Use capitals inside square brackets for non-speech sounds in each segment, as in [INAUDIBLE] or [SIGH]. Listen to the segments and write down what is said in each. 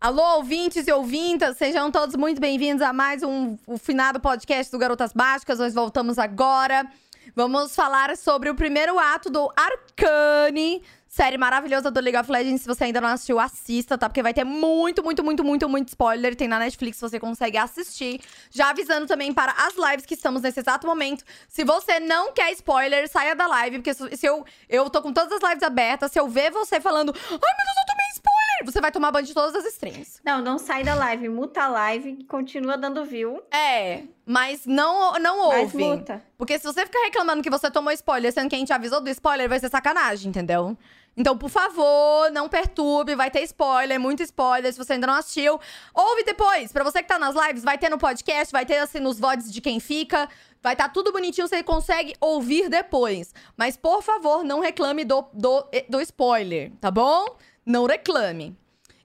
Alô, ouvintes e ouvintas, sejam todos muito bem-vindos a mais um o finado podcast do Garotas Mágicas. Nós voltamos agora. Vamos falar sobre o primeiro ato do Arcane, série maravilhosa do League of Legends. Se você ainda não assistiu, assista, tá? Porque vai ter muito, muito, muito, muito, muito spoiler. Tem na Netflix, você consegue assistir. Já avisando também para as lives que estamos nesse exato momento. Se você não quer spoiler, saia da live, porque se eu, eu tô com todas as lives abertas, se eu ver você falando, ai meu Deus, eu tomei spoiler! Você vai tomar banho de todas as streams. Não, não sai da live, muta a live continua dando view. É, mas não, não Mas ouve. muta. Porque se você ficar reclamando que você tomou spoiler, sendo que a gente avisou do spoiler, vai ser sacanagem, entendeu? Então, por favor, não perturbe, vai ter spoiler, muito spoiler, se você ainda não assistiu. Ouve depois, pra você que tá nas lives, vai ter no podcast, vai ter assim nos VODs de quem fica. Vai estar tudo bonitinho, você consegue ouvir depois. Mas, por favor, não reclame do, do, do spoiler, tá bom? Não reclame.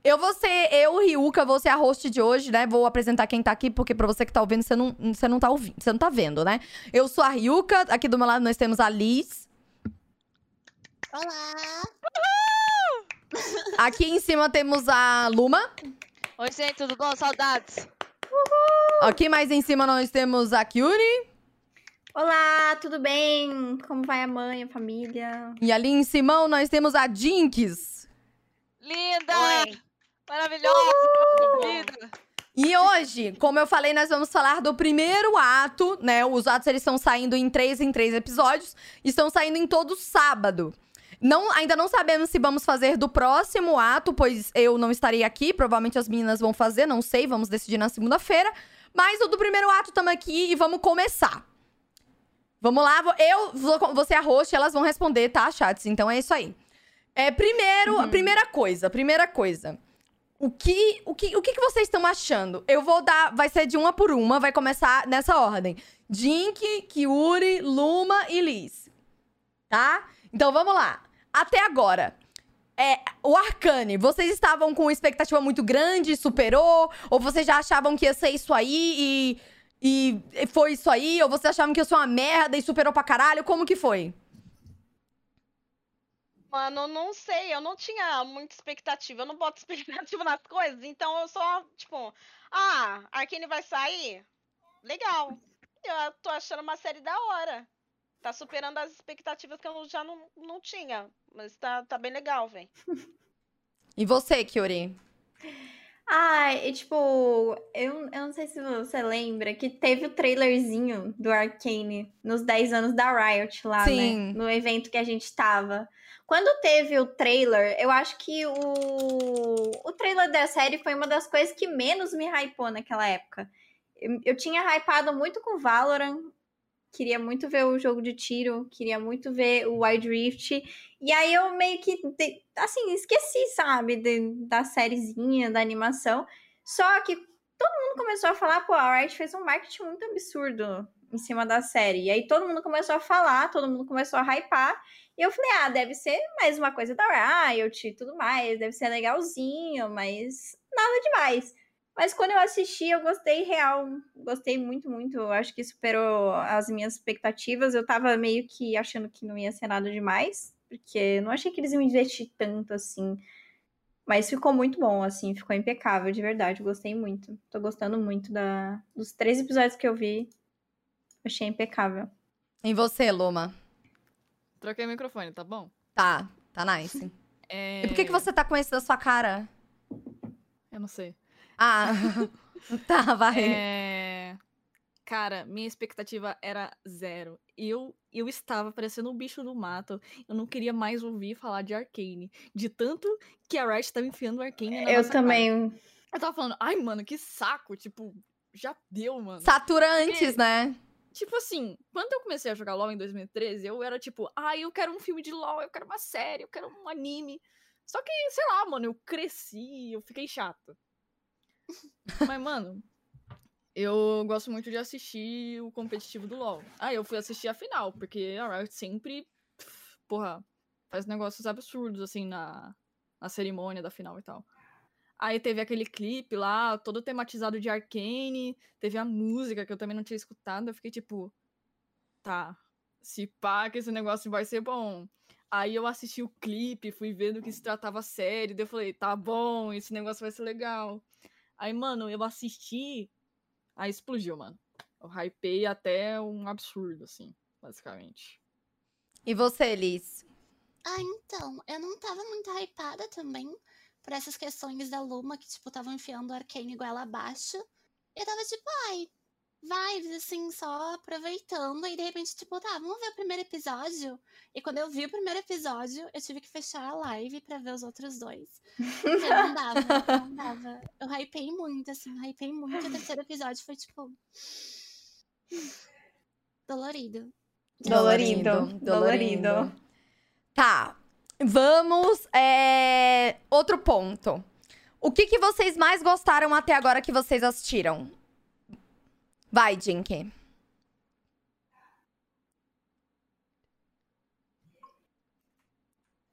Eu vou ser, eu, Ryuka, vou ser a host de hoje, né? Vou apresentar quem tá aqui, porque pra você que tá ouvindo, você não, você não tá ouvindo, você não tá vendo, né? Eu sou a Ryuka, aqui do meu lado nós temos a Liz. Olá! Aqui em cima temos a Luma. Oi, gente, tudo bom? Saudades! Aqui mais em cima nós temos a Kyuri. Olá, tudo bem? Como vai a mãe, a família? E ali em cima nós temos a Jinx. Linda! Oi. Maravilhosa! Vida! E hoje, como eu falei, nós vamos falar do primeiro ato, né? Os atos eles estão saindo em três em três episódios, estão saindo em todo sábado. Não, ainda não sabemos se vamos fazer do próximo ato, pois eu não estarei aqui, provavelmente as meninas vão fazer, não sei, vamos decidir na segunda-feira. Mas o do primeiro ato estamos aqui e vamos começar. Vamos lá, eu vou, você é a host, elas vão responder, tá, chats? Então é isso aí. É, primeiro, a primeira coisa, primeira coisa. O que, o, que, o que, que vocês estão achando? Eu vou dar. Vai ser de uma por uma, vai começar nessa ordem: Jink, Kiuri, Luma e Liz. Tá? Então vamos lá. Até agora. É, o Arcane, vocês estavam com expectativa muito grande, superou? Ou vocês já achavam que ia ser isso aí e, e foi isso aí? Ou vocês achavam que ia ser uma merda e superou pra caralho? Como que foi? Mano, não sei, eu não tinha muita expectativa, eu não boto [LAUGHS] expectativa nas coisas, então eu só, tipo, ah, Arcane vai sair? Legal. Eu tô achando uma série da hora. Tá superando as expectativas que eu já não, não tinha, mas tá, tá bem legal, velho. E você, Kiuri? Ah, e tipo, eu, eu não sei se você lembra que teve o trailerzinho do Arcane nos 10 anos da Riot lá, Sim. né? No evento que a gente tava. Quando teve o trailer, eu acho que o, o trailer da série foi uma das coisas que menos me hypou naquela época. Eu, eu tinha hypado muito com Valorant, queria muito ver o jogo de tiro, queria muito ver o Wild Rift. E aí eu meio que, assim, esqueci, sabe, de- da sériezinha, da animação. Só que todo mundo começou a falar, pô, a Riot fez um marketing muito absurdo em cima da série. E aí todo mundo começou a falar, todo mundo começou a hypar. E eu falei, ah, deve ser mais uma coisa da Riot e tudo mais, deve ser legalzinho, mas nada demais. Mas quando eu assisti, eu gostei real, gostei muito, muito. Eu acho que superou as minhas expectativas. Eu tava meio que achando que não ia ser nada demais, porque não achei que eles iam investir tanto assim. Mas ficou muito bom, assim, ficou impecável, de verdade. Gostei muito. Tô gostando muito da... dos três episódios que eu vi. Achei impecável. E você, Luma? Troquei o microfone, tá bom? Tá, tá nice. [LAUGHS] É... E por que, que você tá com esse da sua cara? Eu não sei. Ah, [LAUGHS] tá, vai. É... Cara, minha expectativa era zero. Eu, eu estava parecendo um bicho do mato. Eu não queria mais ouvir falar de Arcane. De tanto que a Riot tava enfiando Arcane na eu nossa cara. também. Eu tava falando, ai, mano, que saco. Tipo, já deu, mano. Satura antes, né? Tipo assim, quando eu comecei a jogar LoL em 2013, eu era tipo, ai, eu quero um filme de LoL, eu quero uma série, eu quero um anime. Só que, sei lá, mano, eu cresci, eu fiquei chata. [LAUGHS] Mas, mano, eu gosto muito de assistir o competitivo do LoL. Ah, eu fui assistir a final, porque a Riot sempre, porra, faz negócios absurdos, assim, na, na cerimônia da final e tal. Aí teve aquele clipe lá, todo tematizado de Arcane. Teve a música que eu também não tinha escutado. Eu fiquei tipo, tá, se pá que esse negócio vai ser bom. Aí eu assisti o clipe, fui vendo que se tratava sério, daí eu falei, tá bom, esse negócio vai ser legal. Aí, mano, eu assisti, aí explodiu, mano. Eu hypei até um absurdo, assim, basicamente. E você, Liz? Ah, então, eu não tava muito hypada também por essas questões da Luma que, tipo, estavam enfiando o Arcane goela abaixo. Eu tava tipo, ai, vibes, assim, só aproveitando. E de repente, tipo, tá, vamos ver o primeiro episódio. E quando eu vi o primeiro episódio, eu tive que fechar a live pra ver os outros dois. Porque não dava, não dava. Eu hypei muito, assim, hypei muito. E o terceiro episódio foi, tipo. Dolorido. Dolorido, dolorido. Tá. Vamos. é, Outro ponto. O que, que vocês mais gostaram até agora que vocês assistiram? Vai, Jinky.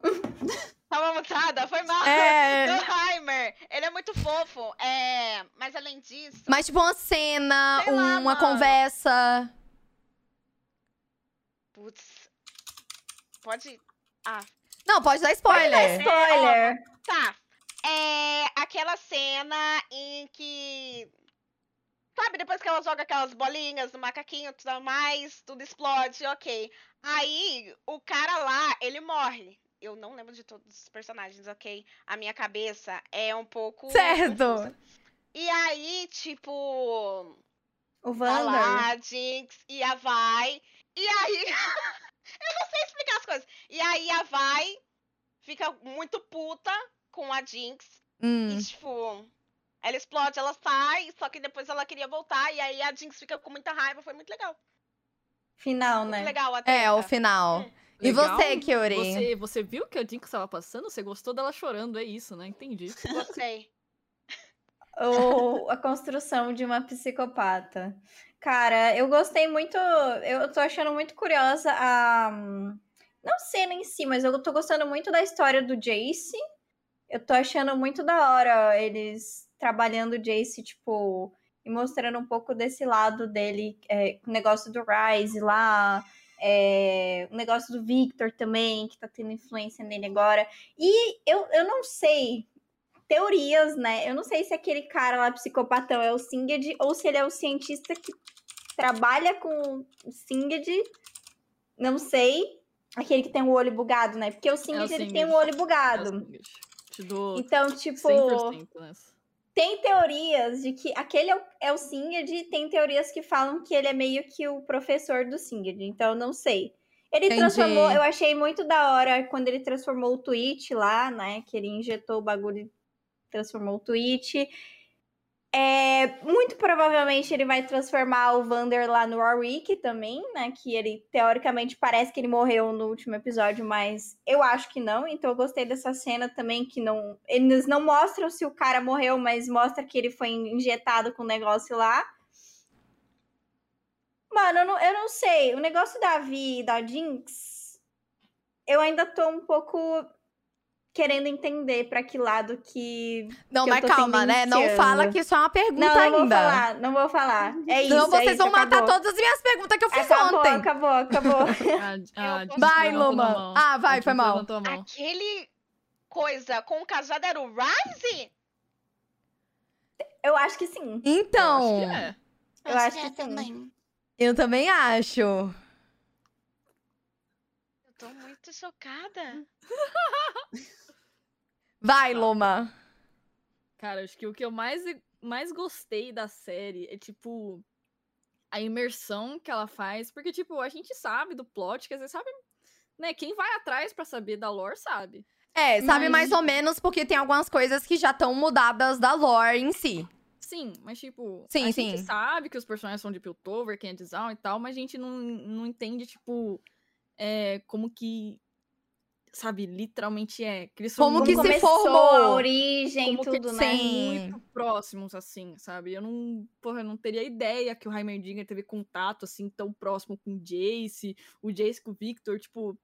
[LAUGHS] Tava mutada, foi mal. É. [LAUGHS] Do Heimer. Ele é muito fofo. É... Mas além disso. Mas, tipo, uma cena, Sei lá, uma mano. conversa. Putz. Pode. Ah, Não, pode dar spoiler. Spoiler. Tá. É aquela cena em que. Sabe, depois que ela joga aquelas bolinhas do macaquinho e tudo mais, tudo explode, ok. Aí, o cara lá, ele morre. Eu não lembro de todos os personagens, ok? A minha cabeça é um pouco. Certo. confusa. E aí, tipo. O lá, a Jinx e a Vai. E aí. [LAUGHS] eu não sei explicar as coisas. E aí a Vai fica muito puta com a Jinx. Hum. E, tipo, ela explode, ela sai, só que depois ela queria voltar. E aí a Jinx fica com muita raiva. Foi muito legal. Final, Muito né? legal a É, treta. o final. E Legal. você, Kyuri? Você, você viu que a Jinx estava passando? Você gostou dela chorando? É isso, né? Entendi. Gostei. Ou [LAUGHS] a construção de uma psicopata. Cara, eu gostei muito. Eu tô achando muito curiosa a. Não cena em si, mas eu tô gostando muito da história do Jace. Eu tô achando muito da hora eles trabalhando o Jace, tipo, e mostrando um pouco desse lado dele, é, o negócio do Rise lá, é, o negócio do Victor também, que tá tendo influência nele agora. E eu, eu não sei, teorias, né? Eu não sei se aquele cara lá, psicopatão, é o Singed ou se ele é o cientista que trabalha com o Singed. Não sei. Aquele que tem o olho bugado, né? Porque o Singed, ele tem o olho É o bugado. Te dou Então, tipo, 100% nessa. tem teorias de que aquele é o, é o Singed e tem teorias que falam que ele é meio que o professor do Singed. Então, eu não sei. Ele Entendi. transformou, eu achei muito da hora quando ele transformou o Twitch lá, né? Que ele injetou o bagulho transformou o Twitch. É, muito provavelmente ele vai transformar o Vander lá no Warwick também, né? Que ele, teoricamente, parece que ele morreu no último episódio, mas eu acho que não. Então eu gostei dessa cena também, que não. Eles não mostram se o cara morreu, mas mostra que ele foi injetado com o negócio lá. Mano, eu não, eu não sei. O negócio da Vi e da Jinx, eu ainda tô um pouco querendo entender pra que lado que. Não, que eu mas tô calma, né? Não fala que isso é uma pergunta Não, não vou ainda. falar, não vou falar. É isso. Senão é vocês isso, vão matar acabou. todas as minhas perguntas que eu fiz Acabou, ontem. acabou, acabou. [LAUGHS] A, a Eu Jinx Vai, Luma. Ah, vai, A foi mal. Aquele coisa com o cajado era o Rise? Eu acho que sim. Então, Eu acho que é. Eu acho é que sim. também. eu também acho. Eu tô muito chocada. [LAUGHS] Vai, Luma. Cara, acho que o que eu mais, mais gostei da série é, tipo, a imersão que ela faz. Porque, tipo, a gente sabe do plot, quer dizer, sabe, né? Quem vai atrás pra saber da lore sabe. É, sabe Mas- mais ou menos porque tem algumas coisas que já estão mudadas da lore em si. Sim, mas, tipo, Sim, a sim. gente sabe que os personagens são de Piltover, quem é de Zaun e tal, mas a gente não, não entende, tipo, é, como que, sabe, literalmente é. Que eles Como muito- que se formou. a origem, como que tudo, eles né? muito próximos, assim, sabe? Eu não, porra, eu não teria ideia que o Heimerdinger teve contato, assim, tão próximo com o Jace, o Jace com o Victor, tipo...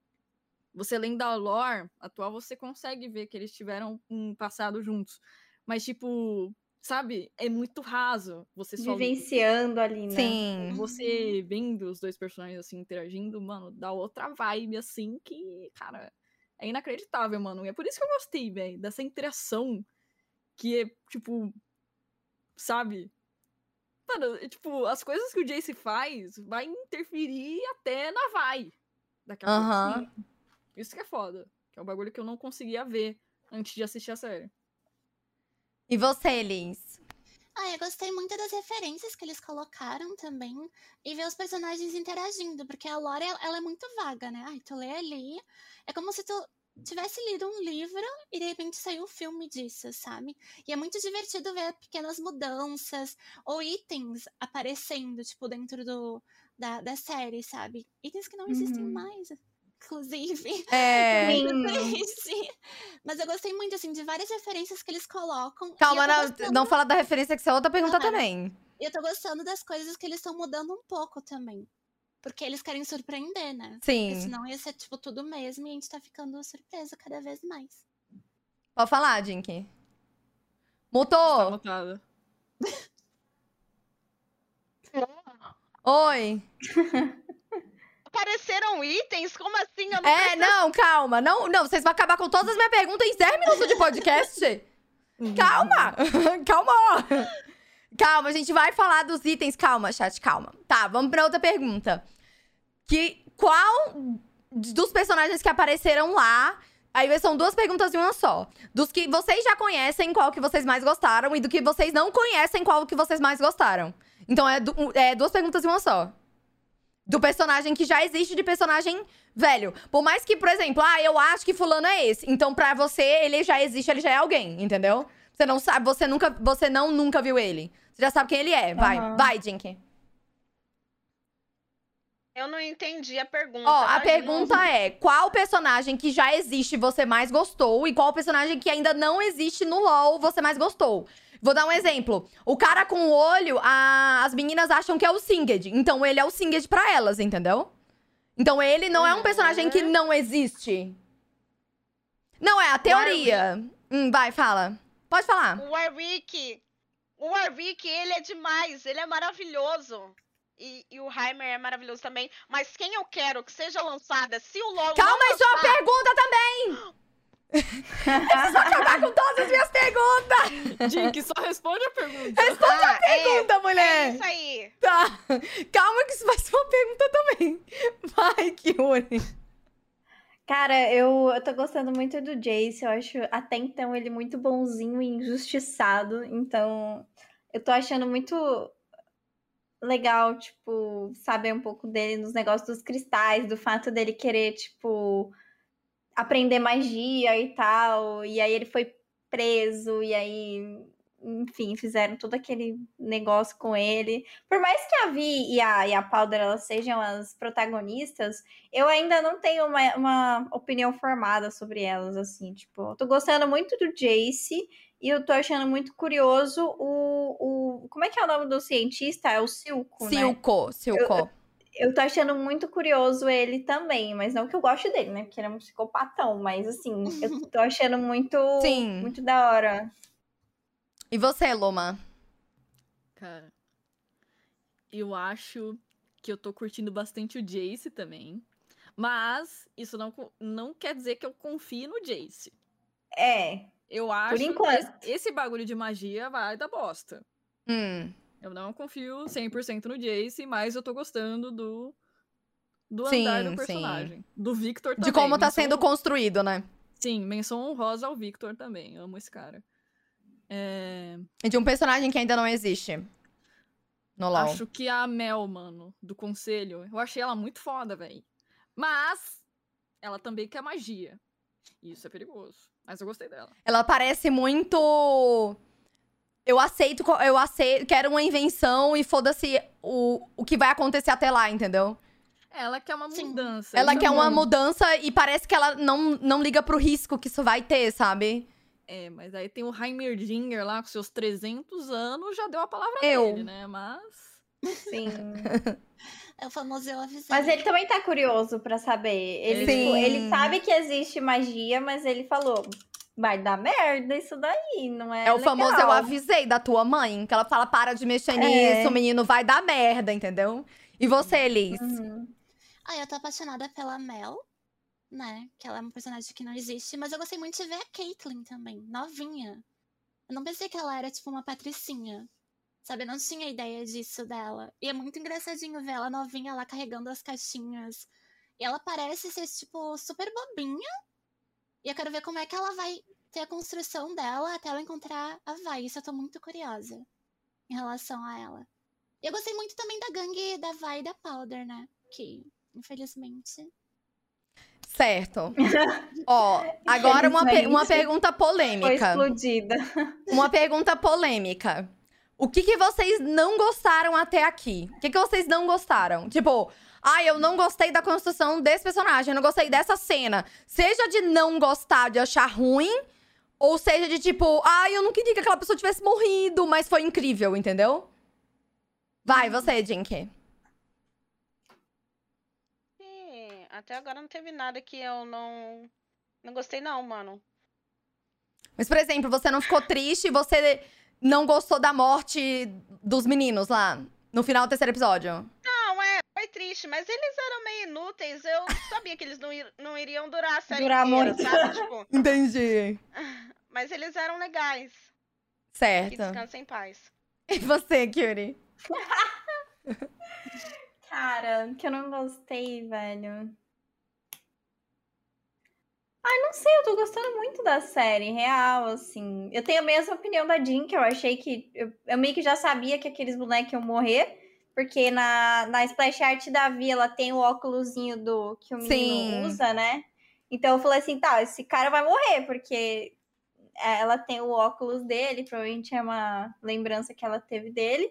Você lendo a lore atual, você consegue ver que eles tiveram um passado juntos. Mas, tipo, sabe? É muito raso. Você só Vivenciando ali, né? Sim. você vendo os dois personagens assim interagindo, mano, dá outra vibe assim que, cara, é inacreditável, mano. E é por isso que eu gostei, velho, dessa interação que é, tipo, sabe? Mano, tipo, as coisas que o Jace faz vai interferir até na vai. Daqui a pouco. Isso que é foda. Que é um bagulho que eu não conseguia ver antes de assistir a série. E você, Liz? Ah, eu gostei muito das referências que eles colocaram também. E ver os personagens interagindo, porque a lore, ela é muito vaga, né? Ai, tu lê ali. É como se tu tivesse lido um livro e de repente saiu um filme disso, sabe? E é muito divertido ver pequenas mudanças ou itens aparecendo, tipo, dentro do, da, da série, sabe? Itens que não existem Uhum. mais, inclusive. [LAUGHS] É. Mas eu gostei muito, assim, de várias referências que eles colocam. Calma, não, gostando- não fala da referência que isso é outra pergunta Aham. também. E eu tô gostando das coisas que eles estão mudando um pouco também. Porque eles querem surpreender, né? Porque Sim. senão ia ser, tipo, tudo mesmo e a gente tá ficando surpresa cada vez mais. Pode falar, Jinky. Tá Mutou? anotada. Oi. [LAUGHS] Apareceram itens? Como assim? Eu não É, não, calma. Não, não, vocês vão acabar com todas as minhas perguntas em 10 minutos de podcast. Calma! [LAUGHS] calma! Calma, a gente vai falar dos itens. Calma, chat, calma. Tá, vamos pra outra pergunta. Que qual dos personagens que apareceram lá. Aí são duas perguntas em uma só. Dos que vocês já conhecem, qual que vocês mais gostaram, e do que vocês não conhecem, qual que vocês mais gostaram. Então é, du- é duas perguntas em uma só. Do personagem que já existe, de personagem velho. Por mais que, por exemplo, ah, eu acho que fulano é esse. Então, pra você, ele já existe, ele já é alguém, entendeu? Você não sabe, você nunca, você não nunca viu ele. Você já sabe quem ele é. Vai, Aham. vai, Jinky. Eu não entendi a pergunta. Ó, a pergunta novo. é: qual personagem que já existe você mais gostou e qual personagem que ainda não existe no LoL você mais gostou? Vou dar um exemplo. O cara com o olho, a- as meninas acham que é o Singed. Então ele é o Singed pra elas, entendeu? Então ele não é um personagem que não existe. Não, é a teoria. Hum, vai, fala. Pode falar. O Warwick. O Warwick, ele é demais. Ele é maravilhoso. E, e o Heimer é maravilhoso também. Mas quem eu quero que seja lançada, se o LoL. Calma, não é só uma lançar- pergunta também! [GASPS] Preciso acabar com todas as minhas perguntas! Jink, só responde a pergunta. Ah, é, Pergunta, é mulher! isso aí. Tá. Calma que isso vai ser uma pergunta também. Vai, Kiuri. Cara, eu, eu tô gostando muito do Jace. Eu acho até então ele muito bonzinho e injustiçado. Então, eu tô achando muito legal, tipo, saber um pouco dele nos negócios dos cristais, do fato dele querer, tipo, aprender magia e tal. E aí ele foi preso, e aí, enfim, fizeram todo aquele negócio com ele. Por mais que a Vi e a, e a Powder elas sejam as protagonistas, eu ainda não tenho uma, uma opinião formada sobre elas, assim, tipo, eu tô gostando muito do Jace e eu tô achando muito curioso o, o como é que é o nome do cientista? É o Silco, né? Silco, Silco. Eu tô achando muito curioso ele também, mas não que eu goste dele, né? Porque ele é um psicopatão, mas assim, eu [LAUGHS] tô achando muito, Sim. muito da hora. E você, Loma? Cara, eu acho que eu tô curtindo bastante o Jace também. Mas isso não, não quer dizer que eu confie no Jace. É, Eu acho que enquanto. esse, esse bagulho de magia vai dar bosta. Hum, Eu não confio 100% no Jace, mas eu tô gostando do do Sim, andar do sim. personagem. Do Victor também. de como tá menção sendo construído, né? Sim, menção honrosa ao Victor também. Amo esse cara. É, E de um personagem que ainda não existe. No LoL. Acho que a Mel, mano, do conselho, eu achei ela muito foda, velho. Mas ela também quer magia. E Isso é perigoso. Mas eu gostei dela. Ela parece muito. Eu aceito, eu aceito, quero uma invenção e foda-se o, o que vai acontecer até lá, entendeu? Ela quer uma Sim. mudança. Ela quer é uma mudança e parece que ela não, não liga pro risco que isso vai ter, sabe? É, mas aí tem o Heimerdinger lá com seus 300 anos, já deu a palavra Eu. dele, né? Mas. sim. [LAUGHS] É o famoso eu avisei. Mas ele também tá curioso pra saber. Ele, Sim. tipo, ele sabe que existe magia, mas ele falou: vai dar merda isso daí, não é? É o famoso eu legal." avisei da tua mãe, que ela fala, para de mexer É. nisso, menino, vai dar merda, entendeu? E você, Liz? Uhum. Ah, eu tô apaixonada pela Mel. né? Que ela é uma personagem que não existe. Mas eu gostei muito de ver a Caitlyn também, novinha. Eu não pensei que ela era, tipo, uma patricinha. Sabe, eu não tinha ideia disso dela. E é muito engraçadinho ver ela novinha lá carregando as caixinhas. E ela parece ser, tipo, super bobinha. E eu quero ver como é que ela vai ter a construção dela até ela encontrar a Vai. Isso eu tô muito curiosa em relação a ela. E eu gostei muito também da gangue da Vai e da Powder, né? Que, infelizmente. Certo. [LAUGHS] Ó, agora uma, pe- uma pergunta Foi polêmica. explodida. [LAUGHS] Uma pergunta polêmica. O que, que vocês não gostaram até aqui? O que, que vocês não gostaram? Tipo, ah, eu não gostei da construção desse personagem, eu não gostei dessa cena. Seja de não gostar, de achar ruim, ou seja de tipo, ah, eu não queria que aquela pessoa tivesse morrido, mas foi incrível, entendeu? Vai, você, Jink. Ih, até agora não teve nada que eu não. Não gostei, não, mano. Mas, por exemplo, você não ficou triste, você não gostou da morte dos meninos lá, no final do terceiro episódio. Não, foi triste, mas eles eram meio inúteis. Eu sabia que eles não, ir- não iriam durar a série Durar inteira, muito. sabe? Tipo, [LAUGHS] Entendi. [LAUGHS] mas eles eram legais. Que Certo. descansem em paz. E você, Kyuri? [LAUGHS] Cara, que eu não gostei, velho. Ai, não sei, eu tô gostando muito da série, real, assim. Eu tenho a mesma opinião da Jean, que eu achei que. Eu, eu meio que já sabia que aqueles bonecos iam morrer. Porque na, na splash art da Vi, ela tem o óculosinho do que o menino Sim. usa, né? Então eu falei assim, tá, esse cara vai morrer, porque é, ela tem o óculos dele, provavelmente é uma lembrança que ela teve dele.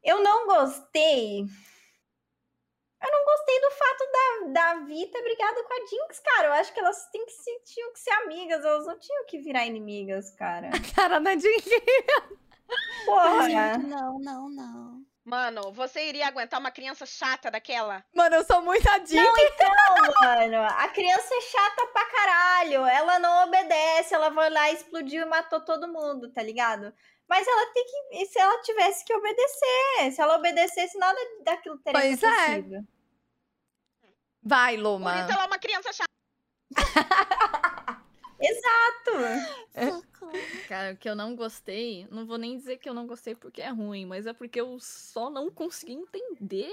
Eu não gostei. Eu não gostei do fato da, da Vi ter brigado com a Jinx, cara. Eu acho que elas têm que se, tinham que ser amigas, elas não tinham que virar inimigas, cara. [LAUGHS] Cara da Jink. Porra. Gente, não, não, não. Mano, você iria aguentar uma criança chata daquela? Mano, eu sou muito a Jink. Não, mano, a criança é chata pra caralho. Ela não obedece, ela foi lá, explodiu e matou todo mundo, tá ligado? Mas ela tem que. e Se ela tivesse que obedecer. Se ela obedecesse, nada daquilo teria Pois é. Vai, Por Luma. isso ela é uma criança chata. [LAUGHS] Exato. Cara, o que eu não gostei, não vou nem dizer que eu não gostei porque é ruim, mas é porque eu só não consegui entender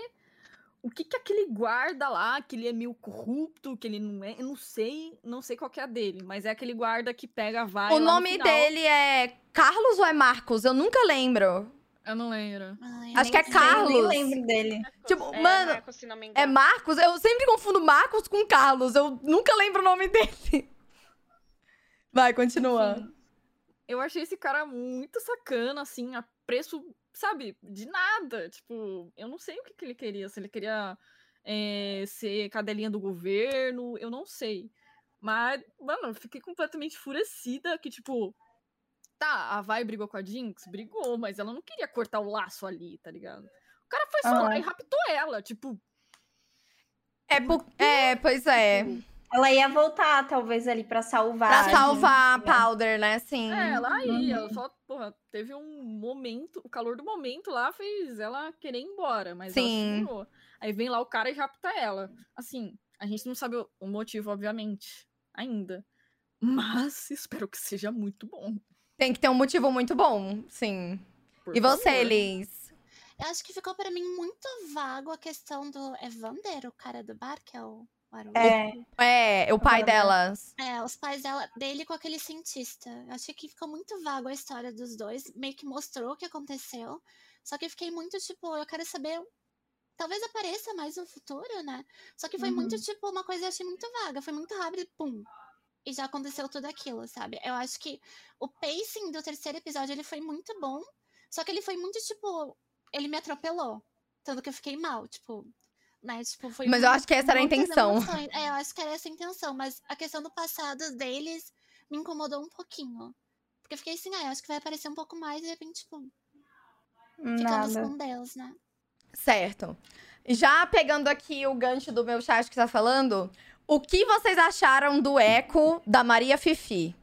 o que que aquele guarda lá, que ele é meio corrupto, que ele não é, eu não sei, não sei qual que é a dele, mas é aquele guarda que pega, vai O lá no nome final. dele é Carlos ou é Marcos? Eu nunca lembro. Eu não lembro. Ai, Acho que é sei. Carlos. Nem lembro dele. Tipo, É, mano, Marcos, se não me É. Marcos? Eu sempre confundo Marcos com Carlos. Eu nunca lembro o nome dele. Vai, continua. Enfim, eu achei esse cara muito sacana, assim, a preço, sabe, de nada. Tipo, eu não sei o que, que ele queria. Se ele queria é, ser cadelinha do governo, eu não sei. Mas, mano, eu fiquei completamente enfurecida que, tipo, tá, a Vai brigou com a Jinx? Brigou, mas ela não queria cortar o laço ali, tá ligado? O cara foi só lá e raptou ela, tipo, É, por... é, pois é. Ela ia voltar, talvez, ali pra salvar. Pra a salvar a né? Powder, né? Sim. É, ela ia, ela Uhum. só, porra, teve um momento, o calor do momento lá fez ela querer ir embora, mas Sim. ela segurou. Aí vem lá o cara e rapta ela. Assim, a gente não sabe o- motivo, obviamente, ainda. Mas [LAUGHS] espero que seja muito bom. Tem que ter um motivo muito bom, sim. por E você, favor. Liz? Eu acho que ficou pra mim muito vago a questão do Evander, o cara do bar, que é o. Haruhi. É, É, o pai delas. É, os pais dela, dele com aquele cientista. Eu achei que ficou muito vago a história dos dois. Meio que mostrou o que aconteceu. Só que eu fiquei muito, tipo, eu quero saber. Talvez apareça mais no futuro, né? Só que foi muito, Uhum. tipo, uma coisa eu achei muito vaga. Foi muito rápido e pum. E já aconteceu tudo aquilo, sabe? Eu acho que o pacing do terceiro episódio, ele foi muito bom. Só que ele foi muito, tipo... Ele me atropelou. Tanto que eu fiquei mal, tipo... Né? Tipo, foi Mas eu acho que essa era a intenção. emoções. É, eu acho que era essa a intenção, mas a questão do passado deles me incomodou um pouquinho. Porque eu fiquei assim, ah, eu acho que vai aparecer um pouco mais e de repente, tipo, ficamos nada. com Deus, né? Certo. Já pegando aqui o gancho do meu chat que tá falando, o que vocês acharam do eco da Maria Fifi?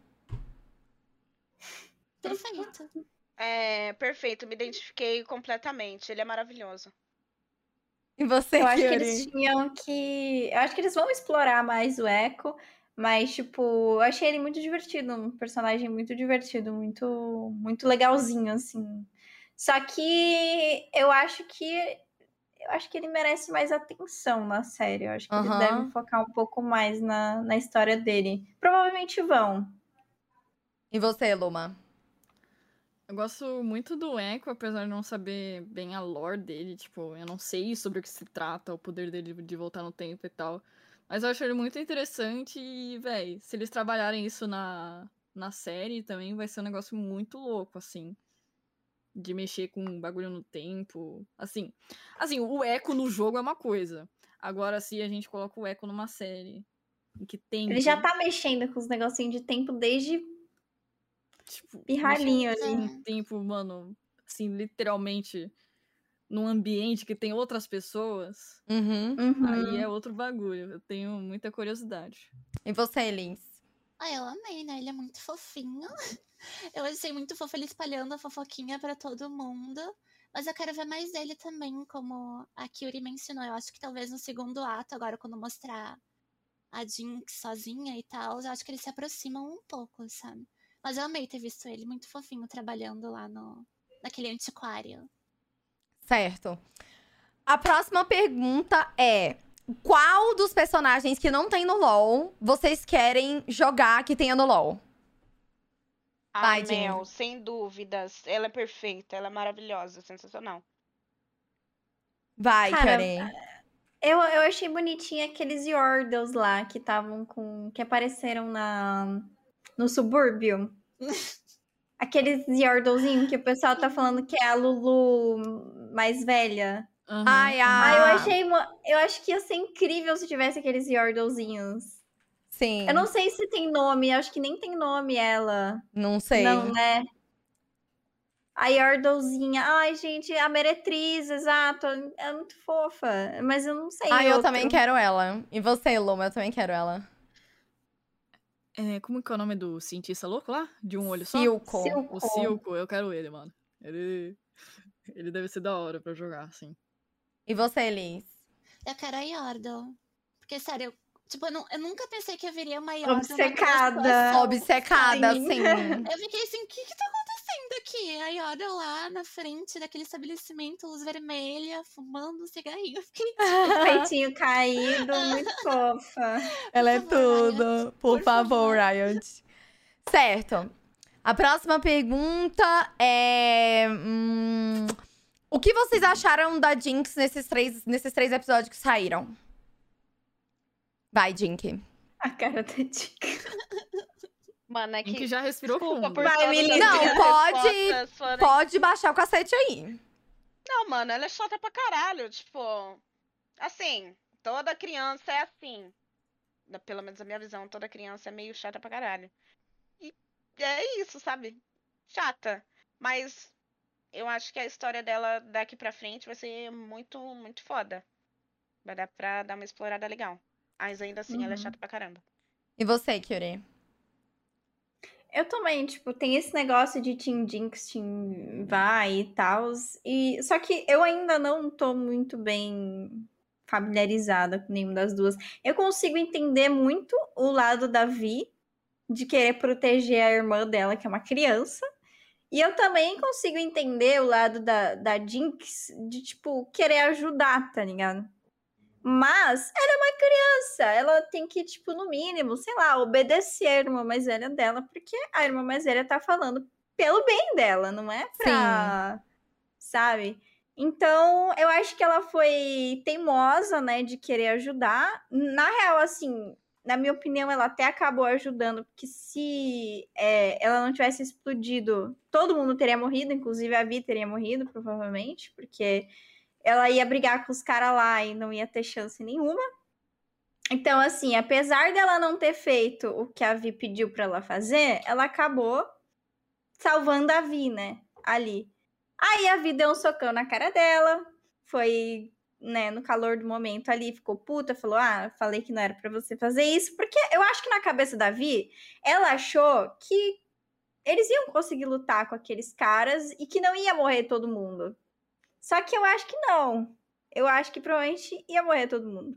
Perfeito. É, perfeito, me identifiquei completamente. Ele é maravilhoso. E você, Eu acho que Kyuri? eles tinham que. Eu acho que eles vão explorar mais o Echo. Mas, tipo, eu achei ele muito divertido. Um personagem muito divertido, muito, muito legalzinho, assim. Só que eu acho que. Eu acho que ele merece mais atenção na série. Eu acho que eles Aham. devem focar um pouco mais na, na história dele. Provavelmente vão. E você, Luma? Eu gosto muito do Echo, apesar de não saber bem a lore dele. Tipo, eu não sei sobre o que se trata, o poder dele de voltar no tempo e tal. Mas eu acho ele muito interessante e, véi, se eles trabalharem isso na, na série também vai ser um negócio muito louco, assim. De mexer com um bagulho no tempo. Assim, assim, o Echo no jogo é uma coisa. Agora, se a gente coloca o Echo numa série que tem. Ele já tá mexendo com os negocinhos de tempo desde tipo, pirralhinho ali. um tempo, mano, assim, literalmente num ambiente que tem outras pessoas, Uhum. Uhum. aí é outro bagulho. Eu tenho muita curiosidade. E você, Elins? Ah, eu amei, né? Ele é muito fofinho. [LAUGHS] Eu achei muito fofo ele espalhando a fofoquinha pra todo mundo. Mas eu quero ver mais dele também, como a Kyuri mencionou. Eu acho que talvez no segundo ato, agora quando mostrar a Jinx sozinha e tal, eu acho que eles se aproximam um pouco, sabe? Mas eu amei ter visto ele muito fofinho trabalhando lá no naquele antiquário. Certo. A próxima pergunta é: qual dos personagens que não tem no LoL vocês querem jogar que tenha no LoL? Vai, A Jenny. Mel, sem dúvidas. Ela é perfeita, ela é maravilhosa, sensacional. Vai, Cara, Karen. Eu, eu achei bonitinho aqueles Yordles lá que estavam com. que apareceram na, no subúrbio. [LAUGHS] Aqueles Yordlezinhos que o pessoal tá falando que é a Lulu mais velha. Aham, Ai, aham. Ah, eu achei. uma- Eu acho que ia ser incrível se tivesse aqueles Yordlezinhos. Sim. Eu não sei se tem nome, acho que nem tem nome ela. Não sei. Não, né? A Yordlezinha. Ai, gente, a meretriz, exato. É muito fofa. Mas eu não sei. Ah, eu também quero ela. E você, Luma? Eu também quero ela. É, como que é o nome do cientista louco lá? De um olho só? Silco. Silco. O Silco, eu quero ele, mano. Ele. Ele deve ser da hora pra jogar, assim. E você, Elis? Eu quero a Yordle. Porque, sério, eu, tipo, eu, nu- eu nunca pensei que haveria uma Yordle. Obcecada. Obcecada, Sim. sim. Eu fiquei assim, o que que tá acontecendo aqui? A Yordle lá na frente daquele estabelecimento, luz vermelha, fumando um cigarrinho. Fiquei, [LAUGHS] [LAUGHS] Peitinho caído, muito fofa. Ela é tudo. Por, Por favor. Riot. Certo. A próxima pergunta é. hum, o que vocês acharam da Jinx nesses três, nesses três episódios que saíram? Vai, Jinx. A cara da Dica. [LAUGHS] Mano, é que. que já respirou Desculpa fundo. por Vai, Não, pode- forem- Pode baixar o cacete aí. Não, mano, ela é chata pra caralho. Tipo, assim, toda criança é assim. Pelo menos a minha visão, toda criança é meio chata pra caralho. E é isso, sabe? Chata. Mas eu acho que a história dela daqui pra frente vai ser muito, muito foda. Vai dar pra dar uma explorada legal. Mas ainda assim, ela é Uhum. chata pra caramba. E você, Kyuri? Eu também, tipo, tem esse negócio de Team Jinx, Team Vai e tal. E... Só que eu ainda não tô muito bem familiarizada com nenhuma das duas. Eu consigo entender muito o lado da Vi, de querer proteger a irmã dela, que é uma criança. E eu também consigo entender o lado da, da Jinx, de, tipo, querer ajudar, tá ligado? Mas ela é uma criança, ela tem que, tipo, no mínimo, sei lá, obedecer a irmã mais velha dela, porque a irmã mais velha tá falando pelo bem dela, não é pra. Sabe? Então, eu acho que ela foi teimosa, né, de querer ajudar. Na real, assim, na minha opinião, ela até acabou ajudando, porque se é, ela não tivesse explodido, todo mundo teria morrido, inclusive a Vi teria morrido, provavelmente, porque ela ia brigar com os caras lá e não ia ter chance nenhuma. Então, assim, apesar dela não ter feito o que a Vi pediu pra ela fazer, ela acabou salvando a Vi, né? Ali. Aí a Vi deu um socão na cara dela, foi, né, no calor do momento ali, ficou puta, falou: Ah, falei que não era pra você fazer isso, porque eu acho que na cabeça da Vi, ela achou que eles iam conseguir lutar com aqueles caras e que não ia morrer todo mundo. Só que eu acho que não. eu acho que provavelmente ia morrer todo mundo.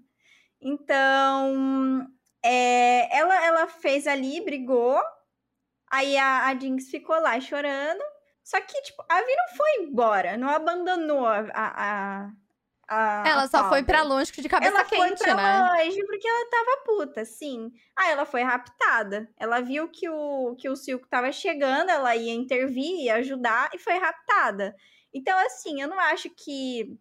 Então, é, ela, ela fez ali, brigou. Aí a, a Jinx ficou lá chorando. Só que, tipo, a Vi não foi embora, não abandonou a. a, a Ela a só foi pra longe de cabeça Ela foi quente, pra né? longe porque ela tava puta, sim. Ah, ela foi raptada. Ela viu que o, que o Silco tava chegando, ela ia intervir, ia ajudar e foi raptada. Então, assim, eu não acho que.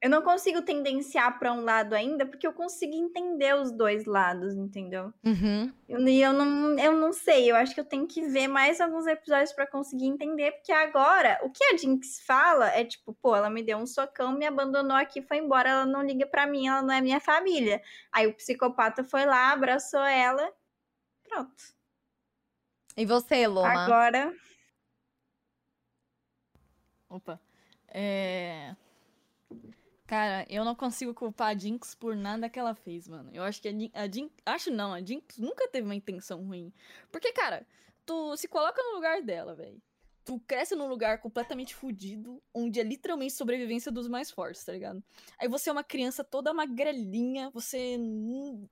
Eu não consigo tendenciar pra um lado ainda, porque eu consigo entender os dois lados, entendeu? Uhum. Eu, e eu não, eu não sei, eu acho que eu tenho que ver mais alguns episódios pra conseguir entender, porque agora o que a Jinx fala é tipo, pô, ela me deu um socão, me abandonou aqui, foi embora, ela não liga pra mim, ela não é minha família. Aí o psicopata foi lá, abraçou ela, pronto. E você, Loma? Agora, Opa. É. Cara, eu não consigo culpar a Jinx por nada que ela fez, mano. Eu acho que a Jinx. A Jinx acho não, a Jinx nunca teve uma intenção ruim. Porque, cara, tu se coloca no lugar dela, velho. Tu cresce num lugar completamente fudido, onde é literalmente sobrevivência dos mais fortes, tá ligado? Aí você é uma criança toda magrelinha, você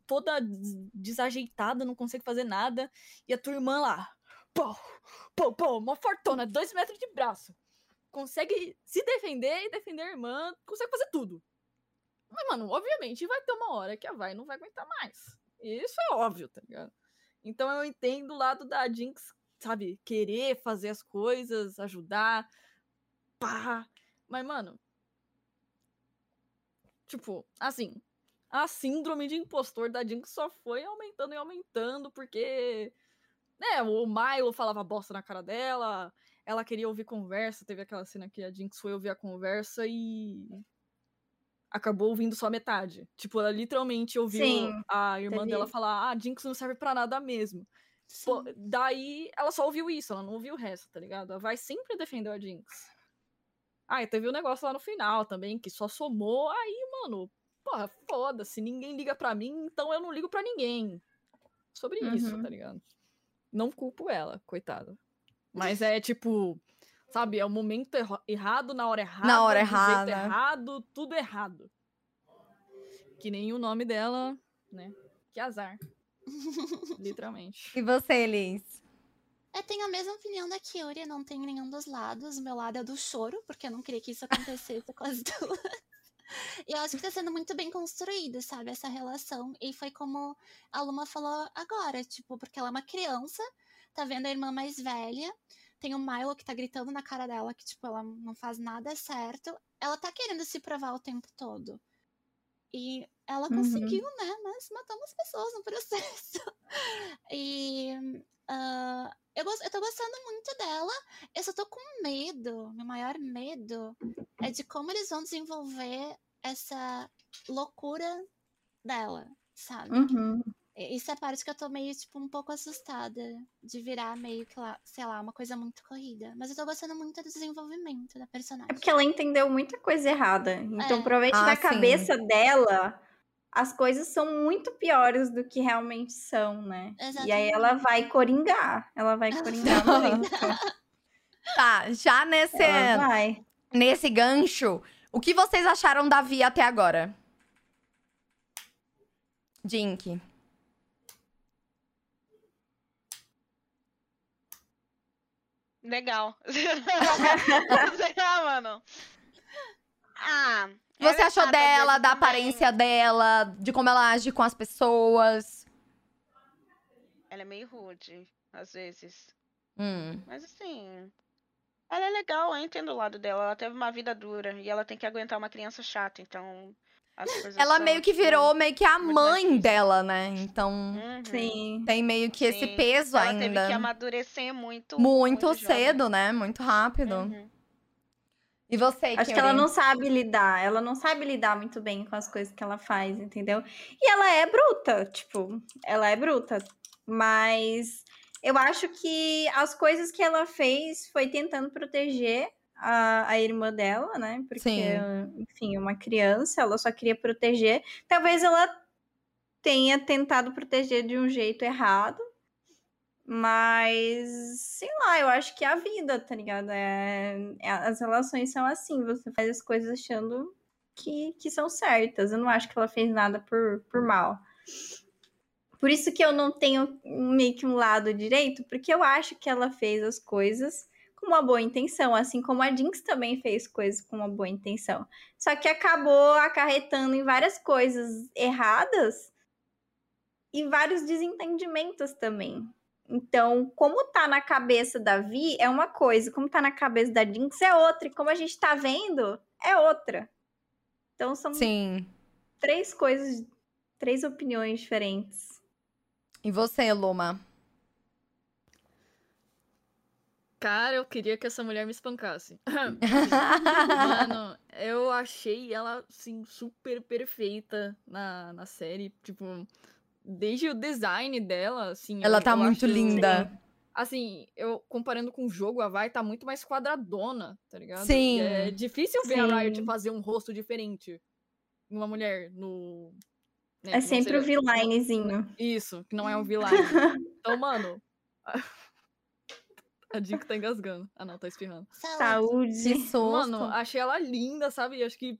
toda des- desajeitada, não consegue fazer nada, e a tua irmã lá, pô, pô, pô, uma fortuna, dois metros de braço consegue se defender e defender a irmã, consegue fazer tudo. Mas, mano, obviamente vai ter uma hora que a Vai não vai aguentar mais. Isso é óbvio, tá ligado? Então eu entendo o lado da Jinx, sabe, querer fazer as coisas, ajudar, pá. Mas, mano. Tipo, assim, a síndrome de impostor da Jinx só foi aumentando e aumentando, porque. Né, o Milo falava bosta na cara dela, ela queria ouvir conversa, teve aquela cena que a Jinx foi ouvir a conversa e acabou ouvindo só metade. Tipo, ela literalmente ouviu Sim, a irmã teve dela isso. falar: "Ah, a Jinx não serve pra nada mesmo". Pô, daí ela só ouviu isso, ela não ouviu o resto, tá ligado? Ela vai sempre defender a Jinx. Ah, e teve o um negócio lá no final também, que só somou, aí, mano, porra, foda-se, ninguém liga pra mim, então eu não ligo pra ninguém. Sobre isso, Uhum. tá ligado? Não culpo ela, coitada. Mas é tipo, sabe, é o momento erro- errado, na hora errada, hora do jeito errada. errado, tudo errado. Que nem o nome dela, né? Que azar. [LAUGHS] Literalmente. E você, Liz? Eu tenho a mesma opinião da Kyuri, não tenho nenhum dos lados. O meu lado é do choro, porque eu não queria que isso acontecesse com as [LAUGHS] duas. E eu acho que tá sendo muito bem construído, sabe, essa relação. E foi como a Luma falou agora, tipo, porque ela é uma criança, tá vendo a irmã mais velha, tem o Milo que tá gritando na cara dela que, tipo, ela não faz nada certo. Ela tá querendo se provar o tempo todo. E ela Uhum. conseguiu, né? Mas matamos pessoas no [LAUGHS] processo. E ah, eu, gos- eu tô gostando muito dela. Eu só tô com medo. Meu maior medo é de como eles vão desenvolver essa loucura dela, sabe? uhum. Isso é a parte que eu tô meio, tipo, um pouco assustada de virar meio que lá, sei lá, uma coisa muito corrida. Mas eu tô gostando muito do desenvolvimento da É personagem. porque ela entendeu muita coisa errada. Então, É. provavelmente Ah, na sim. cabeça dela, as coisas são muito piores do que realmente são, né? E aí Exatamente. ela vai coringar. Ela vai [LAUGHS] coringar muito. Tá, já nesse, Ela vai. nesse gancho, o que vocês acharam da Vi até agora? Jink. Legal. [LAUGHS] [LAUGHS] ah, mano. Ah. Você achou dela, da também. aparência dela, de como ela age com as pessoas? Ela é meio rude, às vezes. Hum. Mas assim. Ela é legal, eu entendo o lado dela. Ela teve uma vida dura e ela tem que aguentar uma criança chata, então. Ela meio que virou meio que a muito mãe difícil. dela, né? Então uhum, Sim. tem meio que esse sim. peso ela ainda. teve que amadurecer muito. Muito, jovem. cedo, né? Muito rápido. Uhum. E você, Acho que ela não sabe lidar. Ela não sabe lidar muito bem com as coisas que ela faz, entendeu? E ela é bruta, tipo, ela é bruta. Mas eu acho que as coisas que ela fez foi tentando proteger a, a irmã dela, né? Porque, Sim. enfim, é uma criança, ela só queria proteger. Talvez ela tenha tentado proteger de um jeito errado. Mas, sei lá, eu acho que é a vida, tá ligado? É, é- as relações são assim, você faz as coisas achando que, que são certas. Eu não acho que ela fez nada por, por mal. Por isso que eu não tenho meio que um lado direito, porque eu acho que ela fez as coisas com uma boa intenção, assim como a Jinx também fez coisas com uma boa intenção. Só que acabou acarretando em várias coisas erradas e vários desentendimentos também. Então, como tá na cabeça da Vi é uma coisa, como tá na cabeça da Jinx é outra, e como a gente tá vendo, é outra. Então são Sim. três coisas, três opiniões diferentes. E você, Luma? Cara, eu queria que essa mulher me espancasse. [LAUGHS] Mano, eu achei ela, assim, super perfeita na, na série. Tipo, desde o design dela, assim. Ela eu- tá eu muito acho- linda. Assim, eu comparando com o jogo, a Vai tá muito mais quadradona, tá ligado? E Sim. É difícil ver a Riot Sim. fazer um rosto diferente em uma mulher no. né, É sempre o V-linezinho. Isso, que não é um V-line. [LAUGHS] Então, mano. A Jinx tá engasgando. Ah, não, tá espirrando. Saúde. Saúde. Que susto. Mano, achei ela linda, sabe? Acho que.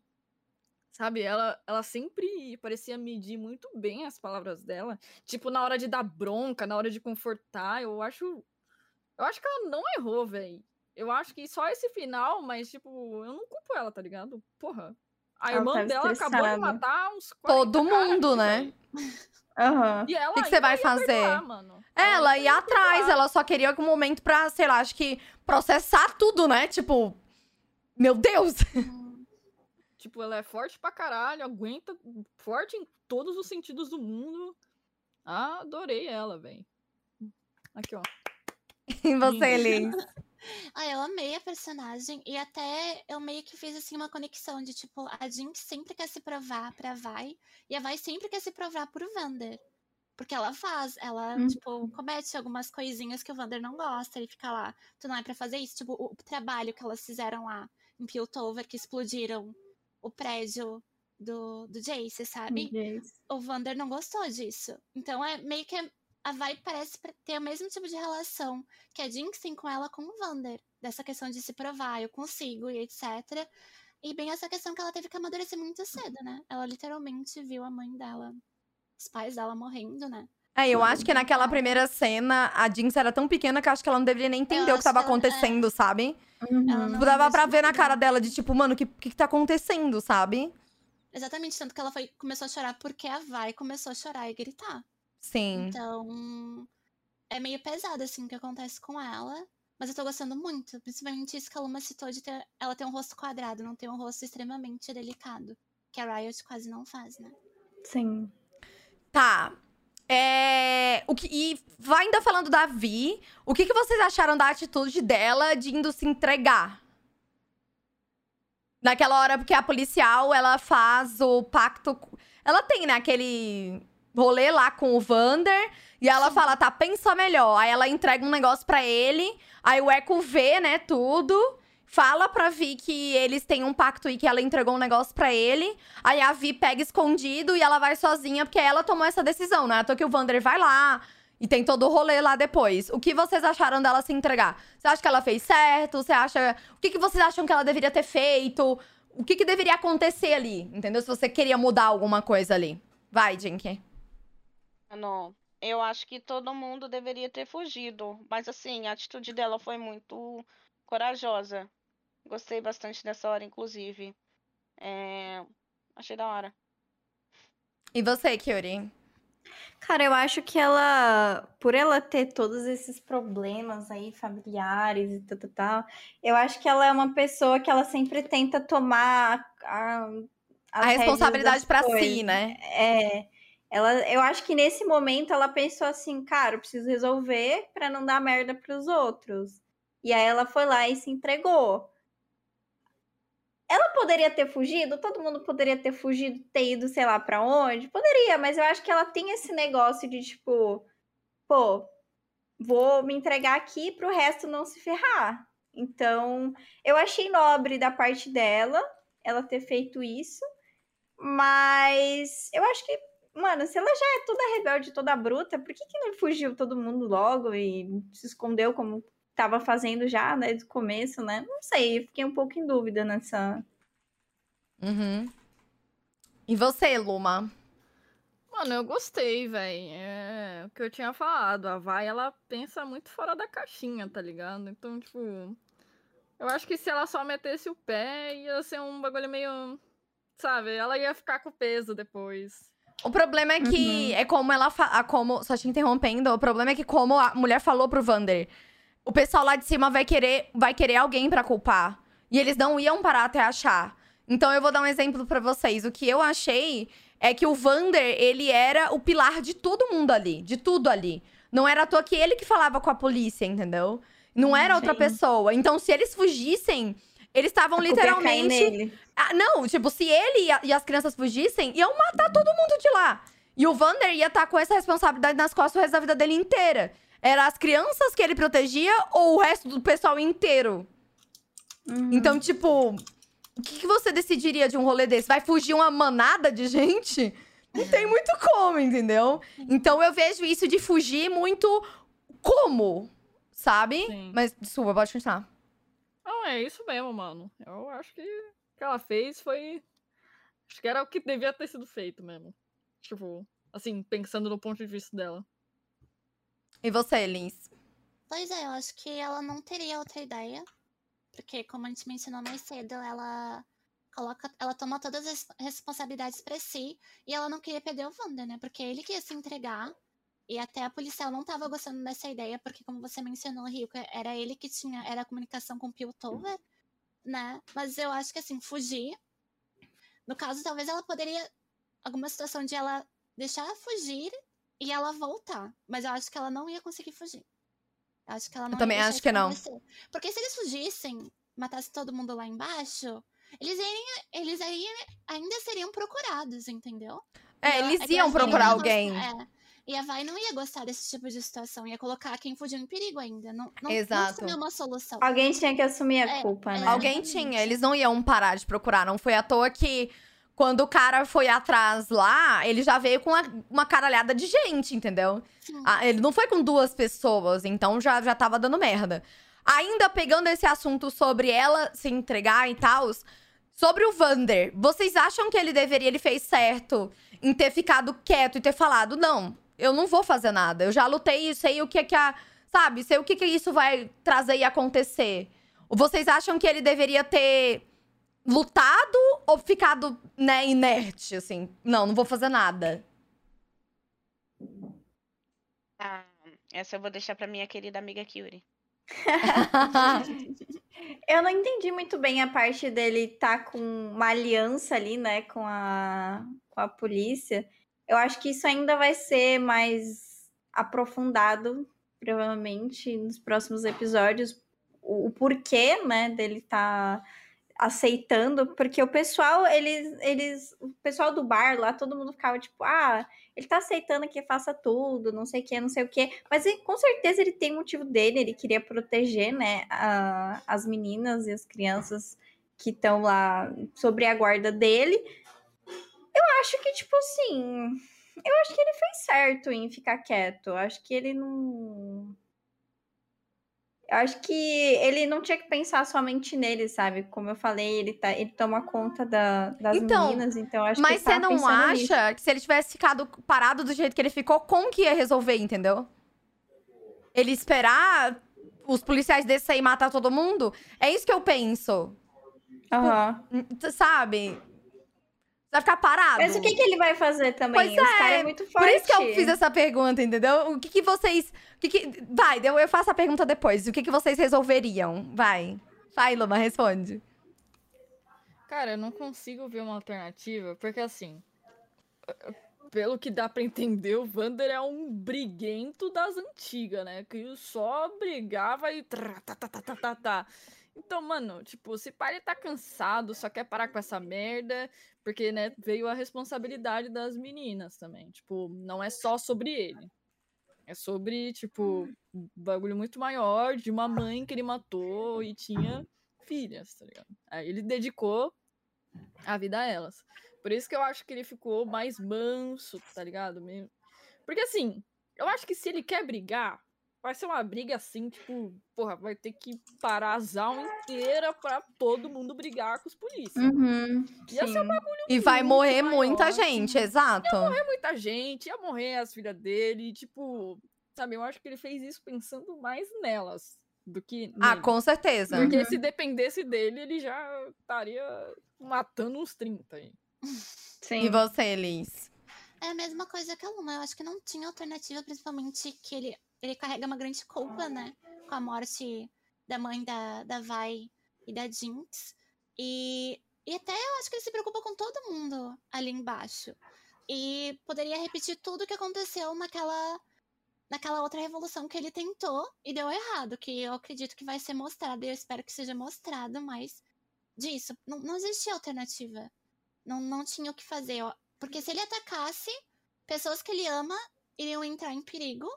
Sabe, ela, ela sempre parecia medir muito bem as palavras dela. Tipo, na hora de dar bronca, na hora de confortar, eu acho. Eu acho que ela não errou, velho. Eu acho que só esse final, mas, tipo, eu não culpo ela, tá ligado? Porra. A Ela irmã dela acabou de estressada. matar uns 40 Todo mundo, aqui, né? Aham. E ela O que, que você vai fazer? perdoar, mano. Ela ia ia atrás, perdoar. ela só queria algum momento pra, sei lá, acho que processar tudo, né? Tipo, meu Deus! [LAUGHS] Tipo, ela é forte pra caralho, aguenta forte em todos os sentidos do mundo. Ah, adorei ela, velho. Aqui, ó. E você, Liz? [LAUGHS] Ah, eu amei a personagem e até eu meio que fiz assim uma conexão de tipo, a Jinx sempre quer se provar pra Vai e a Vai sempre quer se provar pro Vander. Porque ela faz, ela, Uhum. tipo, comete algumas coisinhas que o Vander não gosta, ele fica lá, tu não é pra fazer isso, tipo, o trabalho que elas fizeram lá em Piltover, que explodiram o prédio do, do Jace, sabe? o Vander não gostou disso. Então é meio que a Vai parece ter o mesmo tipo de relação que a Jinx tem com ela com o Vander. Dessa questão de se provar, eu consigo e etc. E bem essa questão que ela teve que amadurecer muito cedo, né? Ela literalmente viu a mãe dela, os pais dela morrendo, né? É, eu acho que naquela primeira cena, a Jinx era tão pequena que eu acho que ela não deveria nem entender o que tava que ela- é. acontecendo, sabe? Uhum. Ela não Tipo, dava pra ver na cara dela de tipo, mano, o que, que, que tá acontecendo, sabe? Exatamente, tanto que ela foi, começou a chorar porque a Vai começou a chorar e gritar. Sim. Então, é meio pesado, assim, o que acontece com ela. Mas eu tô gostando muito. Principalmente isso que a Luma citou de ter, ela ter um rosto quadrado, não ter um rosto extremamente delicado. Que a Riot quase não faz, né? Sim. Tá. É... O que... E vai ainda falando da Vi, o que, que vocês acharam da atitude dela de indo se entregar? Naquela hora, porque a policial, ela faz o pacto... Ela tem, né, aquele rolê lá com o Vander, e ela fala, tá, pensa melhor. Aí ela entrega um negócio pra ele, aí o Echo vê, né, tudo... Fala pra Vi que eles têm um pacto e que ela entregou um negócio pra ele. Aí a Vi pega escondido e ela vai sozinha, porque ela tomou essa decisão, né? Até que o Vander vai lá e tem todo o rolê lá depois. O que vocês acharam dela se entregar? Você acha que ela fez certo? Você acha. O que, que vocês acham que ela deveria ter feito? O que, que deveria acontecer ali? Entendeu? Se você queria mudar alguma coisa ali. Vai, Jinky. Não, eu acho que todo mundo deveria ter fugido. Mas assim, a atitude dela foi muito corajosa. Gostei bastante dessa hora, inclusive. É, Achei da hora. E você, Kyuri? Cara, eu acho que ela, por ela ter todos esses problemas aí familiares e tal, tal, tal, eu acho que ela é uma pessoa que ela sempre tenta tomar a, A rédeas responsabilidade das pra si, né? É. Ela, eu acho que nesse momento ela pensou assim, cara, eu preciso resolver pra não dar merda pros outros. E aí ela foi lá e se entregou. Ela poderia ter fugido, todo mundo poderia ter fugido, ter ido, sei lá, pra onde. Poderia, mas eu acho que ela tem esse negócio de tipo, pô, vou me entregar aqui pro resto não se ferrar. Então, eu achei nobre da parte dela ela ter feito isso, mas eu acho que, mano, se ela já é toda rebelde, toda bruta, por que, que não fugiu todo mundo logo e se escondeu como tava fazendo já, né, desde o começo, né? Não sei, eu fiquei um pouco em dúvida nessa. Uhum. E você, Luma? Mano, eu gostei, velho. É o que eu tinha falado. A Vai, ela pensa muito fora da caixinha, tá ligado? Então, tipo. Eu acho que se ela só metesse o pé, ia ser um bagulho meio. Sabe? Ela ia ficar com peso depois. O problema é que é como ela fa... como só te interrompendo, o problema é que como a mulher falou pro Vander, o pessoal lá de cima vai querer vai querer alguém pra culpar. E eles não iam parar até achar. Então eu vou dar um exemplo pra vocês. O que eu achei é que o Vander, ele era o pilar de todo mundo ali, de tudo ali. Não era à toa que ele que falava com a polícia, entendeu? Não era outra Sim. pessoa. Então se eles fugissem, eles estavam cair literalmente ah, não, tipo, se ele e, a- e as crianças fugissem, iam matar todo mundo de lá. E o Vander ia estar com essa responsabilidade nas costas o resto da vida dele inteira. Era as crianças que ele protegia ou o resto do pessoal inteiro? Uhum. Então, tipo, o que, que você decidiria de um rolê desse? Vai fugir uma manada de gente? Não tem muito como, entendeu? Então eu vejo isso de fugir muito como, sabe? Sim. Mas, desculpa, pode continuar. Não, é isso mesmo, mano. Eu acho que o que ela fez foi. Acho que era o que devia ter sido feito mesmo. Tipo, assim, pensando no ponto de vista dela. E você, Lins? Pois é, eu acho que ela não teria outra ideia. Porque, como a gente mencionou mais cedo, ela coloca, ela toma todas as responsabilidades pra si e ela não queria perder o Wander, né? Porque ele queria se entregar e até a policial não tava gostando dessa ideia, porque como você mencionou, Rico, era ele que tinha, era a comunicação com o Piltover, né? Mas eu acho que assim, fugir. No caso, talvez ela poderia. Alguma situação de ela deixar fugir e ela voltar. Mas eu acho que ela não ia conseguir fugir. Eu acho que ela não ia também acho que não. Porque se eles fugissem, matassem todo mundo lá embaixo, eles, iriam, eles iriam, ainda seriam procurados, entendeu? É, eles a iam procurar alguém. é. E a Vai não ia gostar desse tipo de situação, ia colocar quem fugiu em perigo ainda. Não, não, Exato. não uma solução. Alguém tinha que assumir a É, culpa, é. né? Alguém tinha, eles não iam parar de procurar. Não foi à toa que quando o cara foi atrás lá, ele já veio com uma, uma caralhada de gente, entendeu? Sim. Ah, ele não foi com duas pessoas, então já, já tava dando merda. Ainda pegando esse assunto sobre ela se entregar e tal, sobre o Vander, vocês acham que ele deveria, ele fez certo em ter ficado quieto e ter falado, não, eu não vou fazer nada, eu já lutei e sei o que que a. Sabe, sei o que que isso vai trazer e acontecer. Vocês acham que ele deveria ter lutado ou ficado, né, inerte, assim? Não, não vou fazer nada. Ah, essa eu vou deixar pra minha querida amiga Kyuri. [LAUGHS] Eu não entendi muito bem a parte dele tá com uma aliança ali, né, com a, com a polícia. Eu acho que isso ainda vai ser mais aprofundado, provavelmente, nos próximos episódios. O, porquê, né, dele tá aceitando, porque o pessoal, eles, eles, o pessoal do bar lá, todo mundo ficava tipo, ah, ele tá aceitando que faça tudo, não sei o que, não sei o que. Mas com certeza ele tem motivo dele, ele queria proteger, né, a- as meninas e as crianças que estão lá sobre a guarda dele. Eu acho que, tipo assim, eu acho que ele fez certo em ficar quieto. Eu acho que ele não. Eu acho que ele não tinha que pensar somente nele, sabe? Como eu falei, ele, tá, ele toma conta da- das Então, meninas, então acho Mas que ele você não pensando nisso. acha que se ele tivesse ficado parado do jeito que ele ficou, como que ia resolver, entendeu? Ele esperar os policiais descer e matar todo mundo? É isso que eu penso. Aham. Hum, Sabe? Vai ficar parado. Mas o que, que ele vai fazer também? Pois Os caras é, é muito Por forte. isso que eu fiz essa pergunta, entendeu? O que, que vocês. o que que... Vai, eu, eu faço a pergunta depois. O que, que vocês resolveriam? Vai. Vai, Luma, responde. Cara, eu não consigo ver uma alternativa, porque assim. Pelo que dá pra entender, o Vander é um briguento das antigas, né? Que só brigava e. tá, tá, tá, tá, tá, tá. Então, mano, tipo, se pá, ele tá cansado, só quer parar com essa merda, porque, né, veio a responsabilidade das meninas também. Tipo, não é só sobre ele. É sobre, tipo, um bagulho muito maior de uma mãe que ele matou e tinha filhas, tá ligado? Aí ele dedicou a vida a elas. Por isso que eu acho que ele ficou mais manso, tá ligado? Porque assim, eu acho que se ele quer brigar, vai ser uma briga assim, tipo, porra, vai ter que parar a zona inteira pra todo mundo brigar com os polícias. Uhum, Ia ser um sim. E vai muito morrer maior, muita assim. gente, exato. muita gente, ia morrer as filhas dele, tipo, sabe, eu acho que ele fez isso pensando mais nelas do que Ah, nele. com certeza. Porque Uhum. se dependesse dele, ele já estaria matando uns 30 aí. Sim. E você, Liz? É a mesma coisa que a Luma. Eu acho que não tinha alternativa, principalmente que ele, ele carrega uma grande culpa, né? Com a morte da mãe da, da Vai e da Jinx. E, e até eu acho que ele se preocupa com todo mundo ali embaixo. E poderia repetir tudo o que aconteceu naquela, naquela outra revolução que ele tentou e deu errado. Que eu acredito que vai ser mostrado. E eu espero que seja mostrado mais disso. Não, não existia alternativa. Não, não tinha o que fazer. Porque se ele atacasse, pessoas que ele ama iriam entrar em perigo.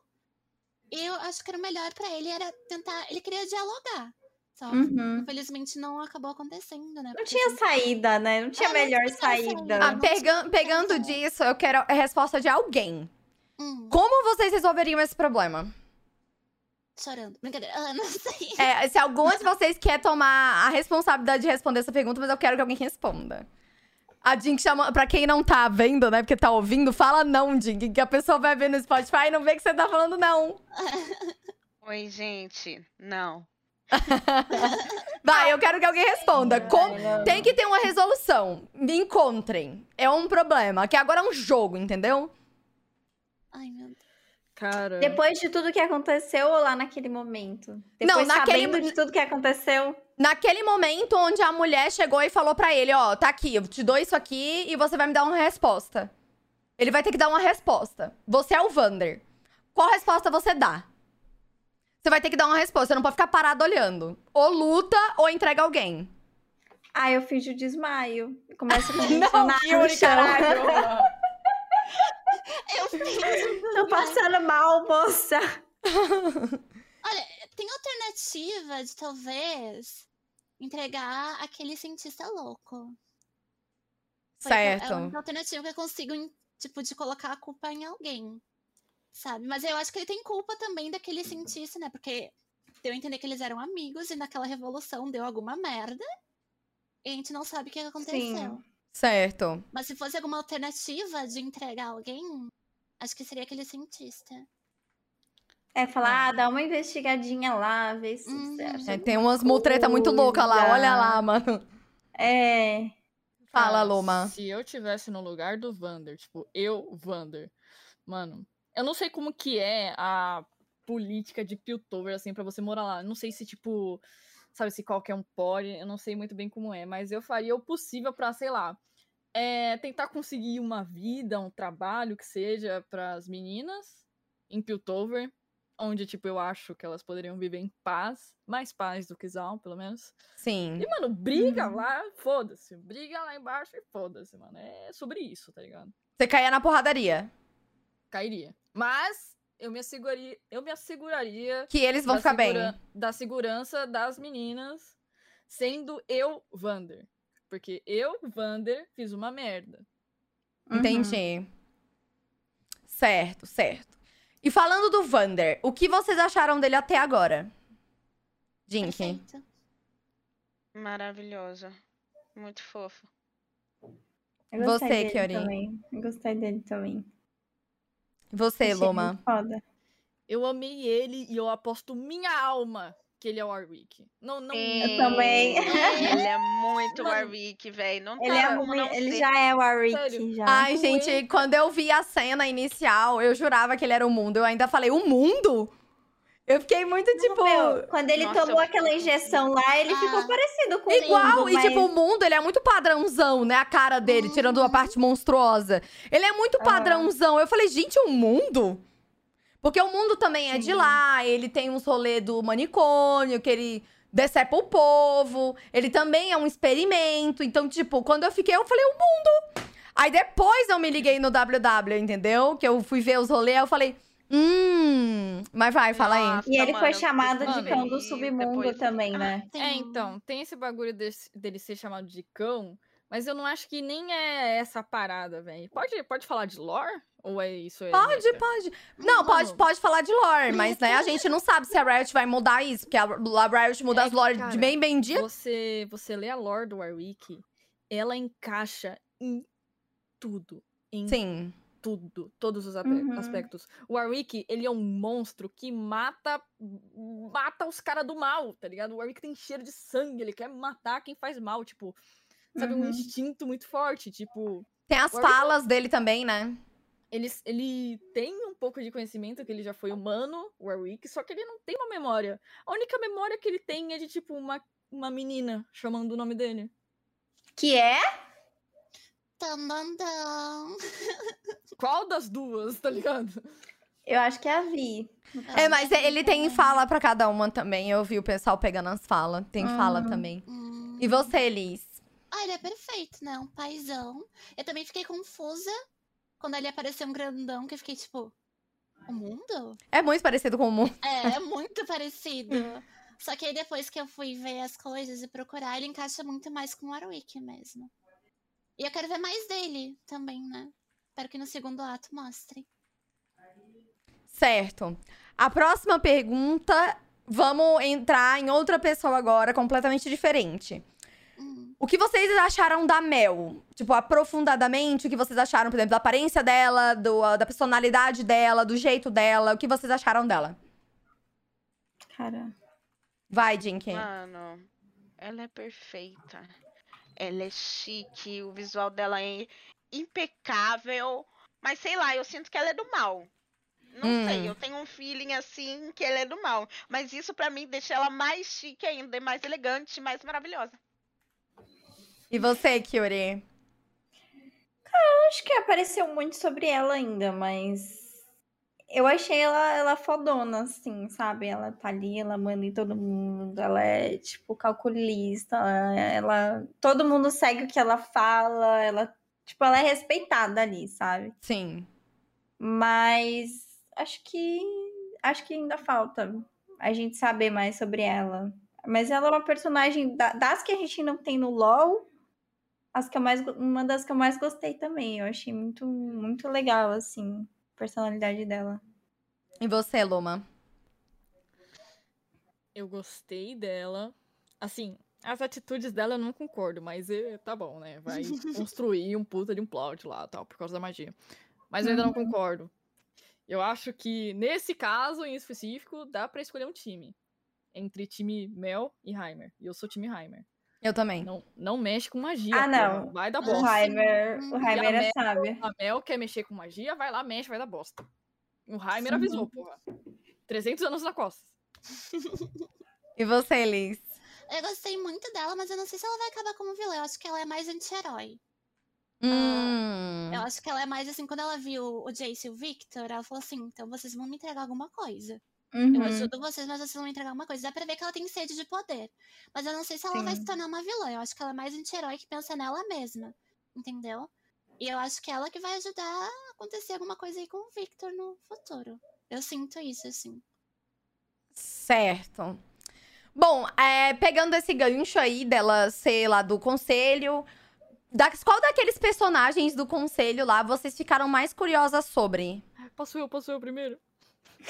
Eu acho que era o melhor pra ele era tentar. Ele queria dialogar. Só. Uhum. Infelizmente não acabou acontecendo, né? Não tinha assim, saída, né? Não tinha não melhor tinha saída. saída. Ah, não pegando explicação. disso, eu quero a resposta de alguém. hum, Como vocês resolveriam esse problema? chorando. Brincadeira. Ah, não sei. É, se algum de vocês quer tomar a responsabilidade de responder essa pergunta, mas eu quero que alguém responda. A Jink chama. Pra quem não tá vendo, né? Porque tá ouvindo, fala não, Jink. Que a pessoa vai ver no Spotify e não vê que você tá falando não. [LAUGHS] Oi, gente. Não. [LAUGHS] Vai, eu quero que alguém responda. Com- Tem que ter uma resolução. Me encontrem. É um problema. Que agora é um jogo, entendeu? Ai, meu Deus. Cara. Depois de tudo que aconteceu ou lá naquele momento? Não, Depois naquele- sabendo de tudo que aconteceu? Naquele momento onde a mulher chegou e falou pra ele, ó, tá aqui, eu te dou isso aqui e você vai me dar uma resposta. Ele vai ter que dar uma resposta. Você é o Vander. Qual resposta você dá? Você vai ter que dar uma resposta, você não pode ficar parado olhando. Ou luta ou entrega alguém. Ah, eu finjo desmaio. Começa [LAUGHS] a Não, Yuri, chão. caralho. Eu [LAUGHS] fiz. Tô passando mal, moça. [LAUGHS] Olha, tem alternativa de talvez entregar aquele cientista louco. Foi a- É Certo. única alternativa que eu consigo, tipo, de colocar a culpa em alguém. Sabe? Mas eu acho que ele tem culpa também daquele cientista, né? Porque deu a entender que eles eram amigos e naquela revolução deu alguma merda. E a gente não sabe o que aconteceu. Certo. Mas se fosse alguma alternativa de entregar alguém, acho que seria aquele cientista. É falar, ah, dá uma investigadinha lá, vê se Uhum. você acha. É, tem umas mutreta muito louca lá, olha lá, mano. É. Fala, Luma. Se eu tivesse no lugar do Vander, tipo, eu, Vander, mano, eu não sei como que é a política de Piltover, assim, pra você morar lá. Eu Não sei se, tipo, sabe, se qualquer um pode, eu não sei muito bem como é, mas eu faria o possível pra, sei lá, é, tentar conseguir uma vida, um trabalho que seja pras meninas em Piltover, onde, tipo, eu acho que elas poderiam viver em paz, mais paz do que Zal, pelo menos. Sim. E, mano, briga Uhum. lá, foda-se. Briga lá embaixo e foda-se, mano. É sobre isso, tá ligado? Você caía na porradaria. Cairia. Mas eu me asseguraria, eu me asseguraria Que eles vão ficar bem. segura- da segurança das meninas, sendo eu Vander. Porque eu, Vander, fiz uma merda. Uhum. Entendi. Certo, certo. E falando do Vander, o que vocês acharam dele até agora? Jink. Maravilhoso. Muito fofo. Eu gostei Você, dele Kiori. também. Eu gostei dele também. Você, Achei Loma. Foda. Eu amei ele e eu aposto minha alma que ele é o Warwick. Não, não. Eu também. [LAUGHS] Ele é muito Mano, Warwick, velho. Não Ele, tem é muito- não ele ser. já é o Warwick, Sério. já. Ai, Não gente, é? quando eu vi a cena inicial, eu jurava que ele era o mundo. Eu ainda falei, o mundo? Eu fiquei muito, tipo... Meu, quando ele Nossa, tomou eu- aquela injeção lá, ele Ah. ficou parecido com o Igual, mundo, e mas... tipo, o mundo, ele é muito padrãozão, né? A cara dele, tirando a Uhum. parte monstruosa. Ele é muito padrãozão. Eu falei, gente, o mundo? Porque o mundo também é de Sim. lá, ele tem uns rolês do manicômio, que ele decepa o povo. Ele também é um experimento. Então, tipo, quando eu fiquei, eu falei, o mundo. Aí depois eu me liguei no WW, entendeu? Que eu fui ver os rolês, eu falei, hum. Mas vai, fala aí. Nossa, E ele mano, foi chamado de cão do submundo depois- também, né? Tem É, então, tem esse bagulho desse- dele ser chamado de cão, Mas eu não acho que nem é essa parada, velho. Pode, pode falar de lore? Ou é isso? É Pode, pode. Não, pode, pode falar de lore, mas né, a gente não sabe se a Riot vai mudar isso, porque a, a Riot muda É as lore cara, de bem bem dia. Você, você lê a lore do Warwick, ela encaixa em tudo. Em Sim. tudo, todos os Uhum. aspectos. O Warwick, ele é um monstro que mata mata os caras do mal, tá ligado? O Warwick tem cheiro de sangue, ele quer matar quem faz mal, tipo, sabe, um Uhum. instinto muito forte, tipo, Tem as Warwick- falas dele também, né? Ele, ele tem um pouco de conhecimento que ele já foi humano, o Warwick, só que ele não tem uma memória. A única memória que ele tem é de, tipo, uma, uma menina chamando o nome dele. Que é? Tandandam. [LAUGHS] Qual das duas, tá ligado? Eu acho que é a Vi. É, mas ele tem fala pra cada uma também. Eu vi o pessoal pegando as falas. Tem fala Uhum. também. Hum. E você, Liz? Ah, ele é perfeito, né? Um paizão. Eu também fiquei confusa quando ele apareceu um grandão, que eu fiquei tipo. O mundo? É muito parecido com o mundo. É, é muito parecido. [LAUGHS] Só que aí depois que eu fui ver as coisas e procurar, ele encaixa muito mais com o Warwick mesmo. E eu quero ver mais dele também, né? Espero que no segundo ato mostre. Certo. A próxima pergunta, vamos entrar em outra pessoa agora, completamente diferente. Hum. O que vocês acharam da Mel? Tipo, aprofundadamente, o que vocês acharam, por exemplo, da aparência dela, do, da personalidade dela, do jeito dela, o que vocês acharam dela? Cara. Vai, Jinky. Mano, ela é perfeita. Ela é chique, o visual dela é impecável. Mas sei lá, eu sinto que ela é do mal. Não Hum. sei, eu tenho um feeling assim que ela é do mal. Mas isso pra mim deixa ela mais chique ainda, mais elegante, mais maravilhosa. E você, Kyuri? Acho que apareceu muito sobre ela ainda, mas. Eu achei ela, ela fodona, assim, sabe? Ela tá ali, ela manda em todo mundo, ela é, tipo, calculista, ela. Todo mundo segue o que ela fala, ela. Tipo, ela é respeitada ali, sabe? Sim. Mas acho que acho que ainda falta a gente saber mais sobre ela. Mas ela é uma personagem da- das que a gente não tem no LoL, as que eu mais, uma das que eu mais gostei também. Eu achei muito muito legal assim, a personalidade dela. E você, Luma? Eu gostei dela. Assim, as atitudes dela eu não concordo, mas eh, tá bom, né? Vai [LAUGHS] construir um puta de um plot lá, tal, por causa da magia. Mas eu ainda não concordo. Eu acho que, nesse caso em específico, dá pra escolher um time. Entre time Mel e Heimer. E eu sou time Heimer. Eu também. Não, não mexe com magia. Ah, não. Vai dar O bosta. Heimer, o E Heimer a é Mel- sábio. A Mel quer mexer com magia, vai lá, mexe, vai dar bosta. O Heimer avisou, porra. 300 anos na costa. E você, Liz? Eu gostei muito dela, mas eu não sei se ela vai acabar como vilã. Eu acho que ela é mais anti-herói. Hum. Eu acho que ela é mais assim, quando ela viu o Jace e o Victor, ela falou assim: então vocês vão me entregar alguma coisa. Eu Uhum. ajudo vocês, mas vocês vão me entregar alguma coisa. Dá pra ver que ela tem sede de poder. Mas eu não sei se ela vai Sim. se tornar uma vilã. Eu acho que ela é mais anti-herói que pensa nela mesma. Entendeu? E eu acho que é ela que vai ajudar a acontecer alguma coisa aí com o Victor no futuro. Eu sinto isso, assim. Certo. Bom, é, pegando esse gancho aí dela ser lá do conselho, da, qual daqueles personagens do conselho lá vocês ficaram mais curiosas sobre? Posso eu, posso eu primeiro?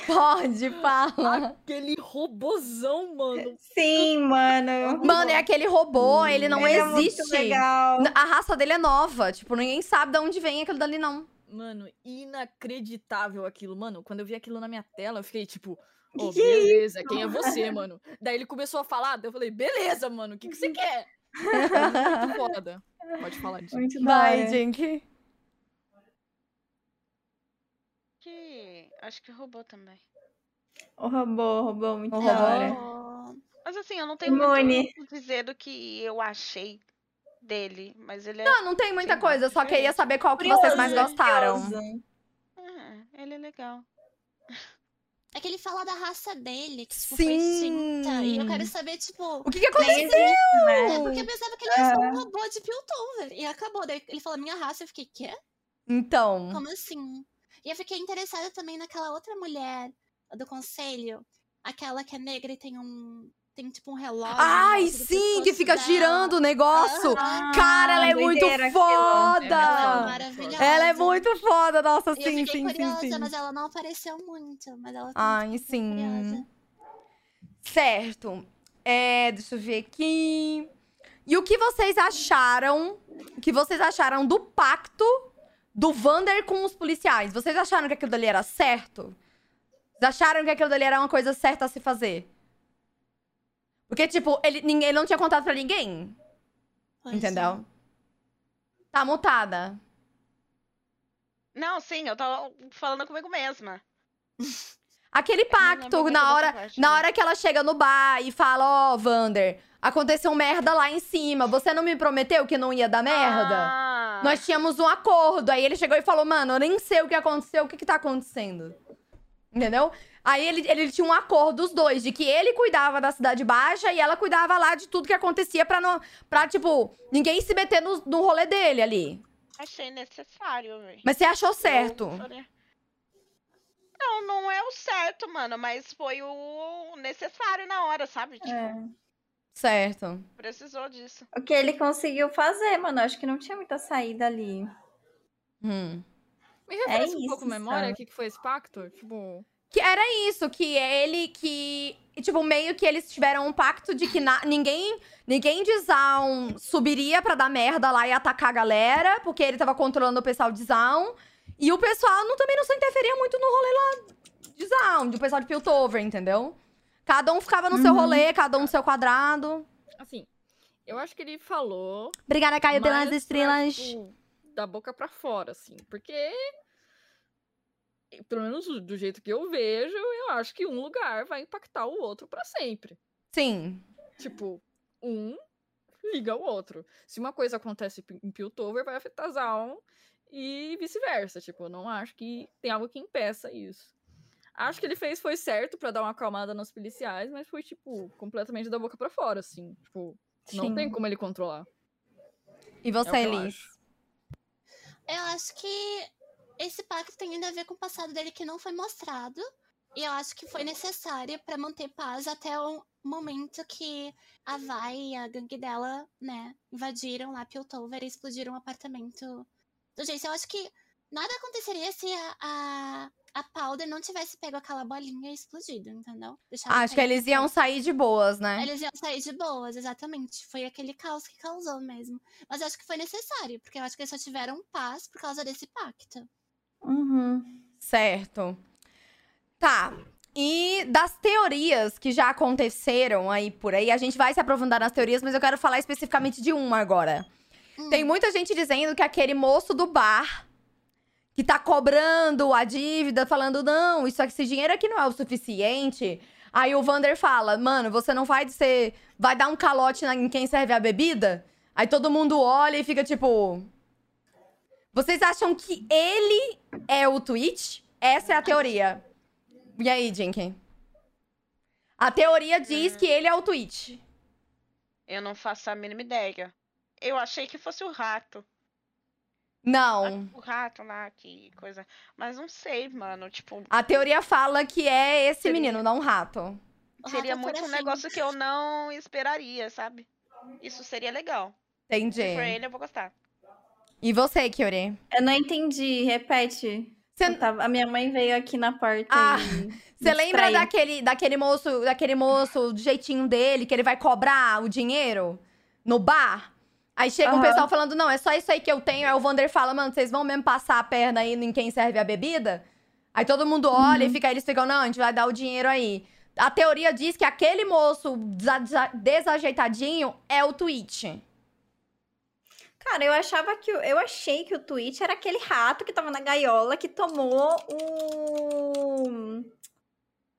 Pode, fala. Aquele robozão, mano. Sim, mano. Mano, é aquele robô, ele não Ele é muito existe. legal. A raça dele é nova, tipo, ninguém sabe de onde vem aquilo dali, não. Mano, inacreditável aquilo. Mano, quando eu vi aquilo na minha tela, eu fiquei tipo, ô, Que beleza, quem é você, mano? Daí ele começou a falar, daí eu falei, beleza, mano, o que, que você [LAUGHS] quer? Muito foda. Pode falar disso. Muito da Vai, hora. Jink. Que acho que roubou também. O robô, o robô, muito O da robô. hora. Mas assim, eu não tenho Imune. muito o que dizer do que eu achei dele. Mas ele é. Não, não tem muita Sim, coisa, só queria saber qual que vocês mais gostaram. Ah, ele é legal. [LAUGHS] É que ele fala da raça dele, que tipo, Sim. foi extinta. E eu quero saber, tipo. O que que aconteceu? existe, né? É porque eu pensava que ele era só um robô de Piltover. E acabou. Daí ele falou minha raça, eu fiquei, quê? Então, Como assim? E eu fiquei interessada também naquela outra mulher do conselho. Aquela que é negra e tem um. tem tipo um relógio. Ai, sim, que fica dela. girando o negócio. Aham. Cara, ela é muito doideira aquilo. Ela é foda. maravilhosa. Ela é muito foda, nossa, E eu sim, sim, sim, curiosa, sim. mas ela não apareceu muito. Mas ela Ai, sim. curiosa. Certo. É, deixa eu ver aqui. E o que vocês acharam? O que vocês acharam do pacto do Vander com os policiais? Vocês acharam que aquilo dali era certo? Vocês acharam que aquilo dali era uma coisa certa a se fazer? Porque, tipo, ele, ninguém, ele não tinha contado pra ninguém. Pois entendeu? Tá mutada. Não, sim, eu tava falando comigo mesma. [LAUGHS] Aquele pacto, na hora, parte, na né? hora que ela chega no bar e fala, ó, Vander, aconteceu merda lá em cima. Você não me prometeu que não ia dar merda? Ah, Nós tínhamos um acordo. Aí ele chegou e falou, mano, eu nem sei o que aconteceu, o que que tá acontecendo. Entendeu? Aí ele, ele tinha um acordo, os dois, de que ele cuidava da Cidade Baixa e ela cuidava lá de tudo que acontecia pra, não, pra tipo, ninguém se meter no, no rolê dele ali. Achei necessário, velho. Mas você achou certo. Não, não é o certo, mano, mas foi o necessário na hora, sabe? Tipo, É. Certo. precisou disso. O que ele conseguiu fazer, mano. Acho que não tinha muita saída ali. Hum. Me refresca um isso, pouco a memória, o que, que foi esse pacto? Tipo. Que era isso, que ele que. Tipo, meio que eles tiveram um pacto de que na- ninguém ninguém de Zaun subiria pra dar merda lá e atacar a galera, porque ele tava controlando o pessoal de Zaun. E o pessoal não, também não se interferia muito no rolê lá de Zaun, do pessoal de Piltover, entendeu? Cada um ficava no seu Uhum. rolê, cada um no seu quadrado. Assim, eu acho que ele falou. Obrigada, Caio, pelas estrelas. tipo, da boca pra fora, assim. Porque. Pelo menos do jeito que eu vejo, eu acho que um lugar vai impactar o outro pra sempre. Sim. Tipo, um liga ao outro. Se uma coisa acontece em Piltover, vai afetar Zaun e vice-versa. Tipo, eu não acho que tem algo que impeça isso. Acho que ele fez foi certo pra dar uma acalmada nos policiais, mas foi, tipo, completamente da boca pra fora, assim. Tipo, não Sim. tem como ele controlar. E É o você, eu Elis? acho. Eu acho que esse pacto tem ainda a ver com o passado dele que não foi mostrado. E eu acho que foi necessário pra manter paz até o momento que a Vai e a gangue dela, né, invadiram lá Piltover e explodiram o apartamento do Jace. Eu acho que nada aconteceria se a, a, a Powder não tivesse pego aquela bolinha e explodido, entendeu? Deixado Acho que eles iam sair de boas, né? Eles iam sair de boas, exatamente. Foi aquele caos que causou mesmo. Mas eu acho que foi necessário, porque eu acho que eles só tiveram paz por causa desse pacto. Uhum. Certo. Tá. E das teorias que já aconteceram aí por aí, a gente vai se aprofundar nas teorias, mas eu quero falar especificamente de uma agora. Hum. Tem muita gente dizendo que aquele moço do bar que tá cobrando a dívida, falando, não, isso aqui, esse dinheiro aqui não é o suficiente. Aí o Vander fala, mano, você não vai ser. Vai dar um calote em quem serve a bebida? Aí todo mundo olha e fica tipo. Vocês acham que ele é o Twitch? Essa é a teoria. E aí, Jinky? A teoria diz que ele é o Twitch. Eu não faço a mínima ideia. Eu achei que fosse o rato. Não. O rato lá, que coisa. Mas não sei, mano. Tipo, A teoria fala que é esse Seria. menino, não um rato. O seria rato é muito um fura negócio que eu não esperaria, sabe? Isso seria legal. Entendi. Se for ele, eu vou gostar. E você, Kyori? Eu não entendi, repete. Eu tava- A minha mãe veio aqui na porta Ah. [LAUGHS] Você lembra daquele, daquele moço, daquele moço, do jeitinho dele, que ele vai cobrar o dinheiro no bar? Aí chega o Aham. pessoal falando, não, é só isso aí que eu tenho. Aí o Vander fala, mano, vocês vão mesmo passar a perna aí em quem serve a bebida? Aí todo mundo olha Uhum. e fica, eles ficam, não, a gente vai dar o dinheiro aí. A teoria diz que aquele moço desa- desa- desajeitadinho é o Twitch. Cara, eu achava que. o- Eu achei que o Twitch era aquele rato que tava na gaiola que tomou o.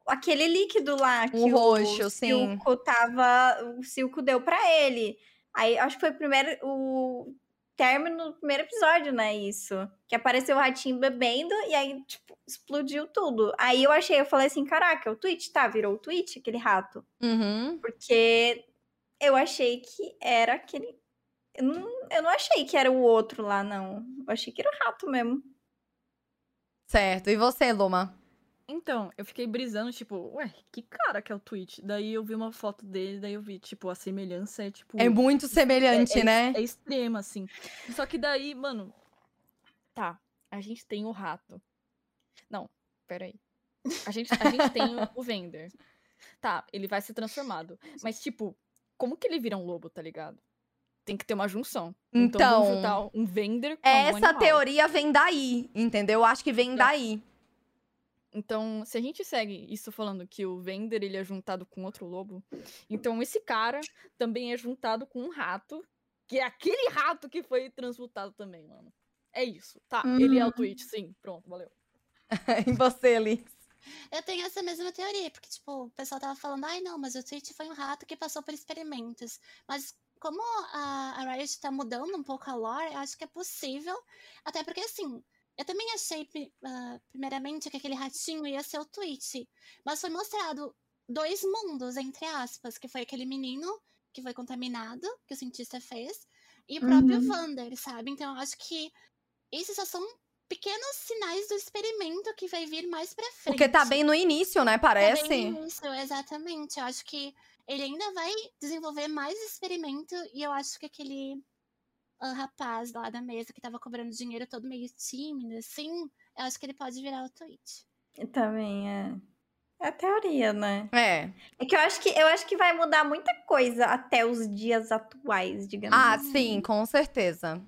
Aquele líquido lá que O roxo, o sim. Silco tava. O Silco deu pra ele. Aí acho que foi o primeiro. O término do primeiro episódio, né? Isso. Que apareceu o ratinho bebendo e aí, tipo, explodiu tudo. Aí eu achei, eu falei assim: caraca, é o Twitch, tá? Virou o Twitch, aquele rato. Uhum. Porque eu achei que era aquele. Eu não, eu não achei que era o outro lá, não. Eu achei que era o rato mesmo. Certo. E você, Luma? Então, eu fiquei brisando, tipo, ué, que cara que é o Twitch? Daí eu vi uma foto dele, daí eu vi, tipo, a semelhança é, tipo... É muito semelhante, é, é- né? É extrema, assim. Só que daí, mano. Tá, a gente tem o rato. Não, peraí. A gente, a gente tem [LAUGHS] o- Vender. Tá, ele vai ser transformado. Mas, tipo, como que ele vira um lobo, tá ligado? Tem que ter uma junção. Então, Então, um Vender com um Essa animal. teoria vem daí, entendeu? Eu acho que vem Tá. daí. Então, se a gente segue isso falando que o Vender ele é juntado com outro lobo, então esse cara também é juntado com um rato, que é aquele rato que foi transmutado também, mano. É isso. Tá, ele é o Uhum. Twitch, sim. Pronto, valeu. [LAUGHS] em você, Liz. Eu tenho essa mesma teoria, porque, tipo, o pessoal tava falando, ai não, mas o Twitch foi um rato que passou por experimentos. Mas como a, a Riot tá mudando um pouco a lore, eu acho que é possível. Até porque, assim, eu também achei, ah, primeiramente, que aquele ratinho ia ser o Twitch. Mas foi mostrado dois mundos, entre aspas, que foi aquele menino que foi contaminado, que o cientista fez, e o próprio Uhum. Vander, sabe? Então eu acho que esses só são pequenos sinais do experimento que vai vir mais pra frente. Porque tá bem no início, né? Tá Parece. bem isso, exatamente. Eu acho que ele ainda vai desenvolver mais experimento e eu acho que aquele ah, rapaz lá da mesa que tava cobrando dinheiro todo meio tímido, assim, eu acho que ele pode virar o Twitch. Também é. É a teoria, né? É. É que eu acho que eu acho que vai mudar muita coisa até os dias atuais, digamos Ah, assim. sim, com certeza.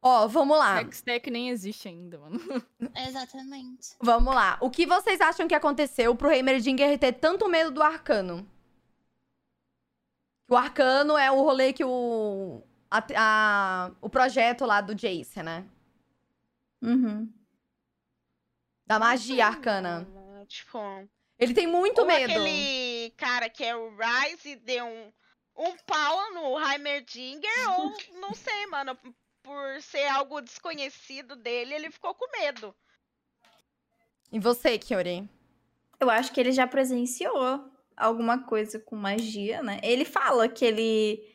Ó, vamos lá. Hextech nem existe ainda, mano. [LAUGHS] Exatamente. Vamos lá. O que vocês acham que aconteceu pro Heimerdinger ter tanto medo do Arcano? O Arcano é o rolê que o. a- a- o projeto lá do Jace, né? Uhum. Da magia arcana. Tipo, Ele tem muito medo. aquele cara que é o Rise deu um, um pau no Heimerdinger, [LAUGHS] ou não sei, mano, por ser algo desconhecido dele, ele ficou com medo. E você, Kiori? Eu acho que ele já presenciou alguma coisa com magia, né? Ele fala que ele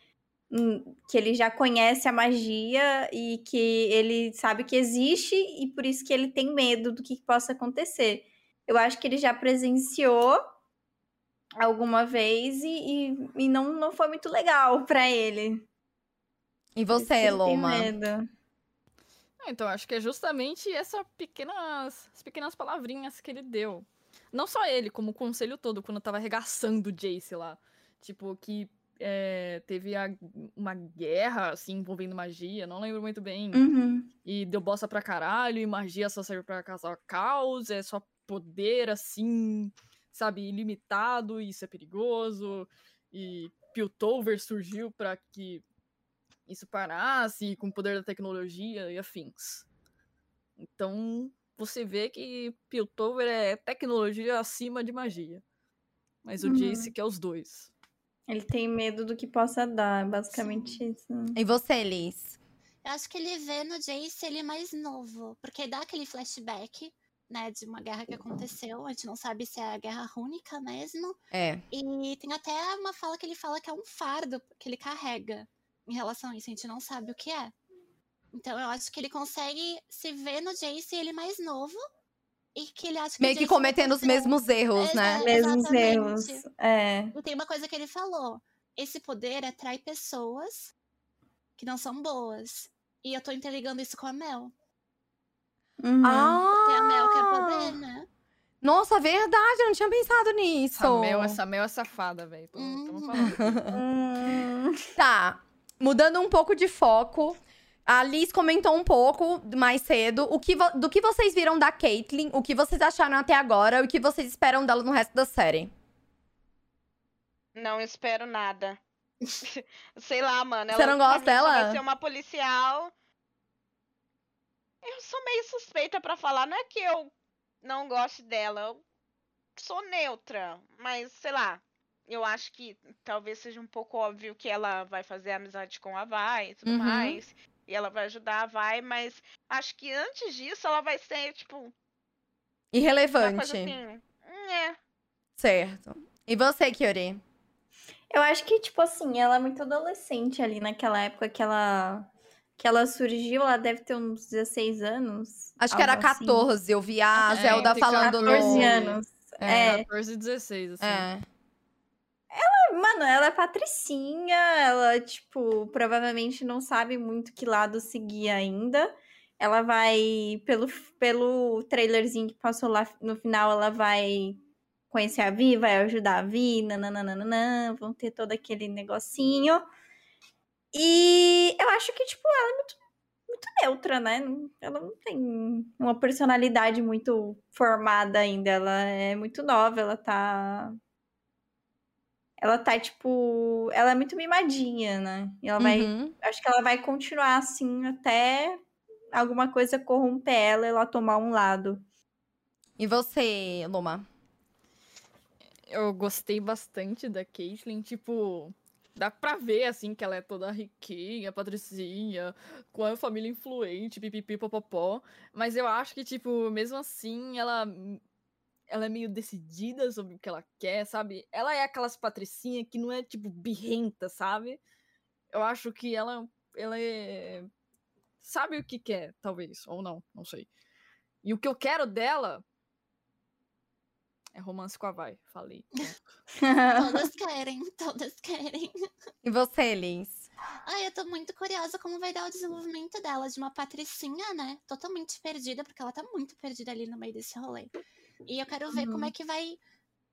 que ele já conhece a magia e que ele sabe que existe e por isso que ele tem medo do que possa acontecer. Eu acho que ele já presenciou alguma vez e, e, e não, não foi muito legal [LAUGHS] pra ele. E você, ele Loma? medo. Ah, Então, acho que é justamente essa pequenas, as pequenas palavrinhas que ele deu. Não só ele, como o conselho todo, quando tava arregaçando o Jace lá. Tipo, que é, teve a- uma guerra, assim, envolvendo magia, não lembro muito bem. Uhum. E deu bosta pra caralho, e magia só serve pra causar caos, é só poder, assim, sabe, ilimitado, e isso é perigoso. E Piltover surgiu pra que isso parasse, com o poder da tecnologia e afins. Então, você vê que Piltover é tecnologia acima de magia. Mas o Uhum. Jace que é os dois. Ele tem medo do que possa dar, é basicamente isso. E você, Liz? Eu acho que ele vê no Jace ele mais novo, porque dá aquele flashback, né, de uma guerra que aconteceu. A gente não sabe se é a guerra rúnica mesmo. É. E tem até uma fala que ele fala que é um fardo que ele carrega em relação a isso. A gente não sabe o que é. Então eu acho que ele consegue se ver no Jace ele mais novo. E que ele acha que Meio que cometendo os mesmos erros, né? É, Mesmos erros. É. E tem uma coisa que ele falou. Esse poder atrai pessoas que não são boas. E eu tô interligando isso com a Mel. Uhum. Porque a Mel quer Ah! poder, né? Nossa, verdade, eu não tinha pensado nisso. Essa Mel, essa Mel é safada, velho. Uhum. falando. [LAUGHS] Hum. Tá, mudando um pouco de foco. A Liz comentou um pouco mais cedo o que do que vocês viram da Caitlyn, o que vocês acharam até agora e o que vocês esperam dela no resto da série. Não espero nada. [LAUGHS] Sei lá, mano. Você não gosta dela? Vai ser uma policial. Eu sou meio suspeita pra falar. Não é que eu não goste dela. Eu sou neutra. Mas, sei lá. Eu acho que talvez seja um pouco óbvio que ela vai fazer amizade com a Vai e tudo Uhum. mais. E ela vai ajudar Vai, mas acho que antes disso ela vai ser, tipo, uma Irrelevante. coisa assim. hum, É. Certo. E você, Kiori? Eu acho que, tipo assim, ela é muito adolescente ali naquela época que ela que ela surgiu, ela deve ter uns 16 anos. Acho que era algo assim. 14. Eu vi a É, Zelda entre falando 14 no. anos. É. 14 e 16, assim. É. Mano, ela é patricinha, ela, tipo, provavelmente não sabe muito que lado seguir ainda. Ela vai, pelo, pelo trailerzinho que passou lá no final, ela vai conhecer a Vi, vai ajudar a Vi, nananana, vão ter todo aquele negocinho. E eu acho que, tipo, ela é muito, muito neutra, né? Ela não tem uma personalidade muito formada ainda. Ela é muito nova, ela tá ela tá, tipo. Ela é muito mimadinha, né? E ela vai. Uhum. Acho que ela vai continuar assim até alguma coisa corromper ela e ela tomar um lado. E você, Luma? Eu gostei bastante da Caitlyn, tipo, dá pra ver, assim, que ela é toda riquinha, patricinha, com a família influente, pipipi, popopó. Mas eu acho que, tipo, mesmo assim, ela, ela é meio decidida sobre o que ela quer, sabe? Ela é aquelas patricinha que não é, tipo, birrenta, sabe? Eu acho que ela, ela é... Sabe o que quer, talvez, ou não, não sei. E o que eu quero dela é romance com a Vai, falei. [LAUGHS] Todas [LAUGHS] querem, todas querem. E você, Liz? Ai, eu tô muito curiosa como vai dar o desenvolvimento dela, de uma patricinha, né? Totalmente perdida, porque ela tá muito perdida ali no meio desse rolê. E eu quero ver como Uhum. é que vai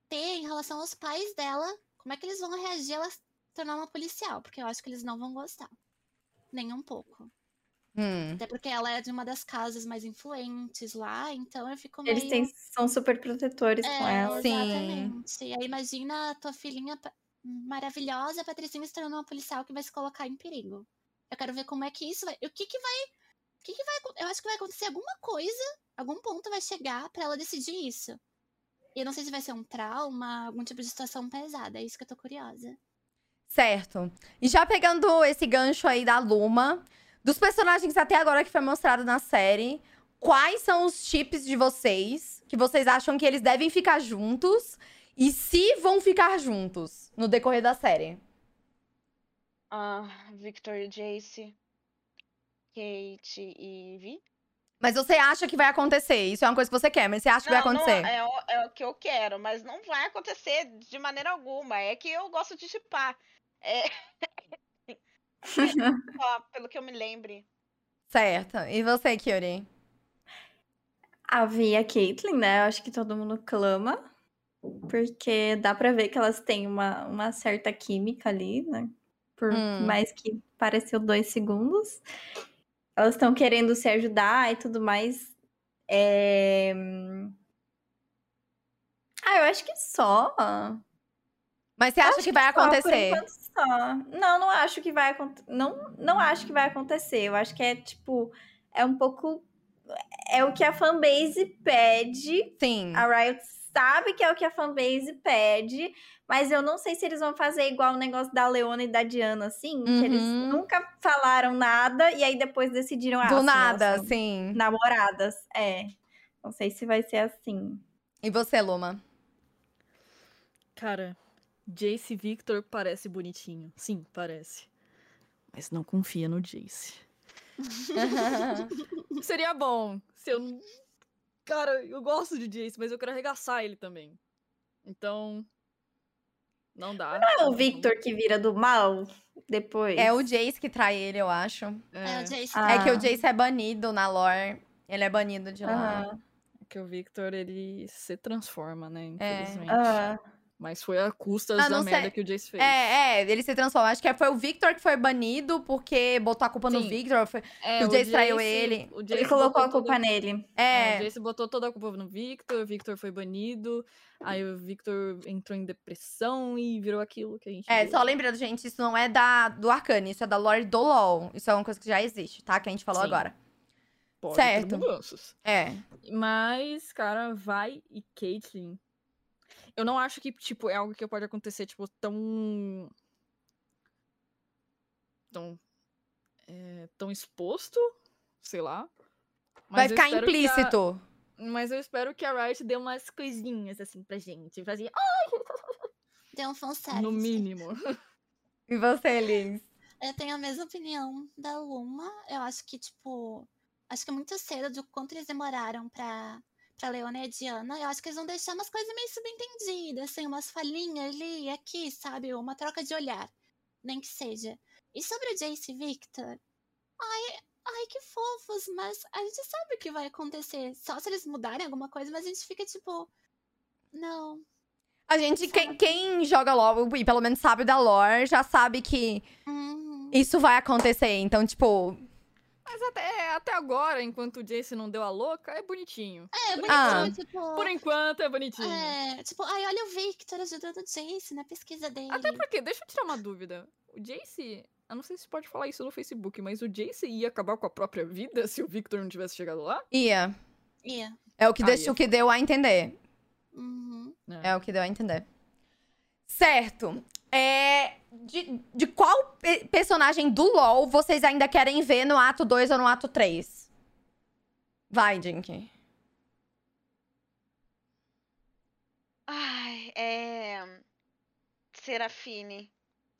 ter em relação aos pais dela, como é que eles vão reagir ela se tornar uma policial, porque eu acho que eles não vão gostar. Nem um pouco. Hum. Até porque ela é de uma das casas mais influentes lá, então eu fico meio... Eles têm, são super protetores com É, ela. Sim. exatamente. E aí imagina a tua filhinha maravilhosa, a Patricinha, se tornando uma policial que vai se colocar em perigo. Eu quero ver como é que isso vai. O que que vai. O que que vai. Eu acho que vai acontecer alguma coisa, algum ponto vai chegar pra ela decidir isso. E eu não sei se vai ser um trauma, algum tipo de situação pesada. É isso que eu tô curiosa. Certo. E já pegando esse gancho aí da Luma, dos personagens até agora que foi mostrado na série, quais são os chips de vocês que vocês acham que eles devem ficar juntos e se vão ficar juntos no decorrer da série? Ah, Victor e Jace, Kate e Vi. Mas você acha que vai acontecer? Isso é uma coisa que você quer, mas você acha que vai Não, não, acontecer? é, o- é o que eu quero, mas não vai acontecer de maneira alguma. É que eu gosto de chipar. É... [LAUGHS] Só, pelo que eu me lembre. Certo. E você, Kyuri? A Vi e a Caitlyn, né? Eu acho que todo mundo clama. Porque dá pra ver que elas têm uma, uma certa química ali, né? Por Hum. mais que pareceu dois segundos. Elas estão querendo se ajudar e tudo mais. É... Ah, eu acho que só. Mas você acha Acho que vai Só, acontecer? Não, não acho que vai acontecer. Não, não acho que vai acontecer. Eu acho que é tipo. É um pouco. É o que a fanbase pede. Sim. A Riot sabe que é o que a fanbase pede. Mas eu não sei se eles vão fazer igual o negócio da Leona e da Diana, assim. Que eles Uhum. nunca falaram nada e aí depois decidiram. Ah, Do sim, nada, sim. Namoradas. É. Não sei se vai ser assim. E você, Luma? Cara, Jace Victor parece bonitinho. Sim, parece. Mas não confia no Jace. [LAUGHS] [LAUGHS] Seria bom se eu. Cara, eu gosto de Jace, mas eu quero arregaçar ele também. Então. Não dá. Não é o Victor que vira do mal depois? é o Jace que trai ele, eu acho. É, o Jace. Ah. É que o Jace é banido na lore. Ele é banido de lá. Aham. que o Victor ele se transforma, né? É. Infelizmente. Ah. Mas foi a custa Ah, da merda que o Jace fez. É, é, ele se transforma. Acho que foi o Victor que foi banido porque botou a culpa no Sim. Victor. Foi... É, o Jace traiu ele. o Jace Ele colocou a culpa toda- nele. É, É, o Jace botou toda a culpa no Victor, o Victor foi banido, aí o Victor entrou em depressão e virou aquilo que a gente é, viu. só lembrando, gente, isso não é da, do Arcane, isso é da lore do LoL. Isso é uma coisa que já existe, tá? Que a gente falou Sim. agora. Pode certo. ter mudanças. É. Mas, cara, vai e Caitlyn. Eu não acho que, tipo, é algo que pode acontecer, tipo, tão. tão. é, tão exposto, sei lá. Vai Mas eu ficar que a- implícito. Mas eu espero que a Riot dê umas coisinhas, assim, pra gente. Fazer, [LAUGHS] Deu um fanservice. no mínimo. [LAUGHS] E você, Liz? Eu tenho a mesma opinião da Luma. Eu acho que, tipo. Acho que é muito cedo do quanto eles demoraram pra, pra Leona e a Diana. Eu acho que eles vão deixar umas coisas meio subentendidas, assim, umas falhinhas ali e aqui, sabe? Uma troca de olhar. Nem que seja. E sobre o Jace e Victor? Ai, ai, que fofos, mas a gente sabe o que vai acontecer. Só se eles mudarem alguma coisa, mas a gente fica tipo. Não. A gente, quem, quem joga LOL e pelo menos sabe da lore, já sabe que Hum, isso vai acontecer. Então, tipo, Mas até, até agora, enquanto o Jace não deu a louca, é bonitinho. é, bonitinho, Ah. tipo. Por enquanto é bonitinho. É, tipo, ai, olha o Victor ajudando o Jace na pesquisa dele. Até porque, deixa eu tirar uma dúvida. O Jace, eu não sei se pode falar isso no Facebook, mas o Jace ia acabar com a própria vida se o Victor não tivesse chegado lá? ia. Yeah. É o que, Ah, deixa, ia. o que deu a entender. Uhum. É o que deu a entender. Certo. É, de, de qual pe- personagem do LoL vocês ainda querem ver no ato 2 ou no ato 3? Vai, Jink. Ai, é. Serafine.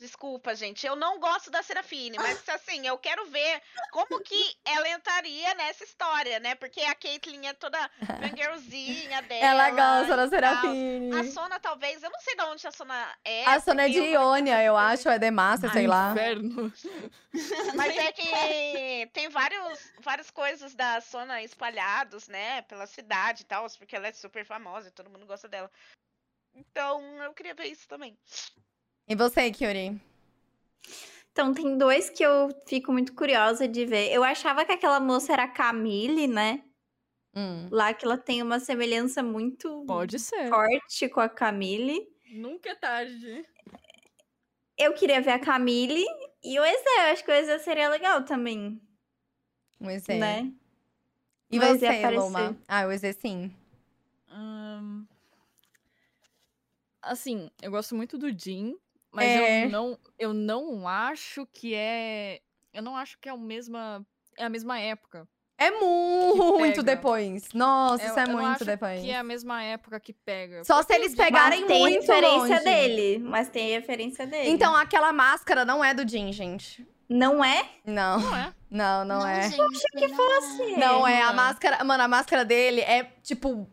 Desculpa, gente. Eu não gosto da Serafine, mas [LAUGHS] assim, eu quero ver como que ela entraria nessa história, né? Porque a Caitlyn é toda fangirlzinha [LAUGHS] dela. Ela gosta da. Serafine. A Sona, talvez, eu não sei de onde a Sona é. A Sona é de eu- Ionia, eu acho, é Demacia, sei Ai, lá. Inferno. [LAUGHS] Mas é que tem vários, várias coisas da Sona espalhados, né? Pela cidade e tal, porque ela é super famosa e todo mundo gosta dela. Então, eu queria ver isso também. E você, Kyuri? Então, tem dois que eu fico muito curiosa de ver. Eu achava que aquela moça era a Camille, né? Hum. Lá que ela tem uma semelhança muito Pode ser. forte com a Camille. Nunca é tarde. Eu queria ver a Camille e o Ezé. Eu acho que o Ezé seria legal também, Um EZ. né? E O você, aparecer. Luma? Ah, o EZ sim. Ahn, Assim, eu gosto muito do Jin, mas É. eu não, eu não acho que é, eu não acho que é a mesma, é a mesma época. É muito pega. depois. Nossa, Eu- isso é eu não muito acho depois. Que é a mesma época que pega. Só se eles pegarem mas tem muito referência longe. dele. Mas tem referência dele. Então, aquela máscara não é do Jin, gente. Não é? Não, Não é. não, não, é. Gente, que não fosse. é. Não é. A Não é. máscara. Mano, a máscara dele é, tipo.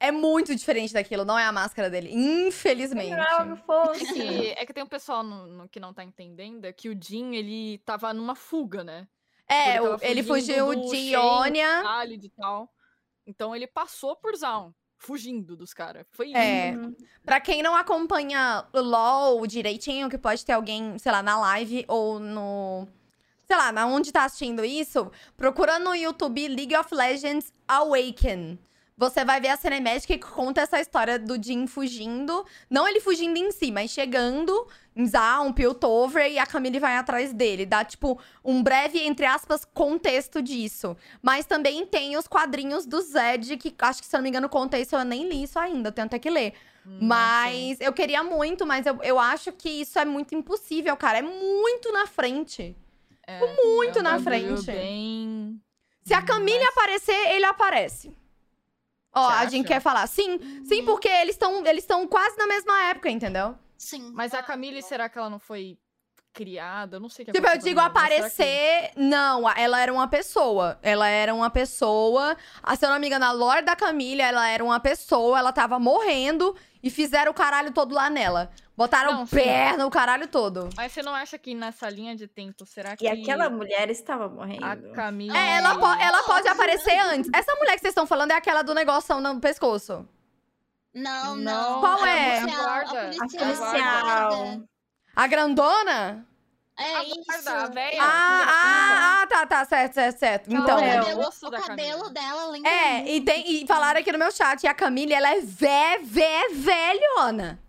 É muito diferente daquilo. Não é a máscara dele. Infelizmente. Não, É que, é que tem um pessoal no, no que não tá entendendo é que o Jin, ele tava numa fuga, né? É, Ele o- tava ele fugindo fugiu de. Ionia. Khalid e tal. Então ele passou por Zaun, fugindo dos caras. Foi isso. É. Uhum. Pra quem não acompanha o LOL direitinho, que pode ter alguém, sei lá, na live ou no. Sei lá, na onde tá assistindo isso, procura no YouTube League of Legends Awaken. Você vai ver a cinemática que conta essa história do Jin fugindo. Não ele fugindo em si, mas chegando em Zaun, Piltover, e a Camille vai atrás dele. Dá, tipo, um breve, entre aspas, contexto disso. Mas também tem os quadrinhos do Zed, que acho que, se eu não me engano, o contexto eu nem li isso ainda, eu tenho até que ler. Hum, Mas eu queria muito, mas eu, eu acho que isso é muito impossível, cara. É muito na frente. É, muito é um na frente. Bem... Se a Camille Mas- aparecer, ele aparece. Ó, a gente quer falar. Sim, sim, porque eles estão eles estão quase na mesma época, entendeu? Sim. Mas a Camille, será que ela não foi criada? Eu não sei o que Tipo, eu digo a será que- aparecer. Não, a- ela era uma pessoa. Ela era uma pessoa. Ah, Se eu não me engano, a lore da Camille, ela era uma pessoa, ela tava morrendo e fizeram o caralho todo lá nela. Botaram Não, sim. perna, o caralho todo. Mas você não acha que nessa linha de tempo, será que E aquela mulher estava morrendo. a Camille... É, ela, po- ela pode aparecer antes. Essa mulher que vocês estão falando é aquela do negócio no pescoço. Não, Não. Qual a é? A A guarda. A policial. policial. A grandona? É A isso. guarda, a véia. Ah, ah, ah, tá, tá, certo, certo, certo. Ela Então. o cabelo, o cabelo Camila. dela lembra É, e, tem, e falaram aqui no meu chat, e a Camille, ela é vé, vé, velhona.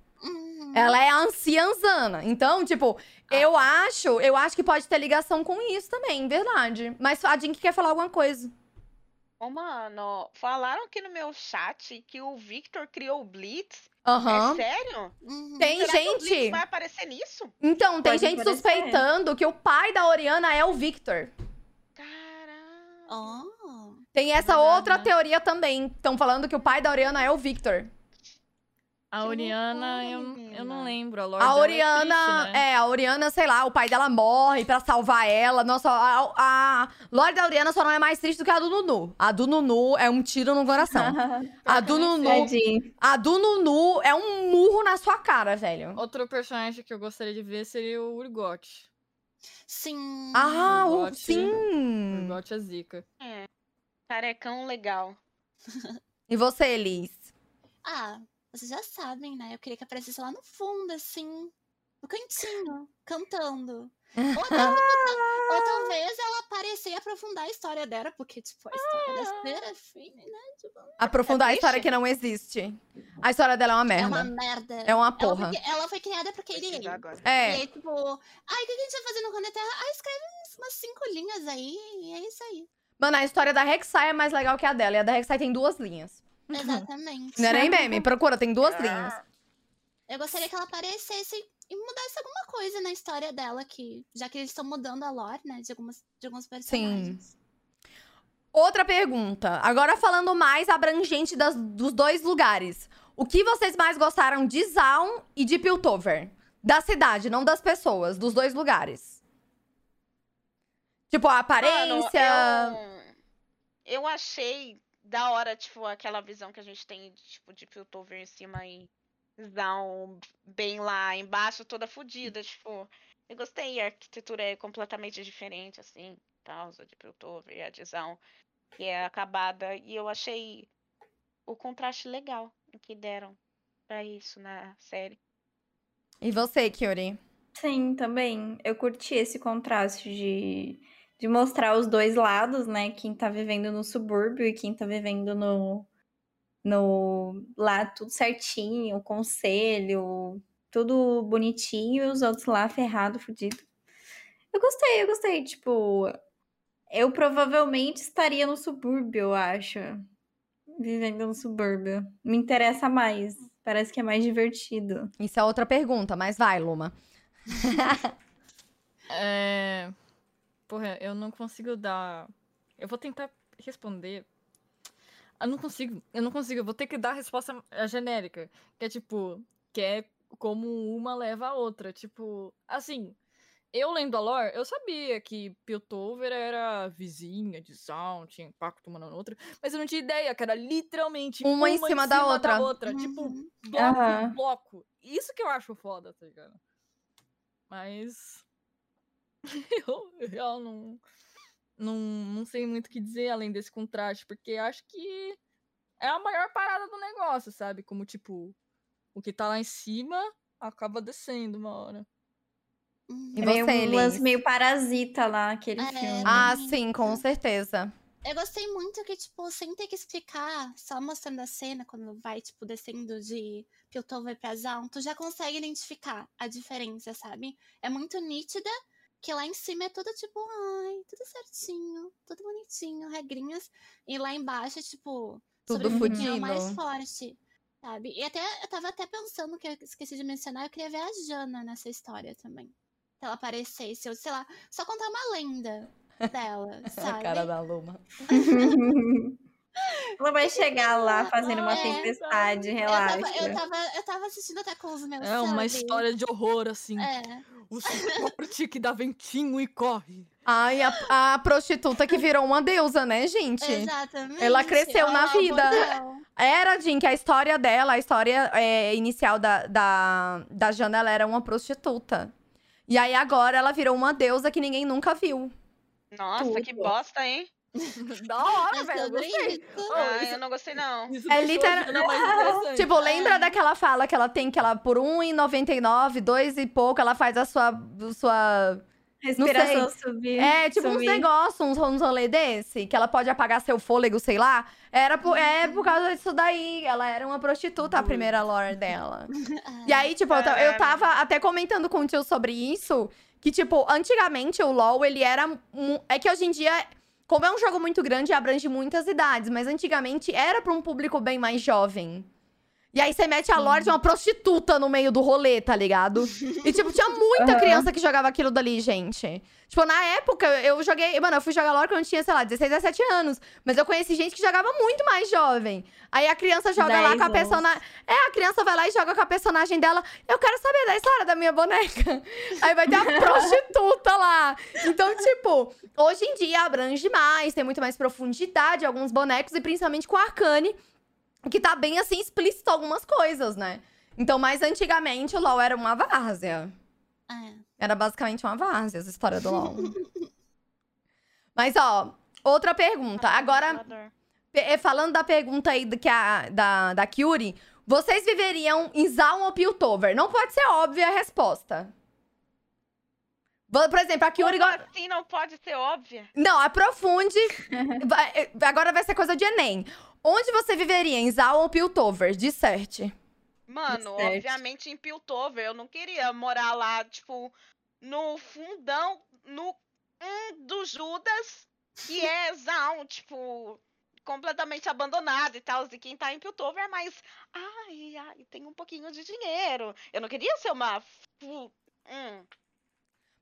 Uhum. Ela é anciãzana. Então, tipo, eu acho, eu acho que pode ter ligação com isso também, verdade. Mas a Jink quer falar alguma coisa. Ô, mano, falaram aqui no meu chat que o Victor criou o Blitz. Aham. É sério? Uhum. Tem Será que o Blitz gente. vai aparecer nisso? Então, tem Pode gente parecer. suspeitando que o pai da Oriana é o Victor. Caramba. Oh. Tem essa outra né? teoria também. Estão falando que o pai da Oriana é o Victor. A Que Oriana, loucura, eu, eu não lembro. A, A dela Oriana, é, triste, né? é, a Oriana, sei lá, o pai dela morre pra salvar ela. Nossa, a, a Lore da Oriana só não é mais triste do que a do Nunu. A do Nunu é um tiro no coração. [LAUGHS] A do Nunu, a do Nunu é um murro na sua cara, velho. Outro personagem que eu gostaria de ver seria o Urgot. Sim. Ah, o, Urgot. sim. Urgot é zica. É. Carecão legal. E você, Elis? Ah, vocês já sabem, né? Eu queria que aparecesse lá no fundo, assim. No cantinho, cantando. Ou, [LAUGHS] tal- ou talvez ela aparecer e aprofundar a história dela, porque, tipo, a história da Serafine, né? Tipo, Aprofundar a triste? história que não existe. A história dela é uma é uma merda. merda. É uma Ela porra. foi, ela foi criada Pesquisar Lane. agora. E É. aí, tipo, ai, o que a gente vai fazer no Conde Terra? Ah, escreve umas cinco linhas aí, e é isso aí. Mano, a história da Rek'Sai é mais legal que a dela. E a da Rek'Sai tem duas linhas. Exatamente. Não é nem meme. Procura, tem duas linhas. Eu gostaria que ela aparecesse e mudasse alguma coisa na história dela, que já que eles estão mudando a lore, né, de, algumas, de alguns personagens. Outra pergunta. Agora falando mais abrangente das- dos dois lugares. O que vocês mais gostaram de Zaun e de Piltover? Da cidade, não das pessoas. Dos dois lugares. Tipo, a aparência... Mano, eu, eu achei da hora, tipo, aquela visão que a gente tem, tipo, de Piltover em cima e Zaun bem lá embaixo, toda fodida, tipo. Eu gostei, a arquitetura é completamente diferente, assim, tal, de Piltover e a de Zaun, que é acabada. E eu achei o contraste legal que deram pra isso na série. E você, Kyuri? Sim, também. Eu curti esse contraste de, de mostrar os dois lados, né? Quem tá vivendo no subúrbio e quem tá vivendo no, no lá tudo certinho, conselho, tudo bonitinho, e os outros lá ferrado, fudido. Eu gostei, eu gostei. Tipo, eu provavelmente estaria no subúrbio, eu acho. Vivendo no subúrbio. Me interessa mais. Parece que é mais divertido. Isso é outra pergunta, mas vai, Luma. [LAUGHS] É... Porra, eu não consigo dar. Eu vou tentar responder. Eu não consigo, eu não consigo, eu vou ter que dar a resposta genérica. Que é tipo, que é como uma leva a outra. Tipo, assim, eu lendo a lore, eu sabia que Piltover era vizinha de Zaun, tinha impacto uma na outra, mas eu não tinha ideia que era literalmente Uma em cima da outra. Tipo, Uhum. bloco Aham. por bloco. Isso que eu acho foda, tá ligado? Mas. [LAUGHS] eu, eu não, não. Não sei muito o que dizer além desse contraste, porque acho que é a maior parada do negócio, sabe? Como, tipo, o que tá lá em cima acaba descendo uma hora. Uhum. E É meio, você, um lance meio parasita lá, aquele É, filme. Ah, Sim. sim, com certeza. Eu gostei muito que, tipo, sem ter que explicar, só mostrando a cena, quando vai, tipo, descendo de Piltover pra Zaun, tu já consegue identificar a diferença, sabe? É muito nítida, que lá em cima é tudo, tipo, ai, tudo certinho, tudo bonitinho, regrinhas. E lá embaixo é, tipo, Tudo é fudido. mais forte, sabe? E até, eu tava até pensando, que eu esqueci de mencionar, eu queria ver a Jana nessa história também. Se ela aparecesse, ou sei lá, só contar uma lenda dela, [LAUGHS] A sabe? cara da Luma. [LAUGHS] [LAUGHS] Ela vai chegar lá fazendo uma É, tempestade, Eu relaxa. tava, eu, tava, eu tava assistindo até com os meus É uma sabe? história de horror, assim. É, O suporte que dá ventinho e corre. Ai, a, a prostituta que virou uma deusa, né, gente? exatamente. Ela cresceu na vida. bordel. Era, Jim, que a história dela, a história é, inicial da, da, da Jana, ela era uma prostituta. E aí agora ela virou uma deusa que ninguém nunca viu. Nossa, que Tudo. bosta, hein? [LAUGHS] Da hora, É velho. eu gostei. isso. Oh, Ah, isso- eu não gostei, não. Isso É deixou a literal- Jana mais interessante. [LAUGHS] Tipo, lembra daquela fala que ela tem, que ela por 1,99, 2 e pouco, ela faz a sua. sua... Respiração subir. É, tipo uns sumir. negócios, uns, uns rolê desse, que ela pode apagar seu fôlego, sei lá. Era por, é por causa disso daí. Ela era uma prostituta, a Doido. primeira lore dela. [LAUGHS] E aí, tipo, eu eu tava até comentando com o tio sobre isso. Que, tipo, antigamente o LoL, ele era. É que hoje em dia, como é um jogo muito grande, abrange muitas idades. Mas antigamente era pra um público bem mais jovem. E aí você mete a lore de uma prostituta no meio do rolê, tá ligado? E, tipo, tinha muita Aham. criança que jogava aquilo dali, gente. Tipo, na época, eu joguei. Mano, eu fui jogar lore quando eu tinha, sei lá, 16, 17 anos. Mas eu conheci gente que jogava muito mais jovem. Aí a criança joga lá 10 com a personagem. É, a criança vai lá e joga com a personagem dela. Eu quero saber da história da minha boneca. [LAUGHS] Aí vai ter a prostituta lá. Então, tipo, hoje em dia abrange mais, tem muito mais profundidade alguns bonecos, e principalmente com a Arcane, que tá bem assim explícito algumas coisas, né? Então, mais antigamente, o LoL era uma várzea. É. Era basicamente uma várzea, essa história do LoL. [LAUGHS] Mas, ó, outra pergunta. Agora, eh, falando da pergunta aí do que a, da, da Kyuri, vocês viveriam em Zaun ou Piltover? Não pode ser óbvia a resposta. Por exemplo, a Kyuri... Como go- assim não pode ser óbvia? Não, aprofunde. [LAUGHS] Eh, agora vai ser coisa de Enem. Onde você viveria, em Zaun ou Piltover? Disserte. Mano, Certo. obviamente em Piltover, eu não queria morar lá, tipo, no fundão, no um do Judas, que é [LAUGHS] Zaun, tipo, completamente abandonado e tal. E quem tá em Piltover é mais, ai, ai, tem um pouquinho de dinheiro. Eu não queria ser uma. Hum.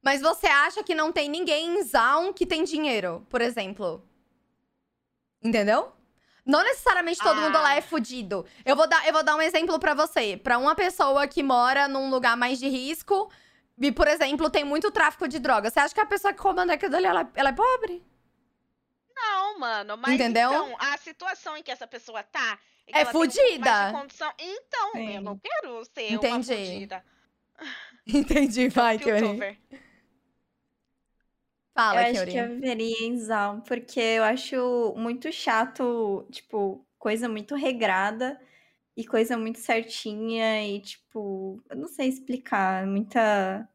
Mas você acha que não tem ninguém em Zaun que tem dinheiro, por exemplo? Entendeu? Não necessariamente todo mundo lá Ah. é fudido. Eu vou dar, eu vou dar um exemplo pra você. Pra uma pessoa que mora num lugar mais de risco e, por exemplo, tem muito tráfico de drogas. Você acha que a pessoa que comanda aquilo ali, ela, ela é pobre? Não, mano, mas Entendeu? então, a situação em que essa pessoa tá. É um fudida. condição- Então, Sim. eu não quero ser uma Entendi. fudida. [LAUGHS] Entendi, vai, Kyuri. Fala, eu acho que eu viveria em Zaun, porque eu acho muito chato, tipo, coisa muito regrada e coisa muito certinha e, tipo, eu não sei explicar, muita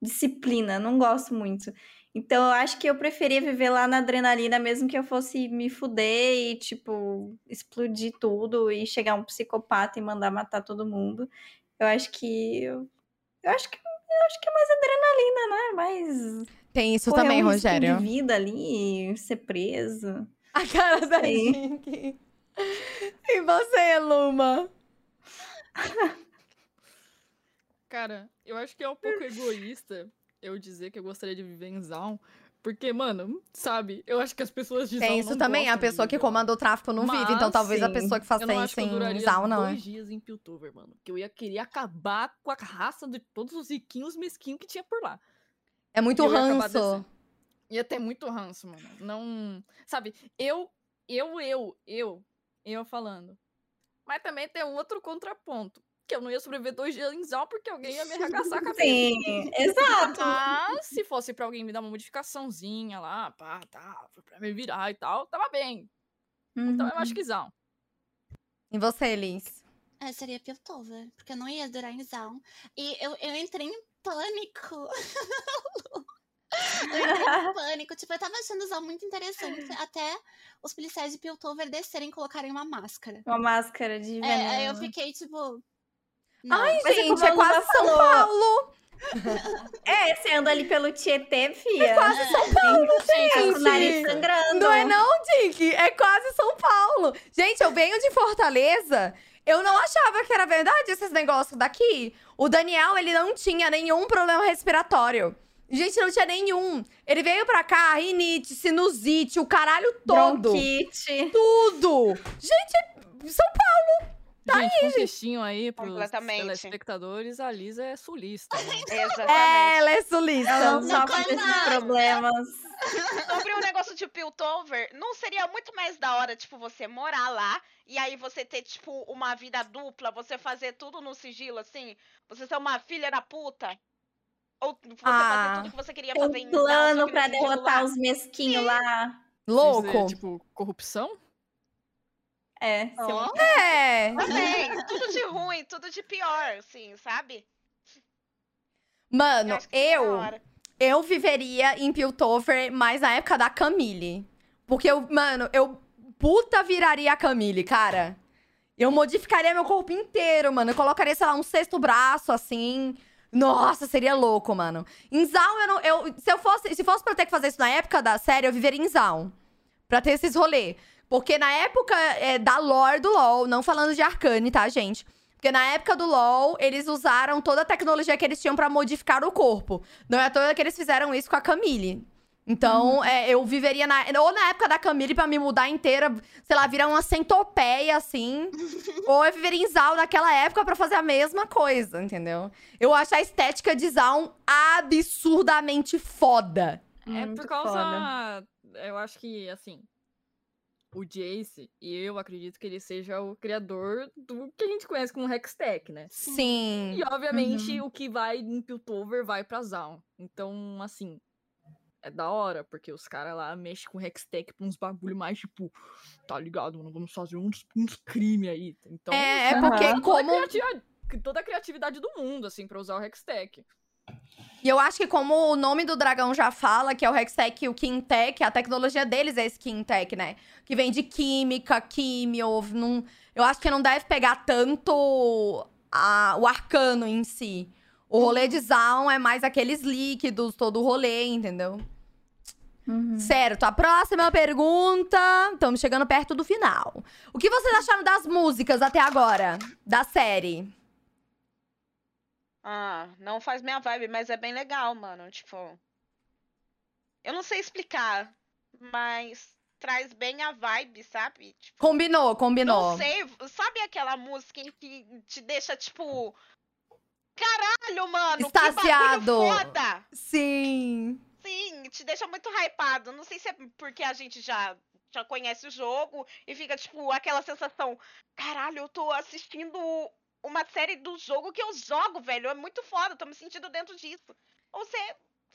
disciplina, não gosto muito. Então, eu acho que eu preferia viver lá na adrenalina, mesmo que eu fosse me fuder e, tipo, explodir tudo e chegar um psicopata e mandar matar todo mundo. Eu acho que. Eu, eu acho que. Eu acho que é mais adrenalina, né? Mais Tem isso correr também, um Rogério. de vida ali, ser preso. [LAUGHS] A cara da. Jink. E você, Luma? [LAUGHS] Cara, eu acho que é um pouco egoísta eu dizer que eu gostaria de viver em Zaun. Porque, mano, sabe, eu acho que as pessoas de Zaun Tem isso não também. A pessoa que comanda o tráfico não vive. Então Mas, talvez a sim, pessoa que faça isso que em Zaun, não é. dois dias em Piltover, mano. Que eu ia querer acabar com a raça de todos os riquinhos mesquinhos que tinha por lá. É muito Eu ia ranço. descendo. Ia ter muito ranço, mano. Não. Sabe, eu, eu, eu, eu, eu falando. Mas também tem um outro contraponto. Que eu não ia sobreviver dois dias em Zal porque alguém ia me arregaçar a cabeça. Sim, exato. Mas se fosse pra alguém me dar uma modificaçãozinha lá, pá, tá, pra me virar e tal, tava bem. Então eu Uhum. acho que Zal. E você, Liz? É, seria Piltover, porque eu não ia durar em Zaun. E eu, eu entrei em pânico. [LAUGHS] eu entrei em pânico. Tipo, eu tava achando Zaun muito interessante. [LAUGHS] Até os policiais de Piltover descerem e colocarem uma máscara. Uma máscara de veneno. É, aí eu fiquei, tipo. Não. Ai, Mas é gente, é quase São falou. Paulo. [LAUGHS] É, você anda ali pelo Tietê, fia. É quase São Paulo, Tá com o nariz gente. sangrando. Não é não, Dick? É quase São Paulo. Gente, eu venho de Fortaleza. Eu não achava que era verdade esses negócios daqui. O Daniel, ele não tinha nenhum problema respiratório. Gente, não tinha nenhum. Ele veio pra cá, rinite, sinusite, o caralho todo. Bronquite. Tudo. Gente, São gente, contextinho aí pros Completamente. telespectadores, a Lisa é sulista. né? [LAUGHS] Exatamente. Ela é sulista. Ela não Não sofre desses nada. problemas. [LAUGHS] Sobre o negócio de Piltover, não seria muito mais da hora, tipo, você morar lá e aí você ter, tipo, uma vida dupla, você fazer tudo no sigilo, assim? Você ser uma filha da puta? Ou você Ah. fazer tudo que você queria fazer um em plano pra derrotar lá? os mesquinhos lá. Dizer, Louco. tipo, corrupção? É, Ó. É. Também, tudo de ruim, tudo de pior, assim, sabe? Mano, eu. Eu viveria em Piltover mais na época da Camille. Porque eu, mano, eu puta viraria a Camille, cara. Eu modificaria meu corpo inteiro, mano. Eu colocaria, sei lá, um sexto braço, assim. Nossa, seria louco, mano. Em Zaun, eu não. Eu, se eu fosse. Se fosse pra ter que fazer isso na época da série, eu viveria em Zaun. Pra ter esses rolê. Porque na época é, da lore do LoL, não falando de Arcane, tá, gente? Porque na época do LoL, eles usaram toda a tecnologia que eles tinham pra modificar o corpo. Não é à toa que eles fizeram isso com a Camille. Então, é, eu viveria na. Ou na época da Camille pra me mudar inteira, sei lá, virar uma centopeia, assim. [LAUGHS] ou eu viveria em Zal naquela época pra fazer a mesma coisa, entendeu? Eu acho a estética de Zal absurdamente foda. É Muito por causa. foda. Eu acho que, assim. O Jace, e eu acredito que ele seja o criador do que a gente conhece como Hextech, né? Sim. E, obviamente, o que vai em Piltover vai pra Zaun. Então, assim. É da hora, porque os caras lá mexem com Hextech pra uns bagulho mais, tipo, tá ligado, mano? Vamos fazer uns, uns crimes aí. Então, É, é os porque como- toda a criatividade do mundo, assim, pra usar o Hextech. E eu acho que como o nome do dragão já fala, que é o Hextech e o Quintech, a tecnologia deles é esse Quintech, né? Que vem de química, químio, não, eu acho que não deve pegar tanto a- o arcano em si. O rolê de Zaun é mais aqueles líquidos, todo o rolê, entendeu? Uhum. Certo, a próxima pergunta. Estamos chegando perto do final. O que vocês acharam das músicas até agora? Da série? Ah, não faz minha vibe, mas é bem legal, mano. Tipo. Eu não sei explicar, mas traz bem a vibe, sabe? Tipo, Combinou, combinou. não sei, sabe aquela música em que te deixa, tipo. Caralho, mano! Bagulho foda! Sim. Sim, te deixa muito hypado. Não sei se é porque a gente já, já conhece o jogo e fica, tipo, aquela sensação. Caralho, eu tô assistindo uma série do jogo que eu jogo, velho. É muito foda, tô me sentindo dentro disso. Ou sei,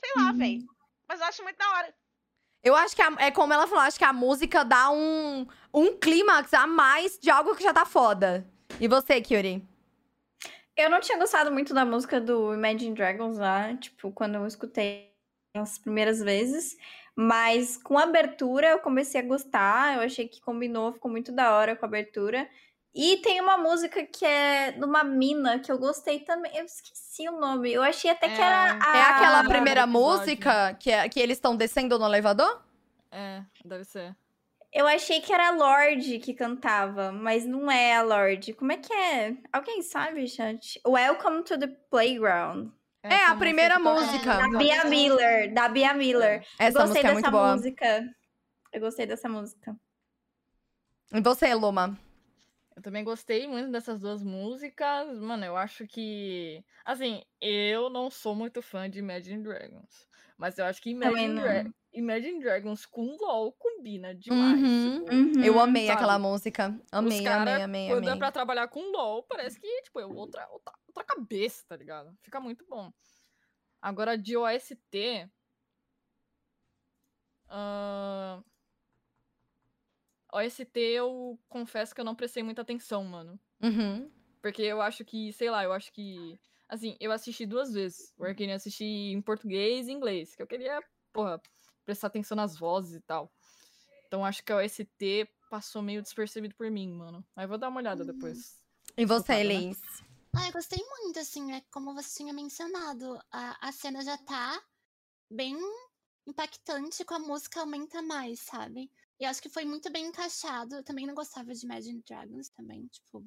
sei lá, velho. Mas eu acho muito da hora. Eu acho que a- é como ela falou, acho que a música dá um, um clímax a mais de algo que já tá foda. E você, Kyuri? Eu não tinha gostado muito da música do Imagine Dragons lá, tipo, quando eu escutei as primeiras vezes. Mas com a abertura eu comecei a gostar, eu achei que combinou, ficou muito da hora com a abertura. E tem uma música que é numa mina que eu gostei também. Eu esqueci o nome. Eu achei até que era É. a. É aquela Ah, primeira música que, é- que eles estão descendo no elevador? É, deve ser. Eu achei que era a Lorde que cantava, mas não é a Lorde. Como é que é? Alguém sabe, chat? Welcome to the Playground. É, Essa a primeira música. Da. Bia Miller. Da Bia Miller. Essa gostei música é dessa muito boa. música. Eu gostei dessa música. E você, Luma? Eu também gostei muito dessas duas músicas. Mano, eu acho que. Assim, eu não sou muito fã de Imagine Dragons. Mas eu acho que Imagine, não. Dra- Imagine Dragons com LOL combina demais. Uhum. tipo, Uhum. Eu amei sabe? aquela música. Amei, Os cara, amei, amei, quando é amei. pra trabalhar com LOL, parece que, tipo, é outra, outra, outra cabeça, tá ligado? Fica muito bom. Agora, de OST. ahn, OST, eu confesso que eu não prestei muita atenção, mano. Uhum. Porque eu acho que, sei lá, eu acho que. Assim, eu assisti duas vezes. O Arcane eu assisti em português e inglês. Que eu queria, porra, prestar atenção nas vozes e tal. Então acho que a OST passou meio despercebido por mim, mano. Mas vou dar uma olhada Uhum. depois. E você, né? Elis? Ah, eu gostei muito, assim, é como você tinha mencionado. A, a cena já tá bem impactante, com a música aumenta mais, sabe? E acho que foi muito bem encaixado. Eu também não gostava de Imagine Dragons também, tipo,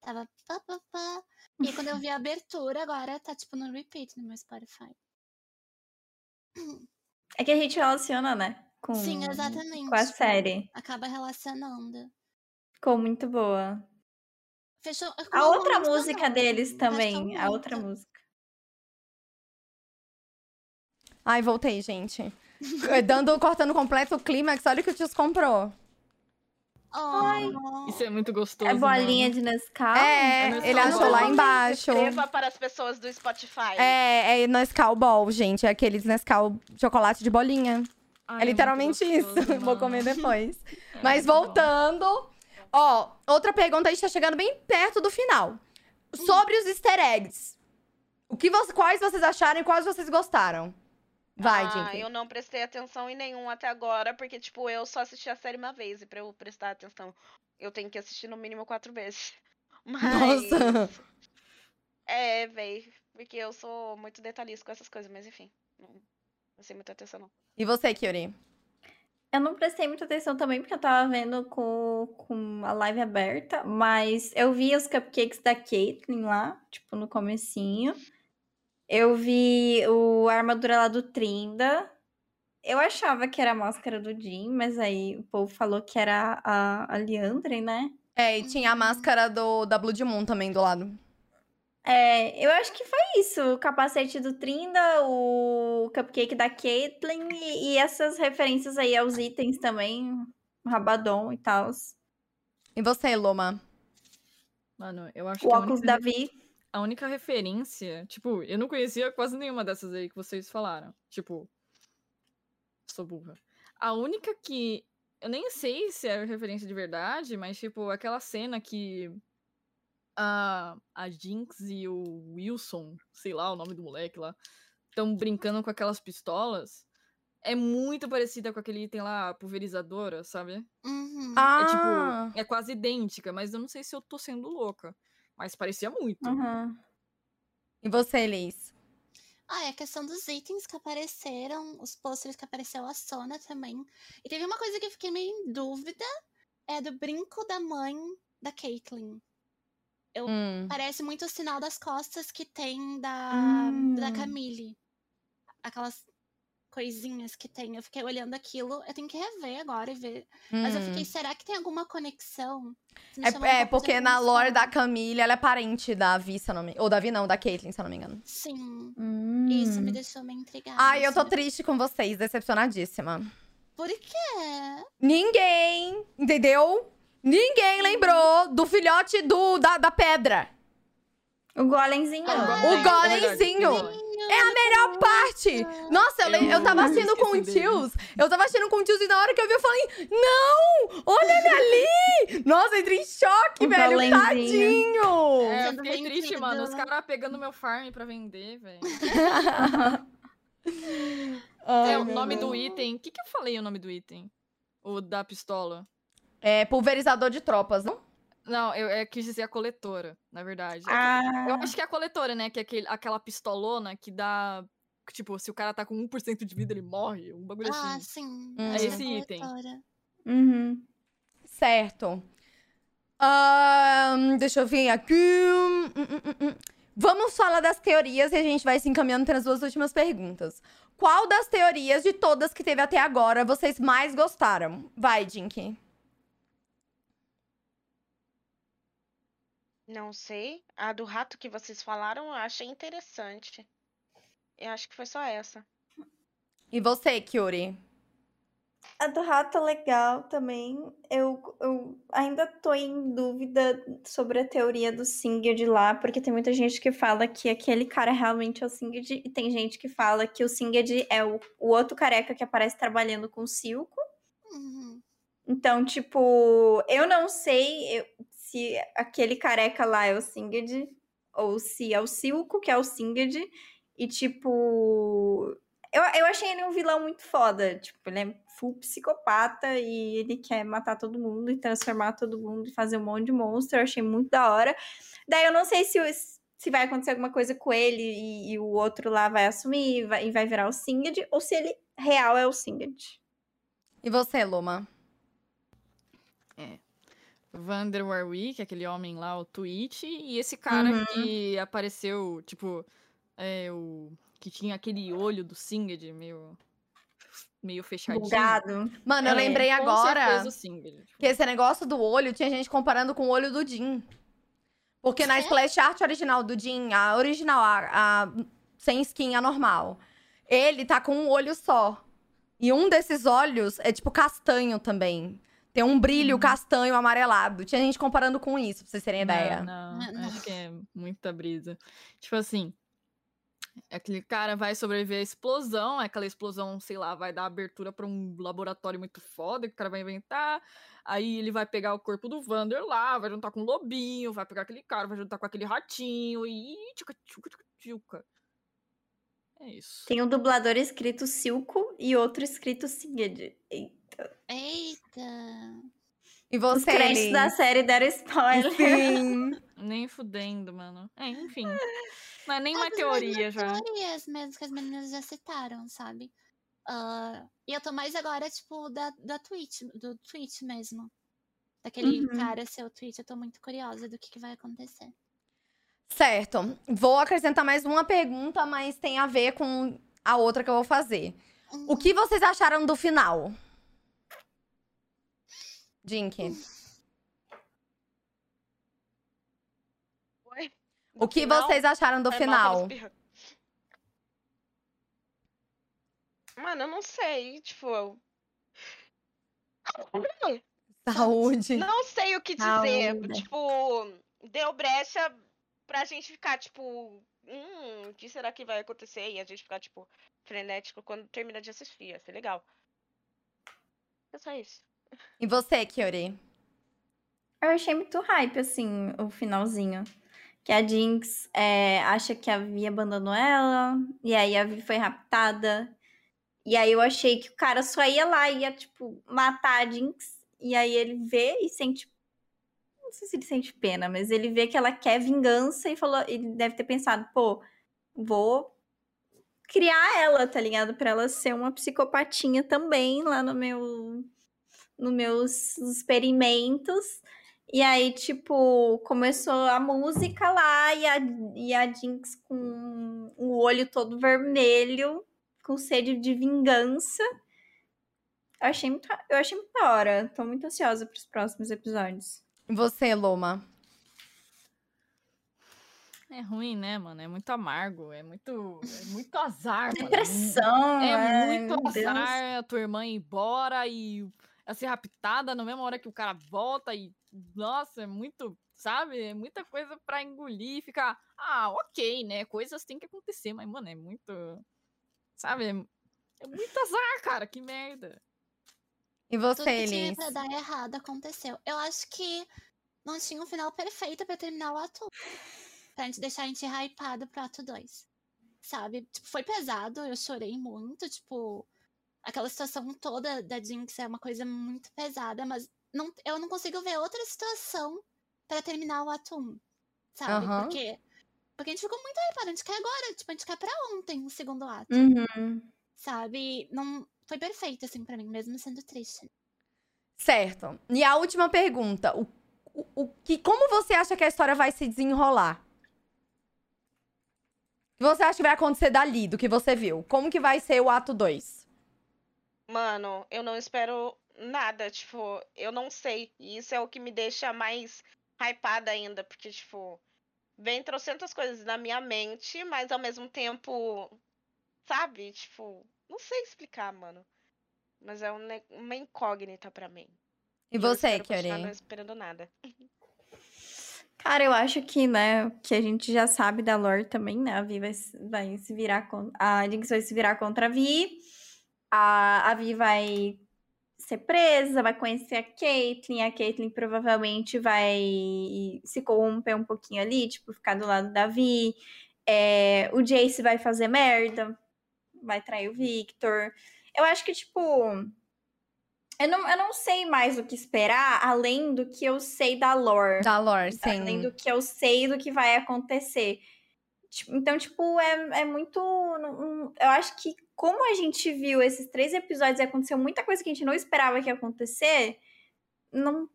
tava pá, pá, pá. E aí, quando eu vi a abertura, agora tá, tipo, no repeat no meu Spotify. [CLEARS THROAT] É que a gente relaciona, né? Com, Sim, exatamente. Com a série. Acaba relacionando. Ficou muito boa. Fechou. A outra música deles encaixou também. A outra muito. música. Ai, voltei, gente. [LAUGHS] Dando, cortando completo o clímax, olha o que o Tios comprou. Oh, Isso é muito gostoso. É bolinha mano. de Nescau? É, no ele Nescau achou lá embaixo. Escreva para as pessoas do Spotify. É, é Nescau Ball, gente. É aqueles Nescau chocolate de bolinha. Ai, é literalmente isso. gostoso, [LAUGHS] Vou mano. comer depois. [LAUGHS] É Mas muito bom. voltando. Ó, outra pergunta, a gente tá chegando bem perto do final. Sobre os easter eggs. O que quais vocês acharam e quais vocês gostaram? Vai, ah, eu não prestei atenção em nenhum até agora, porque, tipo, eu só assisti a série uma vez. E pra eu prestar atenção, eu tenho que assistir no mínimo quatro vezes. [LAUGHS] Mas. Nossa. É, véi. Porque eu sou muito detalhista com essas coisas, mas enfim. Não prestei muita atenção, não. E você, Kyuri? Eu não prestei muita atenção também, porque eu tava vendo com, com a live aberta, mas eu vi os cupcakes da Caitlyn lá, tipo, no comecinho. Eu vi o a armadura lá do Trinda. Eu achava que era a máscara do Jim, mas aí o povo falou que era a, a Leandre, né? É, e tinha a máscara do, da Blood Moon também do lado. É, eu acho que foi isso. O capacete do Trinda, o cupcake da Caitlyn e, e essas referências aí aos itens também. O Rabadon e tal. E você, Loma? Mano, eu acho O que a óculos da Vi. A única referência, tipo, eu não conhecia quase nenhuma dessas aí que vocês falaram. Tipo, sou burra. A única que eu nem sei se é referência de verdade, mas tipo, aquela cena que a, a Jinx e o Wilson, sei lá o nome do moleque lá, estão brincando com aquelas pistolas. É muito parecida com aquele item lá, a pulverizadora, sabe? Uhum. Ah, É tipo, é quase idêntica, mas eu não sei se eu tô sendo louca. Mas parecia muito. Uhum. e você, Liz? Ah, é a questão dos itens que apareceram, os pôsteres que apareceu a Sona também. E teve uma coisa que eu fiquei meio em dúvida, é do brinco da mãe da Caitlyn. Hum. Parece muito o sinal das costas que tem da, da Hum. Camille. Aquelas coisinhas que tem. Eu fiquei olhando aquilo, eu tenho que rever agora e ver. Mas eu hum. fiquei, será que tem alguma conexão? É, um é, porque na lore da. Camille, ela é parente da Vi, se eu não me... Ou da Vi não, da Caitlyn, se eu não me engano. Sim, Hum. isso me deixou meio intrigada. Ai, eu tô assim. triste com vocês, decepcionadíssima. Por quê? Ninguém, entendeu? Ninguém lembrou do filhote do, da, da pedra. O golemzinho. Ah, O é golemzinho. é. É a melhor parte. Nossa, eu, le- eu tava assistindo com o tios. Eu tava assistindo com o tios e na hora que eu vi, eu falei: Não! Olha ele ali! Nossa, eu entrei em choque, O velho. Tadinho! É, eu fiquei triste, mano. Os caras pegando meu farm pra vender, velho. [LAUGHS] Ai, É, o nome Deus. do item. O que, que eu falei o nome do item? O da pistola? É pulverizador de tropas, não? Não, eu, eu quis dizer a coletora, na verdade. É Ah, Eu acho que é a coletora, né? Que é aquele, aquela pistolona que dá. que, Tipo, se o cara tá com 1% de vida, ele morre. Um bagulho Ah, assim. sim. Hum. É esse a item. coletora. uhum. Certo. Ahn, deixa eu ver aqui. Hum, hum. Vamos falar das teorias e a gente vai se encaminhando para as duas últimas perguntas. Qual das teorias de todas que teve até agora vocês mais gostaram? Vai, Jinky. Não sei. A do rato que vocês falaram, eu achei interessante. Eu acho que foi só essa. E você, Kyuri? A do rato é legal também. Eu, eu ainda tô em dúvida sobre a teoria do Singed lá, porque tem muita gente que fala que aquele cara realmente é o Singed, e tem gente que fala que o Singed é o, o outro careca que aparece trabalhando com o Silco. Uhum. Então, tipo, eu não sei eu- se aquele careca lá é o Singed ou se é o Silco que é o Singed. E, tipo, eu, eu achei ele um vilão muito foda. Tipo, ele é full psicopata e ele quer matar todo mundo e transformar todo mundo e fazer um monte de monstro. Eu achei muito da hora. Daí eu não sei se, se vai acontecer alguma coisa com ele e, e o outro lá vai assumir e vai, e vai virar o Singed, ou se ele real é o Singed. E você, Luma? Vander Warwick, aquele homem lá, o Twitch, e esse cara Uhum. que apareceu, tipo, é, o. que tinha aquele olho do Singed meio. meio fechadinho. Bugado. Mano, eu É, lembrei Com agora Singed. tipo. que esse negócio do olho tinha gente comparando com o olho do Jin. Porque na É? splash art original do Jin, a original, a, a sem skin, a normal, ele tá com um olho só. E um desses olhos é tipo castanho também. Tem um brilho castanho amarelado. Tinha gente comparando com isso, pra vocês terem ideia. Não, não, não. acho que é muita brisa. Tipo assim, aquele cara vai sobreviver à explosão, aquela explosão, sei lá, vai dar abertura pra um laboratório muito foda que o cara vai inventar. Aí ele vai pegar o corpo do Vander lá, vai juntar com o lobinho, vai pegar aquele cara, vai juntar com aquele ratinho e tchuca, tchuca, tchuca, tchuca. É isso. Tem um dublador escrito Silco e outro escrito Singed. Eita. E Os você, créditos Liz? da série deram spoiler. Sim. [LAUGHS] Nem fudendo, mano. É, enfim. Não é nem É uma das teoria mesmas já. teorias mesmo que as meninas já citaram, sabe? Ah, e eu tô mais agora, tipo, da, da Twitch, do Twitch mesmo. Daquele Uhum. cara seu Twitch, eu tô muito curiosa do que, que vai acontecer. Certo. Vou acrescentar mais uma pergunta, mas tem a ver com a outra que eu vou fazer. O que vocês acharam do final? Jink. Oi? O que final? vocês acharam do pela final? Mano, eu não sei, tipo. eu- Saúde. Não sei o que dizer. Saúde. Tipo, deu brecha pra gente ficar, tipo, hum, o que será que vai acontecer? E a gente ficar, tipo, frenético quando termina de assistir. Ia ser legal. É só isso. E você, Kiori? Eu achei muito hype, assim, o finalzinho. Que a Jinx é, acha que a Vi abandonou ela, e aí a Vi foi raptada. E aí eu achei que o cara só ia lá e ia, tipo, matar a Jinx. E aí ele vê e sente. Não sei se ele sente pena, mas ele vê que ela quer vingança e falou. Ele deve ter pensado, pô, vou criar ela, tá ligado? Pra ela ser uma psicopatinha também lá no meu. Nos meus experimentos. E aí, tipo, começou a música lá e a, e a Jinx com o olho todo vermelho, com sede de vingança. Eu achei muito, eu achei muito da hora. Tô muito ansiosa pros próximos episódios. E você, Loma? É ruim, né, mano? É muito amargo, é muito, é muito azar, mano. Depressão, É ai, muito meu Deus. azar a tua irmã ir embora e ela ser raptada na mesma hora que o cara volta e. Nossa, é muito. Sabe? É muita coisa pra engolir e ficar. Ah, ok, né? Coisas têm que acontecer, mas, mano, é muito. Sabe? É, é muito azar, cara. Que merda. E Tudo você, que tinha Elis? pra dar errado aconteceu. Eu acho que não tinha um final perfeito pra terminar o ato. Pra gente deixar a gente hypado pro ato 2. Sabe? Tipo, foi pesado, eu chorei muito, tipo. Aquela situação toda da Jinx é uma coisa muito pesada, mas não, eu não consigo ver outra situação pra terminar o ato 1. Sabe? Aham. Porque, porque a gente ficou muito hypado, a gente quer agora, tipo, a gente quer pra ontem o segundo ato Uhum. sabe? Não foi perfeito assim pra mim, mesmo sendo triste. Certo. E a última pergunta. O, o, o que, como você acha que a história vai se desenrolar? O que você acha que vai acontecer dali, do que você viu? Como que vai ser o ato 2? Mano, eu não espero nada, tipo, eu não sei. E isso é o que me deixa mais hypada ainda, porque, tipo, vem trocentas coisas na minha mente, mas ao mesmo tempo, sabe? Tipo, não sei explicar, mano. Mas é um uma incógnita pra mim. E eu você, continuar Kiori? não esperando nada. [LAUGHS] Cara, eu acho que, né, que a gente já sabe da lore também, né? A Vi vai, se- vai se virar contra. A Jinx vai se virar contra a Vi. A, a Vi vai ser presa, vai conhecer a Caitlyn. A Caitlyn provavelmente vai se corromper um pouquinho ali, tipo, ficar do lado da Vi. É, o Jace vai fazer merda, vai trair o Victor. Eu acho que, tipo. Eu não, eu não sei mais o que esperar, além do que eu sei da lore Da lore, além sim. do que eu sei do que vai acontecer. Então, tipo, é, é muito. Eu acho que, como a gente viu esses três episódios e aconteceu muita coisa que a gente não esperava que ia acontecer, não,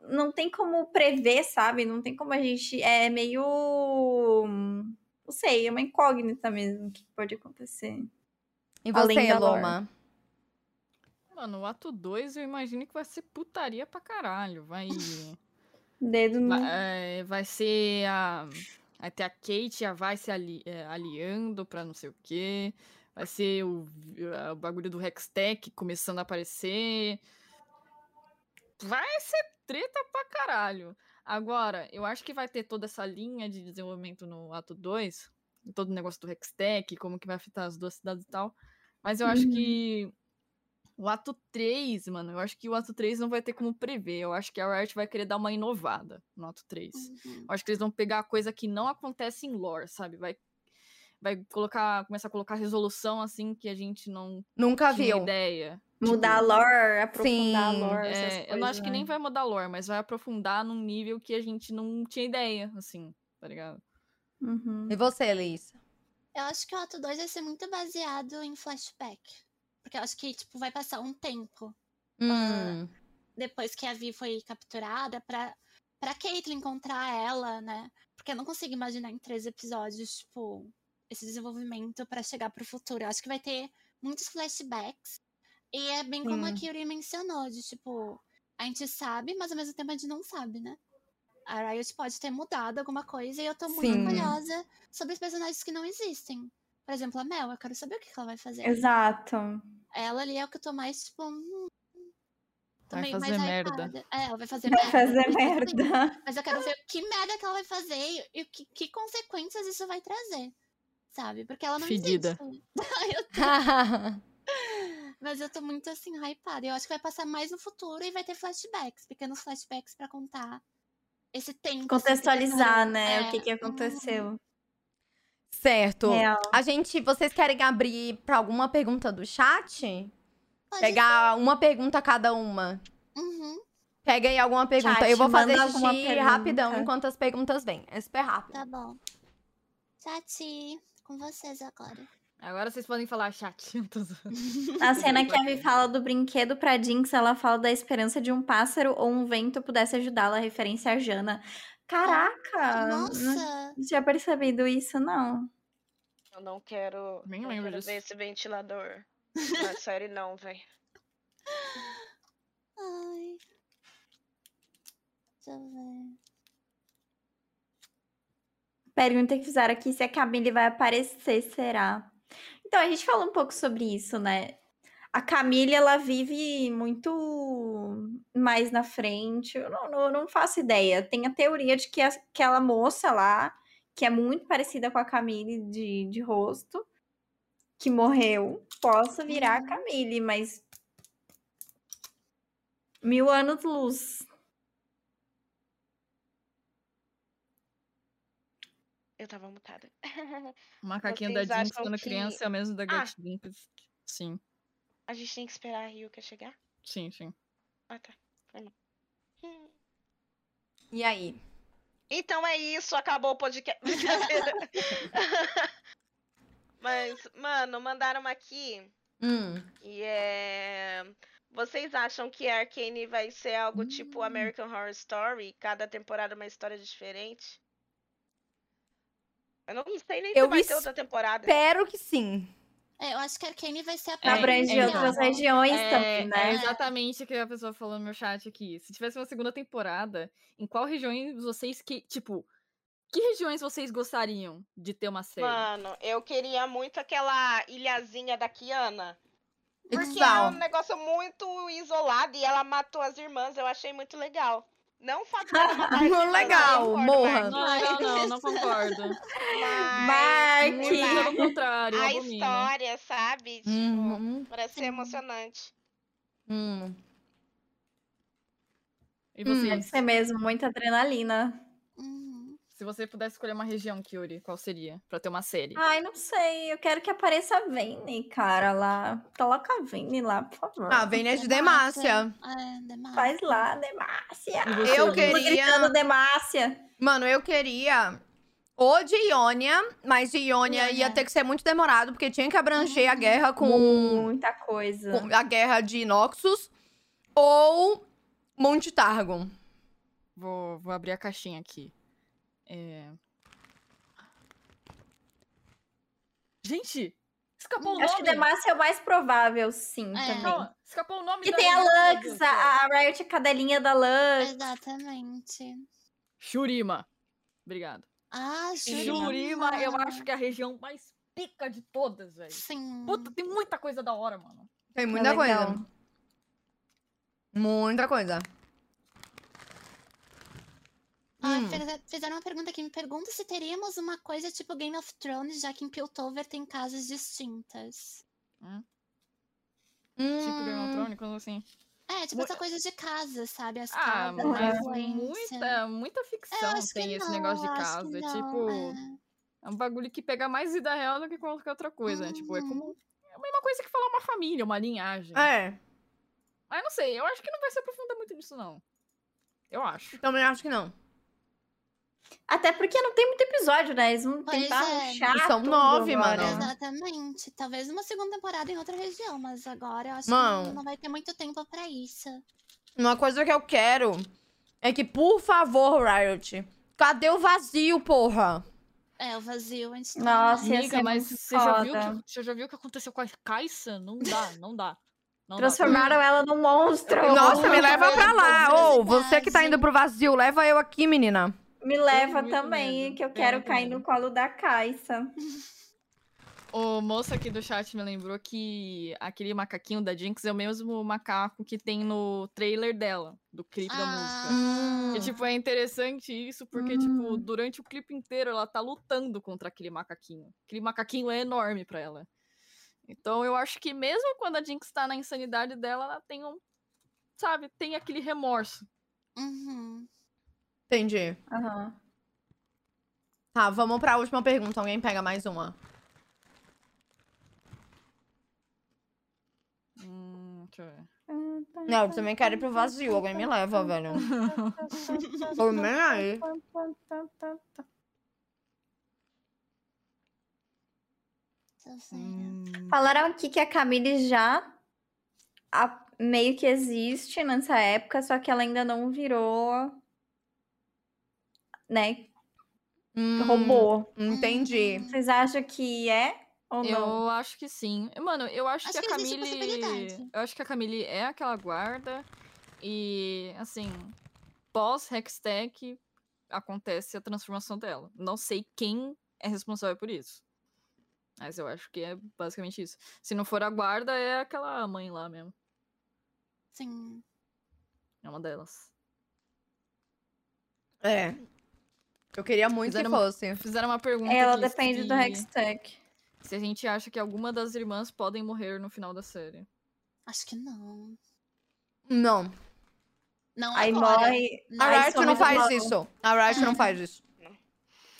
não tem como prever, sabe? Não tem como a gente. É meio. Não sei, é uma incógnita mesmo o que pode acontecer. E Além você, da lore. Loma? Mano, o ato 2 eu imagino que vai ser putaria pra caralho. Vai. [LAUGHS] Dedo no. Vai, é, vai ser a. Ter a Kate a vai se ali, é, aliando pra não sei o quê. Vai ser o, a- o bagulho do Hextech começando a aparecer. Vai ser treta pra caralho. Agora, eu acho que vai ter toda essa linha de desenvolvimento no ato 2. Todo o negócio do Hextech, como que vai afetar as duas cidades e tal. Mas eu acho Uhum. que o ato 3, mano, eu acho que o ato 3 não vai ter como prever. Eu acho que a Riot vai querer dar uma inovada no ato 3. Uhum. Eu acho que eles vão pegar coisa que não acontece em lore, sabe? Vai, vai colocar, começar a colocar resolução assim que a gente não Nunca tinha viu. ideia. Mudar a lore, aprofundar Sim, a lore. essas É, eu não acho coisas, que né? nem vai mudar lore, mas vai aprofundar num nível que a gente não tinha ideia, assim, tá ligado? Uhum. E você, Elis? Eu acho que o ato 2 vai ser muito baseado em flashback. Porque eu acho que, tipo, vai passar um tempo Hum. depois que a Vi foi capturada pra, pra Caitlyn encontrar ela, né? Porque eu não consigo imaginar em três episódios, tipo, esse desenvolvimento pra chegar pro futuro. Eu acho que vai ter muitos flashbacks. E é bem como a. Kyuri mencionou, de tipo, a gente sabe, mas ao mesmo tempo a gente não sabe, né? A Riot pode ter mudado alguma coisa e eu tô muito Sim. curiosa sobre os personagens que não existem. Por exemplo, a Mel, eu quero saber o que ela vai fazer. Exato. Ela ali é o que eu tô mais, tipo. hum, tô Vai meio fazer mais merda. É, ela vai fazer Vai merda. fazer eu tô- merda. Mas eu quero ver que merda que ela vai fazer e- e que, que consequências isso vai trazer. Sabe? Porque ela não Fedida. existe. [LAUGHS] [LAUGHS] Mas eu tô muito assim, hypada. Eu acho que vai passar mais no futuro e vai ter flashbacks, pequenos flashbacks pra contar esse tempo. assim, Contextualizar, demorou. né? É, O que, que aconteceu. Certo. Real. A gente, vocês querem abrir pra alguma pergunta do chat? pode Pegar uma pergunta cada uma. ser. Uhum, Pega aí alguma pergunta. Chat, eu vou fazer xixi pergunta. rapidão enquanto as perguntas vêm. É super rápido. tá bom. Chat, com vocês agora. Agora vocês podem falar chat. [LAUGHS] Tô zoando. Na cena que a Vi fala do brinquedo pra Jinx, ela fala da esperança de um pássaro ou um vento pudesse ajudá-la, referência a Jana. Caraca! Não Nossa! tinha percebido isso, não. Eu não quero, Nem não lembro quero disso. ver esse ventilador na [LAUGHS] série, não, velho. Ai. Deixa eu ver. Pergunta que fizeram aqui se a Camille vai aparecer, será? Então, a gente falou um pouco sobre isso, né? A Camille, ela vive muito mais na frente. Eu não, não, não faço ideia. Tem a teoria de que a- aquela moça lá, que é muito parecida com a Camille de, de rosto, que morreu, possa virar a Camille, mas. Mil anos luz. Eu tava mutada. O macaquinho Vocês da Jinx quando que- criança é o mesmo da Ah. Gat Jinx. Sim, A gente tem que esperar a Ryuka chegar? sim, sim. Ah, tá. Hum. E aí? Então é isso, acabou o podcast. Brincadeira. [LAUGHS] Mas, mano, mandaram aqui Hum. e é. Vocês acham que a Arcane vai ser algo tipo American Horror Story? Cada temporada uma história diferente? Eu não sei nem se Eu vai ter outra temporada. Espero que sim. É, eu acho que a Arcane vai ser a É, Abrange é, outras regiões É, também, né? é exatamente o que a pessoa falou no meu chat aqui. Se tivesse uma segunda temporada, em qual regiões vocês que. Tipo, que regiões vocês gostariam de ter uma série? Mano, eu queria muito aquela ilhazinha da Kiana. Porque é Ixal. um negócio muito isolado e ela matou as irmãs. Eu achei muito legal. Não o fato dela [LAUGHS] matar eu Legal, morra. Não, não, não, não [LAUGHS] concordo. Mas Mark! Pelo contrário, a abomino. história, sabe? Tipo, Uhum. parece ser emocionante. Hum. E Hum. Deve ser mesmo, muita adrenalina. Se você pudesse escolher uma região, Kyuri, qual seria? Pra ter uma série. Ai, não sei. Eu quero que apareça a Vayne, cara, lá. Coloca a Vayne lá, por favor. Ah, vem de Demácia. É, Demacia. Faz lá, Demácia. Eu queria- Tô gritando Demácia. Mano, eu queria o de Ionia, mas de Ionia ia ter que ser muito demorado, porque tinha que abranger a guerra com, Muita coisa. com a guerra de Noxus ou Monte Targon. Vou, vou abrir a caixinha aqui. É... Gente! Escapou o Acho que nome! Demácia é o mais provável, sim, É. também. Calma, escapou o nome E da tem a Lux, a, a Riot é cadelinha da Lux. Exatamente. Shurima. Obrigado. Ah, Shurima, eu acho que é a região mais pica de todas, velho. Sim. Puta, tem muita coisa da hora, mano. Tem muita É legal. coisa. Muita coisa. Ah, Hum. fiz- fizeram uma pergunta aqui. Me pergunta se teríamos uma coisa tipo Game of Thrones, já que em Piltover tem casas distintas. Tipo Game of Hum. Thrones, como assim. É, tipo Mu- essa coisa de casa, sabe? As Ah, casas, a mas muita, muita É, ficção que tem esse não, negócio de casa. É tipo. é. É um bagulho que pega mais vida real do que qualquer outra coisa. né? Tipo, é Uhum. como. É a mesma coisa que falar uma família, uma linhagem. É, Mas não sei, eu acho que não vai se aprofundar muito nisso, não. Eu acho. também acho que não. Até porque não tem muito episódio, né? Eles vão Pois tentar é. rushar São tudo nove, agora. mano. Exatamente. Talvez uma segunda temporada em outra região, mas agora eu acho Mano. que não, não vai ter muito tempo pra isso. Uma coisa que eu quero é que, por favor, Riot, cadê o vazio, porra? É, o vazio a gente tá- Nossa, ia Amiga, ser mas você já, viu que, você já viu o que aconteceu com a Kaisa? Não dá, não dá. Não dá. Transformaram ela num monstro. Nossa, me Vamos leva pra lá. fazer Ô, você que tá indo pro vazio, leva eu aqui, menina. Me leva também, medo, que eu quero cair medo. no colo da Caixa. [LAUGHS] O moço aqui do chat me lembrou que aquele macaquinho da Jinx é o mesmo macaco que tem no trailer dela, do clipe da música. Ah, E, tipo, é interessante isso, porque, tipo, durante o clipe inteiro ela tá lutando contra aquele macaquinho. Aquele macaquinho é enorme pra ela. Então eu acho que mesmo quando a Jinx tá na insanidade dela, ela tem um. Sabe, tem aquele remorso. uhum. Entendi. Aham. Tá, vamos pra última pergunta. Alguém pega mais uma. Hum, deixa eu ver. Não, eu também quero ir pro vazio. Alguém me leva, velho. [LAUGHS] Tô nem aí. Hum, Falaram aqui que a Camille já a- meio que existe nessa época, só que ela ainda não virou, né, Hum, robô. Entendi. Vocês acham que é ou não? Eu acho que sim. Mano, eu acho, Acho que a que existe Camille. Eu acho que a Camille é aquela guarda. E, assim, pós Hextech acontece a transformação dela. Não sei quem é responsável por isso. Mas eu acho que é basicamente isso. Se não for a guarda, é aquela mãe lá mesmo. Sim. É uma delas. É. Eu queria muito Fizeram que uma- fosse. Fizeram uma pergunta. Ela aqui depende do Hextech. Se a gente acha que alguma das irmãs podem morrer no final da série. Acho que não. Não. Não Aí agora. morre. A Riot não do faz isso. A Riot não faz isso.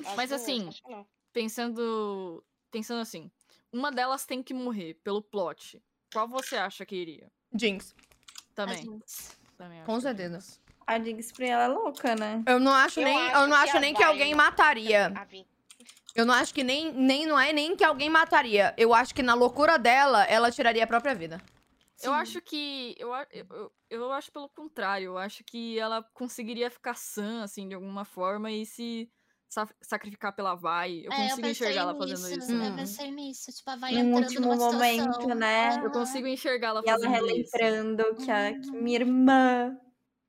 Acho Mas que- assim, acho que não. Pensando. Pensando assim. Uma delas tem que morrer pelo plot. Qual você acha que iria? Jinx. Também. Jinx. também Com que certeza. A Jinx pra ela é louca, né? Eu não acho Eu nem, acho eu não que acho nem que alguém mataria. Eu não acho que nem, nem não é nem que alguém mataria. Eu acho que na loucura dela, ela tiraria a própria vida. Eu Sim. acho que. Eu, eu, eu, eu acho pelo contrário. Eu acho que ela conseguiria ficar sã, assim, de alguma forma e se sa- sacrificar pela Vai. Eu É, consigo pensei enxergar ela fazendo isso. Hum. Eu pensei nisso. Tipo, a vai entrando último numa situação. momento, né? Eu consigo enxergar ela E ela fazendo isso. relembrando que, a, Uhum. que minha irmã.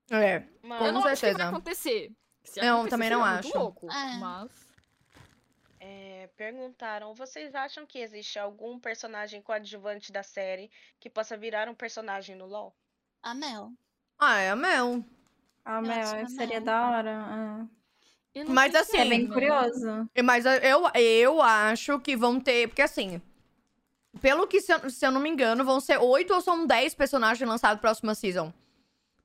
É. Mano, Eu não acho que certeza. vai acontecer. Se Não, acontecer, também não seria muito acho. louco, É. Mas. é, perguntaram: vocês acham que existe algum personagem coadjuvante da série que possa virar um personagem no LoL? A Mel. Ah, é a Mel. Acho que seria não. da hora. não Mas assim, É bem né? curioso. Mas eu, eu acho que vão ter. Porque assim. Pelo que, se eu, se eu não me engano, vão ser oito ou são dez personagens lançados próxima season.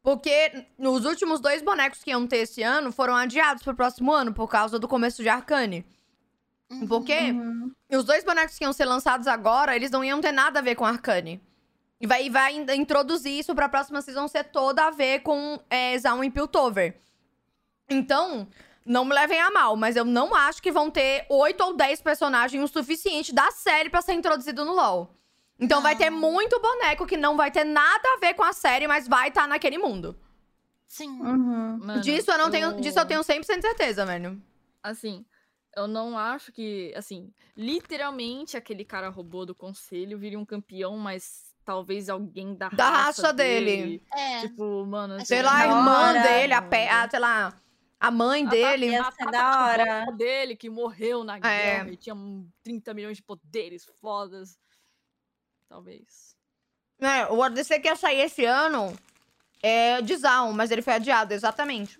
Porque os últimos dois bonecos que iam ter esse ano foram adiados pro próximo ano, por causa do começo de Arcane. Uhum. Porque Uhum. os dois bonecos que iam ser lançados agora, eles não iam ter nada a ver com Arcane. E vai, vai in- introduzir isso pra próxima season ser toda a ver com é, Zaun e Piltover. Então, não me levem a mal, mas eu não acho que vão ter oito ou dez personagens o suficiente da série pra ser introduzido no LoL. Então vai ter Não. muito boneco que não vai ter nada a ver com a série, mas vai estar naquele mundo. Sim. Uhum. Mano, disso eu não tenho, disso eu tenho 100% certeza, velho. Assim, eu não acho que, assim, literalmente aquele cara robô do conselho viria um campeão, mas talvez alguém da, Da raça dele. É. Tipo, mano, Sei lá, a irmã hora. dele, a, pe... a, sei lá, a mãe dele. Ia ser da hora. dele que morreu na É. guerra e tinha um 30 milhões de poderes fodas. Talvez. É, o ADC que ia sair esse ano é de Zaun, mas ele foi adiado, exatamente.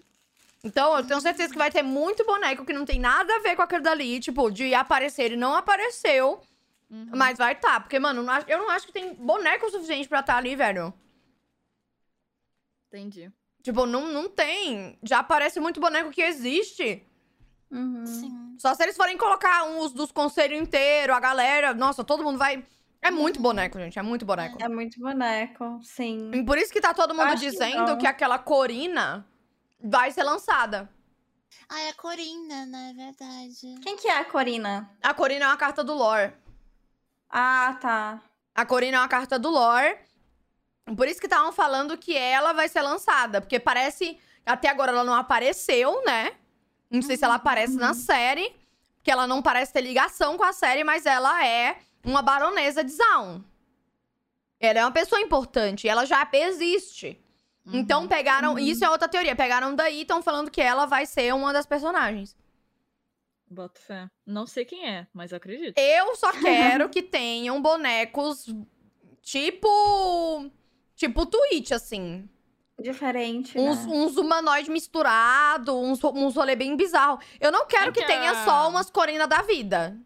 Então, eu tenho certeza que vai ter muito boneco que não tem nada a ver com aquele dali, tipo, de aparecer. Ele não apareceu, Uhum. mas vai tá. Porque, mano, eu não acho que tem boneco o suficiente pra estar ali, velho. Entendi. Tipo, não, não tem. Já aparece muito boneco que existe. Uhum. Sim. Só se eles forem colocar uns dos conselhos inteiro, a galera. Nossa, todo mundo vai. É muito boneco, gente. É muito boneco. É muito boneco, sim. E Por isso que tá todo mundo Acho que dizendo não. que aquela Corina vai ser lançada. Ah, é a Corinna, né? Verdade. Quem que é a Corina? A Corina é uma carta do lore. Ah, tá. A Corina é uma carta do lore. Por isso que estavam falando que ela vai ser lançada. Porque parece. Até agora ela não apareceu, né? Não sei se ela aparece na série. Porque ela não parece ter ligação com a série, mas ela é uma baronesa de Zaun. Ela é uma pessoa importante. Ela já existe. Então pegaram. Isso é outra teoria. Pegaram daí e estão falando que ela vai ser uma das personagens. Boto fé. Não sei quem é, mas acredito. Eu só [LAUGHS] quero que tenham bonecos tipo. Tipo Twitch, assim. Diferente, Uns, né? uns humanoides misturados, uns, uns rolê bem bizarro. Eu não quero É que que tenha a- só umas Corina da vida.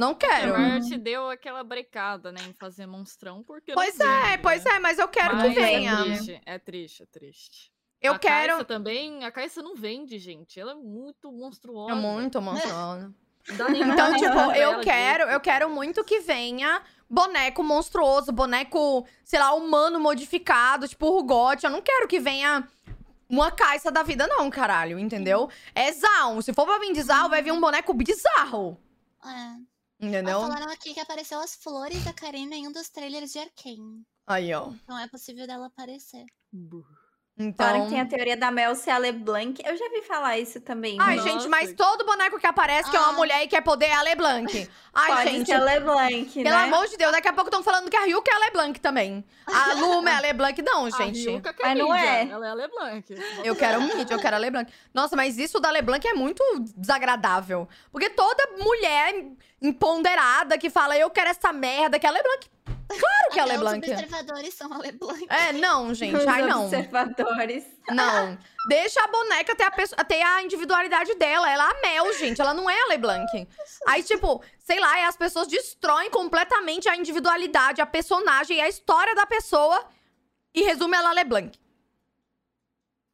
Não A quero. Riot deu aquela brecada, né, em fazer monstrão, porque Pois não é, pois né? é, mas eu quero Mas que venha. É triste, é triste, é triste. Eu a quero. Caixa também, a Caixa não vende, gente. Ela é muito monstruosa. É muito, nem [LAUGHS] Então, tipo, eu quero, eu quero muito que venha boneco monstruoso, boneco, sei lá, humano modificado, tipo Rugote. Eu não quero que venha uma caixa da vida, não, caralho, entendeu? É Zaun. Se for pra vir de Zaun, vai vir um boneco bizarro. É. Entendeu? Ó, falaram aqui que apareceu as flores da Karina em um dos trailers de Arkane. Aí, ó. Então é possível dela aparecer. Então. que tem a teoria da Mel ser a LeBlanc. Eu já vi falar isso também. Ai, Nossa. gente, mas todo boneco que aparece que é uma Ah. mulher e quer poder é a LeBlanc. Ai, Pode gente. ser a LeBlanc, Pelo né? amor de Deus, daqui a pouco estão falando que a Ryuka é a LeBlanc também. A [LAUGHS] Luma é a LeBlanc. Não, A gente. Ryuka que Mas não é. Ela é a LeBlanc. Eu quero um mid, eu quero a LeBlanc. Nossa, mas isso da LeBlanc é muito desagradável. Porque toda mulher empoderada que fala eu quero essa merda, que é a LeBlanc. Claro que é a LeBlanc. Os observadores são a LeBlanc. É, não, gente. Os Ai, não. observadores. Não. Deixa a boneca ter a, pessoa, ter a individualidade dela. Ela é a Mel, gente. Ela não é a LeBlanc. Aí, tipo, sei lá, as pessoas destroem completamente a individualidade, a personagem e a história da pessoa e resume ela a LeBlanc.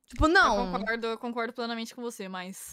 Tipo, Eu não. concordo, eu concordo plenamente com você, mas.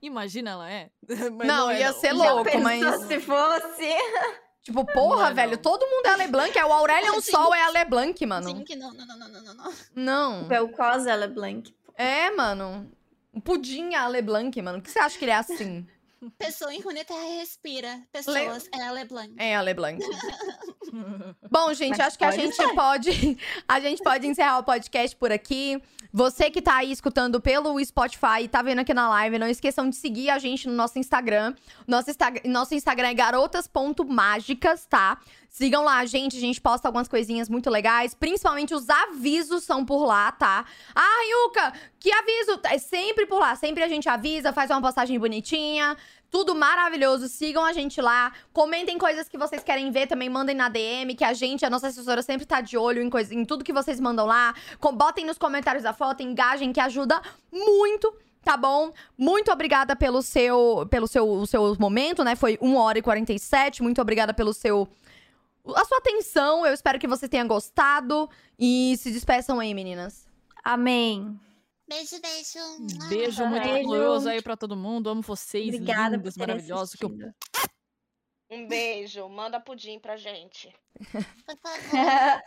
Imagina ela é. [LAUGHS] Mas Não, é, ia não. ser louco, mas. se fosse? [LAUGHS] Tipo, porra, Não é, velho, não. todo mundo é a LeBlanc. É o Aurélio Sim. Sol é a LeBlanc, mano. Sim, que não, não, não, não, não, não, não. Não. Belcosa é a LeBlanc. É, mano. O pudim é a LeBlanc, mano. Por que você acha que ele é assim? [LAUGHS] Pessoa em Runeterra respira. Pessoas, é a LeBlanc. É a LeBlanc. [LAUGHS] Bom, gente, Mas acho que a gente ser. pode. [LAUGHS] A gente pode encerrar o podcast por aqui. Você que tá aí escutando pelo Spotify e tá vendo aqui na live, não esqueçam de seguir a gente no nosso Instagram. Nosso, Insta- nosso Instagram é garotas.mágicas, tá? Sigam lá gente, a gente posta algumas coisinhas muito legais. Principalmente os avisos são por lá, tá? Ah, Yuka, que aviso? É sempre por lá. Sempre a gente avisa, faz uma postagem bonitinha. Tudo maravilhoso. Sigam a gente lá. Comentem coisas que vocês querem ver também. Mandem na DM, que a gente, a nossa assessora, sempre tá de olho em, coisa, em tudo que vocês mandam lá. Com- botem nos comentários a foto, engajem, que ajuda muito. Tá bom? Muito obrigada pelo seu, pelo seu, seu momento, né? Foi 1 hora e 47. Muito obrigada pelo seu. A sua atenção. Eu espero que você tenha gostado. E se despeçam aí, meninas. Amém. Beijo, beijo. Um Beijo muito Beijo. caloroso aí pra todo mundo. Amo vocês, Obrigada ter maravilhosos. Que eu. Um beijo. Manda pudim pra gente. Por [LAUGHS] favor.